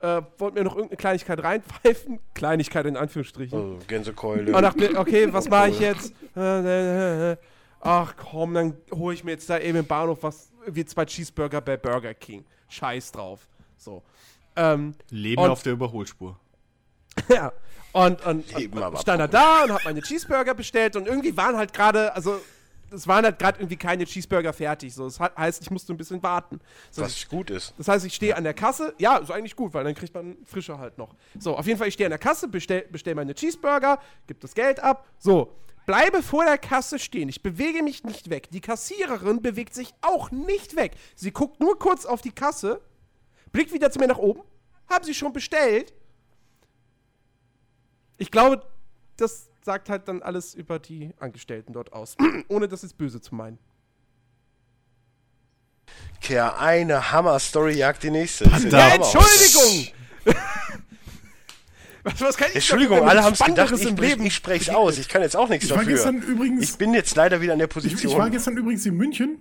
äh, wollte mir noch irgendeine Kleinigkeit reinpfeifen. Kleinigkeit in Anführungsstrichen. Oh, Gänsekeule. Und dachte, okay, was mache ich jetzt? Ach komm, dann hole ich mir jetzt da eben im Bahnhof was, wie zwei Cheeseburger bei Burger King. Scheiß drauf. So. Ähm, Leben auf der Überholspur. ja. Und, und, Leben und, stand da da und hab meine Cheeseburger bestellt und irgendwie waren halt gerade, also es waren halt gerade irgendwie keine Cheeseburger fertig. So, das he- heißt, ich musste ein bisschen warten. So, was gut ist. das heißt, ich stehe an der Kasse. Ja, ist eigentlich gut, weil dann kriegt man frische halt noch. So, auf jeden Fall, ich stehe an der Kasse, bestell, bestell meine Cheeseburger, gib das Geld ab. So, bleibe vor der Kasse stehen. Ich bewege mich nicht weg. Die Kassiererin bewegt sich auch nicht weg. Sie guckt nur kurz auf die Kasse, blickt wieder zu mir nach oben. Haben Sie schon bestellt? Ich glaube, das sagt halt dann alles über die Angestellten dort aus. Ohne das jetzt böse zu meinen. Kerr, eine Hammer-Story jagt die nächste. Das ist Da- der Ja. Entschuldigung! was, was kann ich Entschuldigung, alle haben es gedacht, ich, Leben ich spreche aus. Ich kann jetzt auch nichts Ich dafür. übrigens. ich bin jetzt leider wieder in der Ich, Position. ich war gestern übrigens in München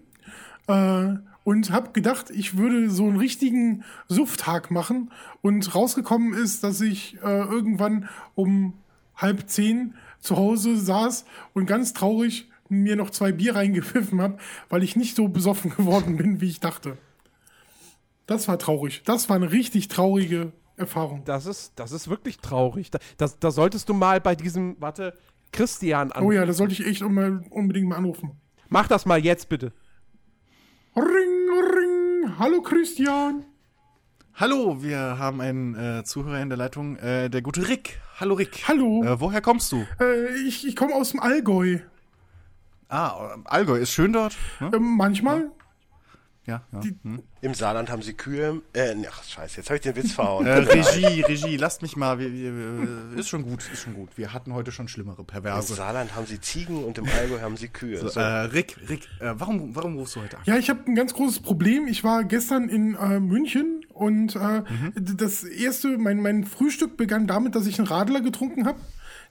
äh, und habe gedacht, ich würde so einen richtigen Sufttag machen. Und rausgekommen ist, dass ich äh, irgendwann um halb zehn zu Hause saß und ganz traurig mir noch zwei Bier reingepfiffen habe, weil ich nicht so besoffen geworden bin, wie ich dachte. Das war traurig. Das war eine richtig traurige Erfahrung. Das ist, das ist wirklich traurig. Da, das, da solltest du mal bei diesem, warte, Christian an. Oh ja, da sollte ich echt unbedingt mal anrufen. Mach das mal jetzt bitte. Ring, ring. Hallo Christian. Hallo, wir haben einen äh, Zuhörer in der Leitung, äh, der gute Rick. Hallo Rick. Hallo. Äh, woher kommst du? Äh, ich ich komme aus dem Allgäu. Ah, Allgäu ist schön dort. Ne? Ähm, manchmal. Ja, ja. Hm. Im Saarland haben sie Kühe. Äh, ach, scheiße, jetzt habe ich den Witz verhauen. Äh, Regie, Regie, lasst mich mal. Wir, wir, wir, ist schon gut, ist schon gut. Wir hatten heute schon schlimmere Im Perverse. Saarland haben sie Ziegen und im Allgäu haben sie Kühe. So, So, äh, Rick, Rick, äh, warum, warum rufst du heute an? Ja, ich habe ein ganz großes Problem. Ich war gestern in äh, München und äh, d- das erste, mein, mein Frühstück begann damit, dass ich einen Radler getrunken habe.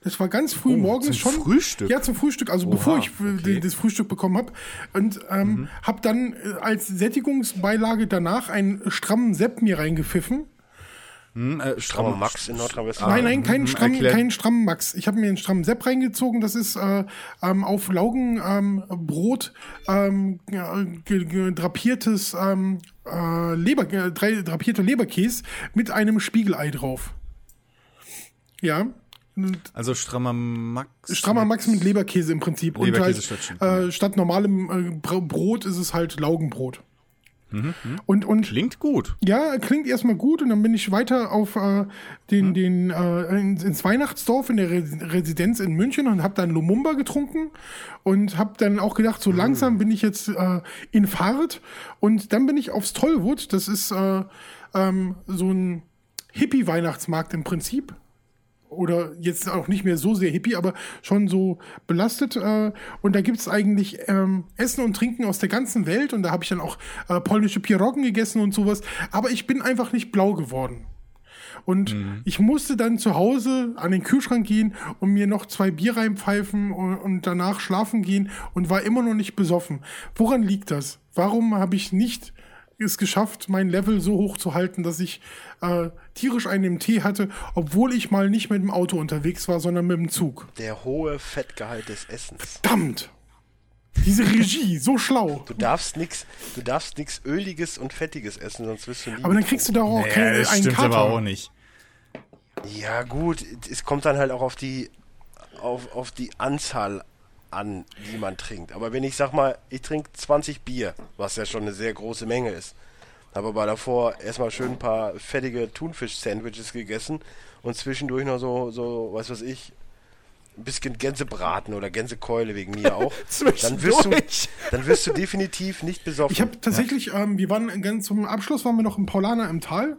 Das war ganz früh morgens zum schon. Frühstück? Ja, zum Frühstück, also bevor ich äh, das Frühstück bekommen habe. Und ähm, habe dann äh, als Sättigungsbeilage danach einen strammen Sepp mir reingepfiffen. Hm, äh, Strammer Max in Nordrhein-Westfalen. Nein, nein, keinen mhm, strammen, keinen strammen Max. Ich habe mir einen strammen Sepp reingezogen. Das ist äh, ähm, auf Laugenbrot ähm, ähm, drapiertes ähm, äh, Leber, äh, drei, drapierte Leberkäse mit einem Spiegelei drauf. Ja. Also strammer Max. Strammer Max mit Leberkäse im Prinzip. Leberkäse und statt halt, äh, statt normalem äh, Br- Brot ist es halt Laugenbrot. Und, und Klingt gut. ja, klingt erstmal gut und dann bin ich weiter auf äh, den, den äh, ins, Weihnachtsdorf in der Re Residenz in München und habe dann Lumumba getrunken und habe dann auch gedacht, so langsam bin ich jetzt äh, in Fahrt und dann bin ich aufs Tollwood, das ist äh, ähm, so ein Hippie-Weihnachtsmarkt im Prinzip oder jetzt auch nicht mehr so sehr hippie, aber schon so belastet. Äh, und da gibt's eigentlich ähm, Essen und Trinken aus der ganzen Welt. Und da habe ich dann auch äh, polnische Pierogen gegessen und sowas. Aber ich bin einfach nicht blau geworden. Und ich musste dann zu Hause an den Kühlschrank gehen und mir noch zwei Bier reinpfeifen und, und danach schlafen gehen und war immer noch nicht besoffen. Woran liegt das? Warum habe ich nicht es geschafft, mein Level so hoch zu halten, dass ich äh, tierisch einen im Tee hatte, obwohl ich mal nicht mit dem Auto unterwegs war, sondern mit dem Zug. Der hohe Fettgehalt des Essens. Verdammt! Diese Regie, so schlau. Du darfst nix, du darfst nix öliges und fettiges essen, sonst wirst du nie. Aber dann kriegst du da auch keinen das einen stimmt Kater. aber auch nicht. Ja, gut, es kommt dann halt auch auf die auf, auf die Anzahl an, die man trinkt. Aber wenn ich sag mal, ich trinke 20 Bier, was ja schon eine sehr große Menge ist, habe aber davor erstmal schön ein paar fettige Thunfisch-Sandwiches gegessen und zwischendurch noch so, so, was weiß ich, ein bisschen Gänsebraten oder Gänsekeule wegen mir auch. dann wirst du, dann wirst du definitiv nicht besoffen. Ich habe tatsächlich, ähm, wir waren ganz zum Abschluss waren wir noch im Paulaner im Tal,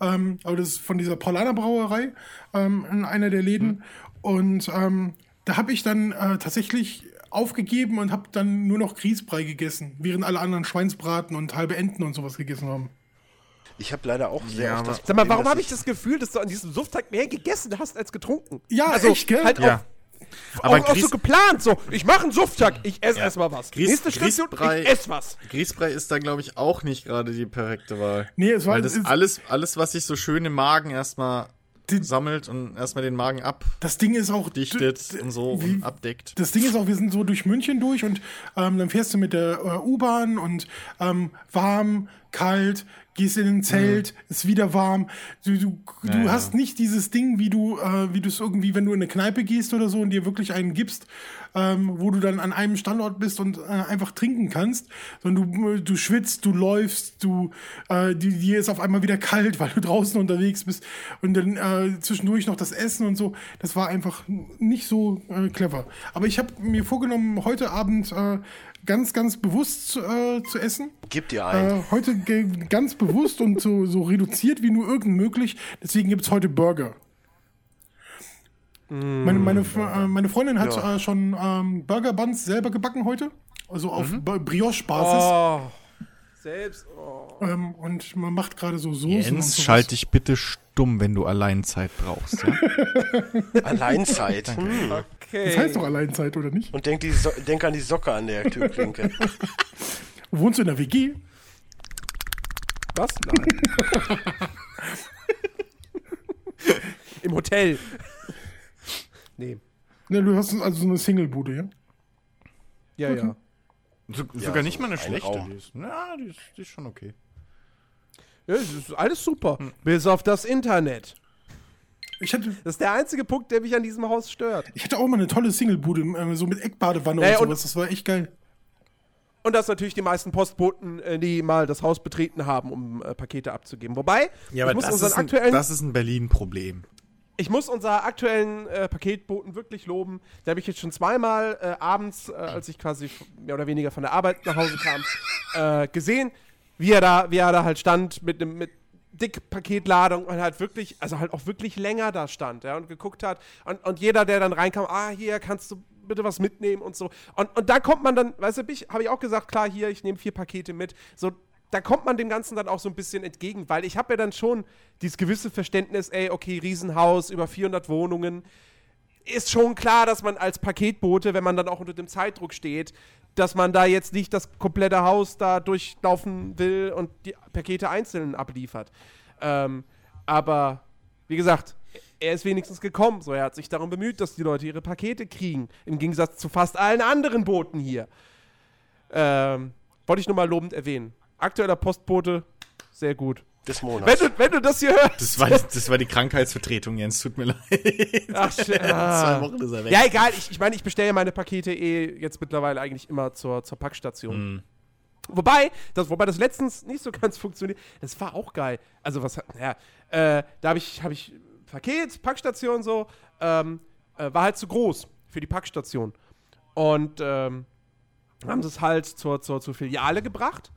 ähm, aber das ist von dieser Paulaner Brauerei ähm, in einer der Läden und ähm, da habe ich dann äh, tatsächlich aufgegeben und habe dann nur noch Grießbrei gegessen, während alle anderen Schweinsbraten und halbe Enten und sowas gegessen haben. Ich habe leider auch sehr Ja, oft das Sag mal, Problem, warum habe ich das Gefühl, dass du an diesem Sufftag mehr gegessen hast als getrunken? Ja, also, echt, gell? Halt Ja. auch, Aber auch, auch so geplant, so, ich mache einen Sufftag, ich esse erstmal was. Grieß- Nächste Station, Grießbrei- ich esse was. Grießbrei ist da, glaube ich, auch nicht gerade die perfekte Wahl. Nee, es war Weil das es- alles, alles, was sich so schön im Magen erstmal Die- sammelt und erstmal den Magen Das Ding ist auch abdichtet d- und so wie- und abdeckt. Das Ding ist auch, wir sind so durch München durch und ähm, dann fährst du mit der äh, U-Bahn und ähm, warm, kalt, gehst in ein Zelt, ist wieder warm. Du, du, du ja. hast nicht dieses Ding, wie du, äh, wie du es irgendwie, wenn du in eine Kneipe gehst oder so und dir wirklich einen gibst, ähm, wo du dann an einem Standort bist und äh, einfach trinken kannst, sondern du, äh, du schwitzt, du läufst, du, äh, die, dir ist auf einmal wieder kalt, weil du draußen unterwegs bist und dann äh, zwischendurch noch das Essen und so. Das war einfach nicht so äh, clever. Aber ich habe mir vorgenommen, heute Abend äh, ganz, ganz bewusst äh, zu essen. Gib dir ein. Äh, heute ganz bewusst und so, so reduziert wie nur irgend möglich. Deswegen gibt es heute Burger. Meine, meine, äh, meine Freundin hat Ja. äh, schon ähm, Burger Buns selber gebacken heute. Also auf Ba- Brioche-Basis. Oh. Selbst, oh. Ähm, und man macht gerade so Soßen. Jens, sowas. schalt dich bitte stumm, wenn du Alleinzeit brauchst. Ja? Alleinzeit. Hm. Okay. Das heißt doch Alleinzeit, oder nicht? Und denk, die so denk an die Socke an der Türklinke. Wohnst du in der WG? Was? Nein. Im Hotel. Nee. Ne, du hast also so eine Single-Bude, ja? Ja, ja. So, Ja, sogar so nicht mal eine ein schlechte. Raum. Die ist, na, die ist, die ist schon okay. ja ist alles super. Bis auf das Internet. Ich hatte, Das ist der einzige Punkt, der mich an diesem Haus stört. ich hatte auch mal eine tolle Single-Bude, äh, so mit Eckbadewanne Ja, ja, und sowas. Das war echt geil. Und dass natürlich die meisten Postboten äh, nie mal das Haus betreten haben, um äh, Pakete abzugeben. Wobei, Ja, ich aber muss das unseren ist, ein, aktuellen das ist ein Berlin-Problem. ich muss unser aktuellen äh, Paketboten wirklich loben. Da habe ich jetzt schon zweimal äh, abends, äh, als ich quasi mehr oder weniger von der Arbeit nach Hause kam, äh, gesehen, wie er da, wie er da halt stand mit einem mit dick Paketladung und halt wirklich, also halt auch wirklich länger da stand, ja, und geguckt hat und, und jeder, der dann reinkam, ah, hier kannst du bitte was mitnehmen und so. Und, und da kommt man dann, weißt du, habe ich auch gesagt, klar, hier, ich nehme vier Pakete mit. So, da kommt man dem Ganzen dann auch so ein bisschen entgegen, weil ich habe ja dann schon dieses gewisse Verständnis, ey, okay, Riesenhaus, über 400 Wohnungen. Ist schon klar, dass man als Paketbote, wenn man dann auch unter dem Zeitdruck steht, dass man da jetzt nicht das komplette Haus da durchlaufen will und die Pakete einzeln abliefert. Ähm, aber, wie gesagt, er ist wenigstens gekommen. So, er hat sich darum bemüht, dass die Leute ihre Pakete kriegen. Im Gegensatz zu fast allen anderen Booten hier. Ähm, wollte ich nur mal lobend erwähnen. Aktueller Postbote, sehr gut. Des Wenn Monats. du, wenn du das hier hörst. Das war, das war die Krankheitsvertretung, Jens. Tut mir leid. Ach, shit. Zwei Ah. Wochen ist er weg. Ja, egal. Ich, ich meine, ich bestelle meine Pakete eh jetzt mittlerweile eigentlich immer zur, zur Packstation. Mhm. Wobei das, wobei das letztens nicht so ganz funktioniert. Das war auch geil. Also, was, ja, äh, da habe ich, hab ich Paket, Packstation so, ähm, äh, war halt zu groß für die Packstation. Und ähm, haben sie es halt zur, zur, zur Filiale gebracht.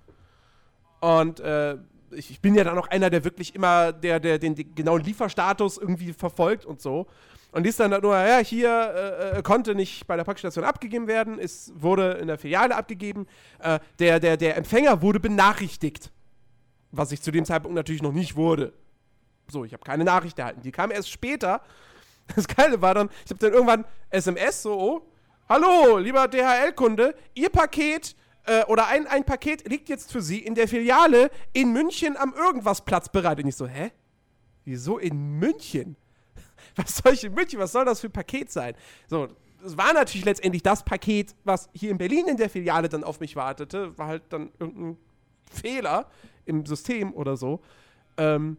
Und äh, ich, ich bin ja dann auch einer, der wirklich immer der, der, den, den genauen Lieferstatus irgendwie verfolgt und so. Und liest dann nur, ja, hier äh, konnte nicht bei der Packstation abgegeben werden, es wurde in der Filiale abgegeben. Äh, der, der, der Empfänger wurde benachrichtigt. Was ich zu dem Zeitpunkt natürlich noch nicht wurde. So, ich habe keine Nachricht erhalten. Die kam erst später. Das Geile war dann, ich habe dann irgendwann SMS so, oh, hallo, lieber DHL-Kunde, Ihr Paket äh, oder ein, ein Paket liegt jetzt für Sie in der Filiale in München am Irgendwas-Platz bereit. Und ich so, hä? Wieso in München? Was soll ich in München? Was soll das für ein Paket sein? So, es war natürlich letztendlich das Paket, was hier in Berlin in der Filiale dann auf mich wartete. War halt dann irgendein Fehler im System oder so. Ähm,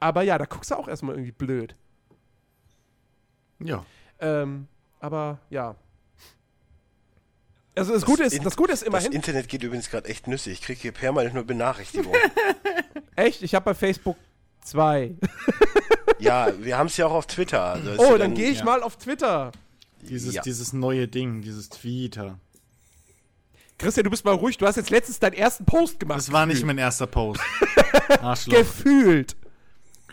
aber ja, da guckst du auch erstmal irgendwie blöd. Ja. Ähm, aber ja. Also das, Gute ist, das Gute ist Das immerhin. Internet geht übrigens gerade echt nüssig. Ich kriege hier permanent nur Benachrichtigungen. Echt? Ich habe bei Facebook zwei. ja, wir haben es ja auch auf Twitter. Also Oh, ja dann gehe ich ja. mal auf Twitter. Dieses, Ja. dieses neue Ding, dieses Twitter. Christian, du bist mal ruhig. Du hast jetzt letztens deinen ersten Post gemacht. Das war nicht mein erster Post. Arschloch. Gefühlt.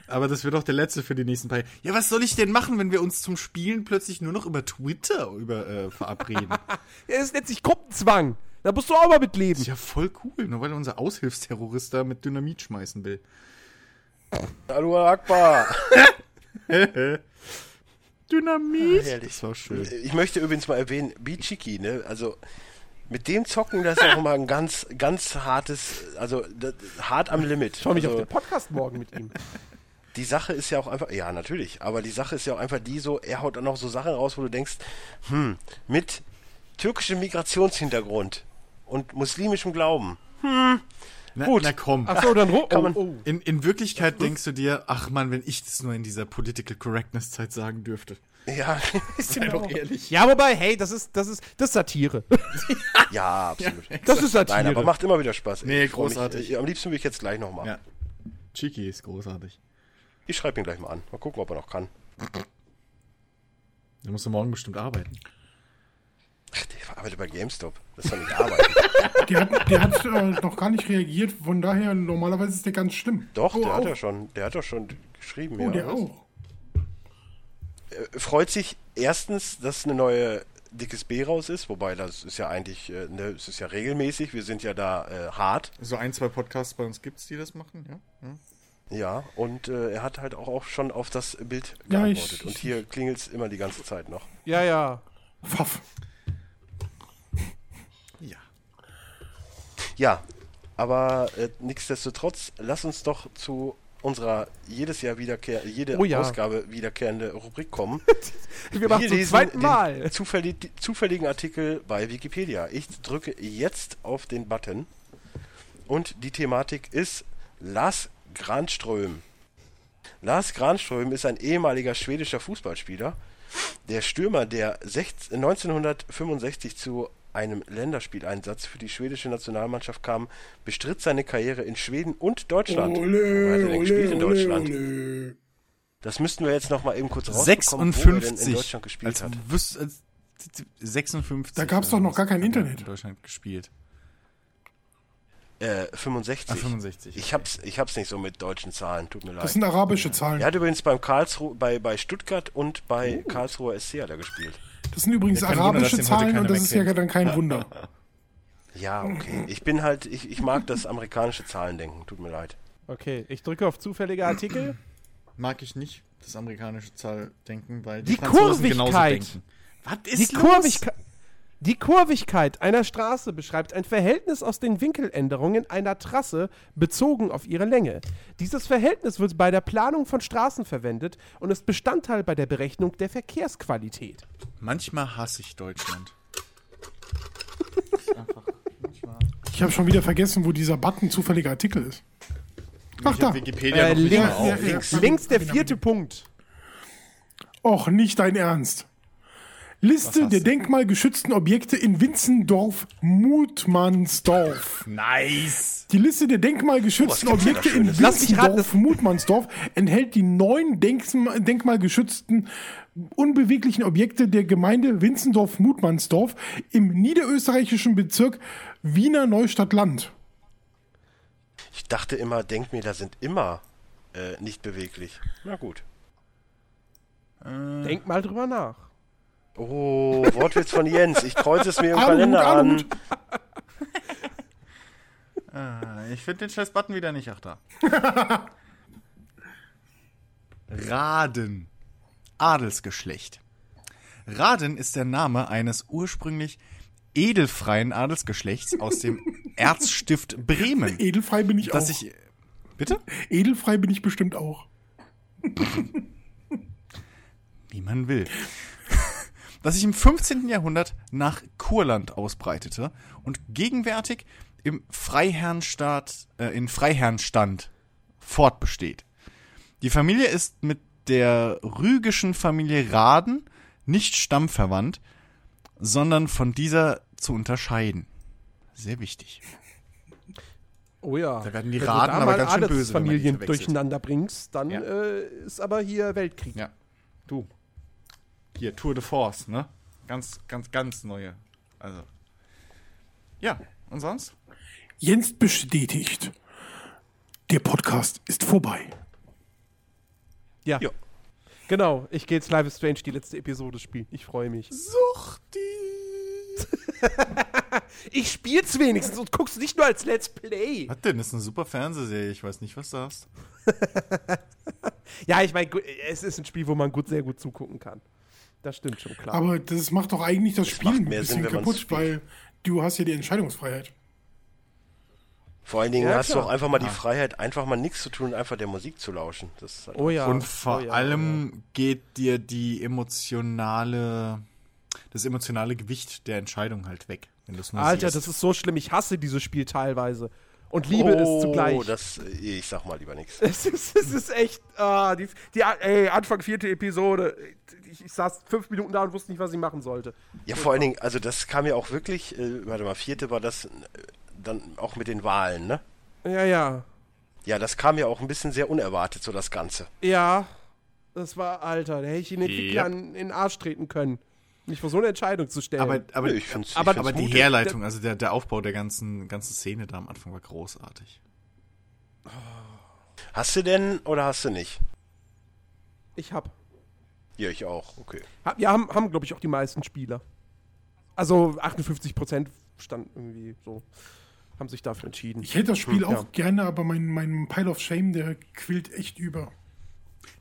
Aber das wird doch der letzte für die nächsten paar Jahre. Ja, was soll ich denn machen, wenn wir uns zum Spielen plötzlich nur noch über Twitter über, äh, verabreden? Ja, das nennt sich Gruppenzwang. Da musst du auch mal ist mitleben. ja voll cool, nur weil unser Aushilfsterrorist da mit Dynamit schmeißen will. Hallo Akbar. Dynamit? Ah, herrlich. Das war schön. Ich möchte übrigens mal erwähnen, Bichiki, ne? Also mit dem Zocken, das ist auch immer ein ganz, ganz hartes, also das, hart am Limit. Schau mich also, auf den Podcast morgen mit ihm. die Sache ist ja auch einfach, ja natürlich, aber die Sache ist ja auch einfach die so, er haut dann noch so Sachen raus, wo du denkst, hm, mit türkischem Migrationshintergrund und muslimischem Glauben. Na, Gut. na komm. Ach so, dann oh, man- oh. In, in Wirklichkeit denkst du dir, ach man, wenn ich das nur in dieser Political Correctness Zeit sagen dürfte. Ja, Sei doch ehrlich. Ja, wobei, hey, das ist, das ist, das ist Satire. ja, absolut. Das ist Satire. Nein, aber macht immer wieder Spaß. ey. Nee, Ich freu mich, großartig. äh, am liebsten will ich jetzt gleich nochmal. Ja. Cheeky ist großartig. Ich schreibe ihn gleich mal an. Mal gucken, ob er noch kann. Da musst du morgen bestimmt arbeiten. Ach, der arbeitet bei GameStop. Das ist doch nicht arbeiten. Der hat, der hat äh, noch gar nicht reagiert, von daher normalerweise ist der ganz schlimm. Doch, Oh, der hat ja schon, der hat doch schon geschrieben. Oh, ja. der auch. Äh, Freut sich erstens, dass eine neue dickes B raus ist, wobei das ist ja eigentlich, äh, ne, es ist ja regelmäßig. Wir sind ja da äh, hart. So ein, zwei Podcasts bei uns gibt's, die das machen, ja? ja. Ja, und äh, er hat halt auch, auch schon auf das Bild Ja, geantwortet. ich- und hier klingelt es immer die ganze Zeit noch. Ja, ja. Pfaff. Ja. Ja, aber äh, nichtsdestotrotz, lass uns doch zu unserer jedes Jahr wiederkehr, jede Oh ja. Ausgabe wiederkehrende Rubrik kommen. Wir machen zum lesen zweiten den Mal. Zufällig, zufälligen Artikel bei Wikipedia. Ich drücke jetzt auf den Button und die Thematik ist Lars Granström. Lars Granström ist ein ehemaliger schwedischer Fußballspieler, der Stürmer, der 16 1965 zu einem Länderspieleinsatz für die schwedische Nationalmannschaft kam, bestritt seine Karriere in Schweden und Deutschland. Wo hat er denn gespielt in Deutschland? ole. Das müssten wir jetzt noch mal eben kurz rausbekommen, wo er denn in 56. Deutschland gespielt als, hat. wüs- als, 56. Da gab's doch noch gar kein hat er Internet. In Deutschland gespielt. Äh, 65. Ah, 65, Ich hab's, ich hab's nicht so mit deutschen Zahlen, tut mir leid. Das sind arabische Zahlen. Er hat übrigens beim Karlsruhe, bei, bei Stuttgart und bei Karlsruher SC hat er gespielt. Das sind übrigens Ja, Wunder, arabische heute Zahlen und das ist ja kennt. dann kein Wunder. Ja, okay. Ich bin halt, ich, ich mag das amerikanische Zahlendenken, tut mir leid. Okay, ich drücke auf zufällige Artikel. Mag ich nicht, das amerikanische Zahldenken, weil Die Franzosen genauso Kurvigkeit. denken. Was Die ist los? Kurvigkeit. Die Kurvigkeit einer Straße beschreibt ein Verhältnis aus den Winkeländerungen einer Trasse bezogen auf ihre Länge. Dieses Verhältnis wird bei der Planung von Straßen verwendet und ist Bestandteil bei der Berechnung der Verkehrsqualität. Manchmal hasse ich Deutschland. Ich habe schon wieder vergessen, wo dieser Button zufälliger Artikel ist. Ach da. Wikipedia Äh, links. Links. links der vierte Punkt. Och, nicht dein Ernst. Liste der du? denkmalgeschützten Objekte in Winzendorf-Mutmannsdorf. Nice! Die Liste der denkmalgeschützten Oh, Objekte in raten, Winzendorf-Mutmannsdorf enthält die neun Denkma- denkmalgeschützten unbeweglichen Objekte der Gemeinde Winzendorf-Mutmannsdorf im niederösterreichischen Bezirk Wiener Neustadt-Land. Ich dachte immer, Denkmäler sind immer äh, nicht beweglich. Na gut. Denk mal drüber nach. Oh, Wortwitz von Jens. Ich kreuze es mir im Kalender an. Ah, ich finde den scheiß Button wieder nicht. Ach da. Raden. Adelsgeschlecht. Raden ist der Name eines ursprünglich edelfreien Adelsgeschlechts aus dem Erzstift Bremen. Edelfrei bin ich Das auch. ich. Bitte? Edelfrei bin ich bestimmt auch. Wie man will. Das sich im 15. Jahrhundert nach Kurland ausbreitete und gegenwärtig im Freiherrnstaat, äh, in Freiherrnstand fortbesteht. Die Familie ist mit der rügischen Familie Raden nicht stammverwandt, sondern von dieser zu unterscheiden. Sehr wichtig. Oh ja. Da werden die Wenn da aber ganz schön böse, wenn man die Adelsfamilien verwechselt. durcheinander bringst, dann Ja. äh, ist aber hier Weltkrieg. Ja. Du. Hier, Tour de Force, ne? Ganz, ganz, ganz neue. Also. Ja, und sonst? Jens bestätigt. Der Podcast ist vorbei. Ja. Ja. Genau, ich gehe jetzt Live is Strange die letzte Episode spielen. Ich freue mich. Suchti. Ich spiel's wenigstens und guck's nicht nur als Let's Play. Was denn? Das ist eine super Fernsehserie. Ich weiß nicht, was du hast. Ja, ich meine, es ist ein Spiel, wo man gut, sehr gut zugucken kann. Das stimmt schon klar. Aber das macht doch eigentlich das, Spiel macht ein mehr bisschen Sinn, kaputt, weil du hast ja die Entscheidungsfreiheit. Vor allen Dingen Ja, hast klar. du auch einfach mal die Freiheit, einfach mal nichts zu tun und einfach der Musik zu lauschen. Das ist halt oh ja. Und vor oh ja, allem geht dir die emotionale, das emotionale Gewicht der Entscheidung halt weg, wenn du es nur ja. Alter, siehst. das ist so schlimm. Ich hasse dieses Spiel teilweise. Und liebe es zugleich. Oh, das, ich sag mal lieber nichts. Es ist, es ist echt, ah, die, die, ey, Anfang vierte Episode. Ich, ich saß fünf Minuten da und wusste nicht, was ich machen sollte. Ja, vor allen Dingen, also das kam ja auch wirklich, äh, warte mal, vierte war das äh, dann auch mit den Wahlen, ne? Ja, ja. Ja, das kam ja auch ein bisschen sehr unerwartet, so das Ganze. Ja, das war, Alter, da hätte ich den Entwicklern in den Arsch treten können. Mich vor so eine Entscheidung zu stellen. aber, aber, ich find's, aber- ich find's aber die. Herleitung, also der, der Aufbau der ganzen, ganzen Szene da am Anfang war großartig. Hast du denn oder hast du nicht? ich hab. Ja, ich auch, okay. hab ja, haben, haben glaube ich, auch die meisten Spieler. Also 58% stand irgendwie so, haben sich dafür entschieden. Ich hätte das Spiel Hm, auch ja. gerne, aber mein, mein Pile of Shame, der quillt echt über.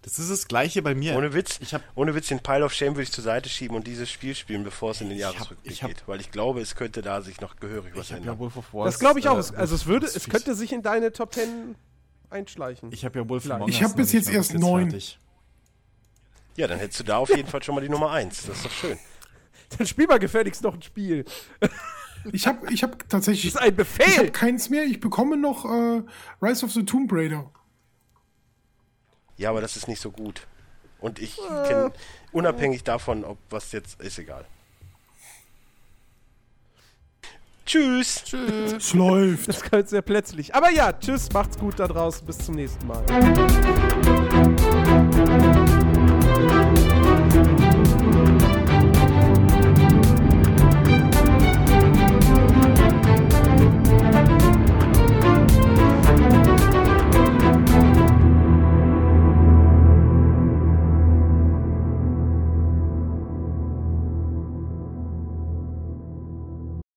Das ist das gleiche bei mir. Ohne Witz, Ich hab- ohne Witz den Pile of Shame würde ich zur Seite schieben und dieses Spiel spielen, bevor es in den Jahresrückblick ich geht. Weil ich glaube, es könnte da sich noch gehörig was ich habe ändern. ja Wolf of Wars. Das glaube ich auch. äh, Es- also es würde, das es könnte sich in deine Top 10 einschleichen. Ich habe ja Wolf. Among Ich Us hab noch bis jetzt erst neun. Ja, dann hättest du da auf jeden Fall schon mal die Nummer 1. Das ist doch schön. Dann spiel mal gefälligst noch ein Spiel. Ich habe ich hab Das tatsächlich. ist ein Ich Befehl. habe keins mehr. Ich bekomme noch äh, Rise of the Tomb Raider. Ja, aber das ist nicht so gut. Und ich Äh. kenne, unabhängig davon, ob was jetzt, ist egal. Tschüss. Tschüss. Es läuft. Das kommt sehr plötzlich. Aber ja, tschüss, macht's gut da draußen. Bis zum nächsten Mal.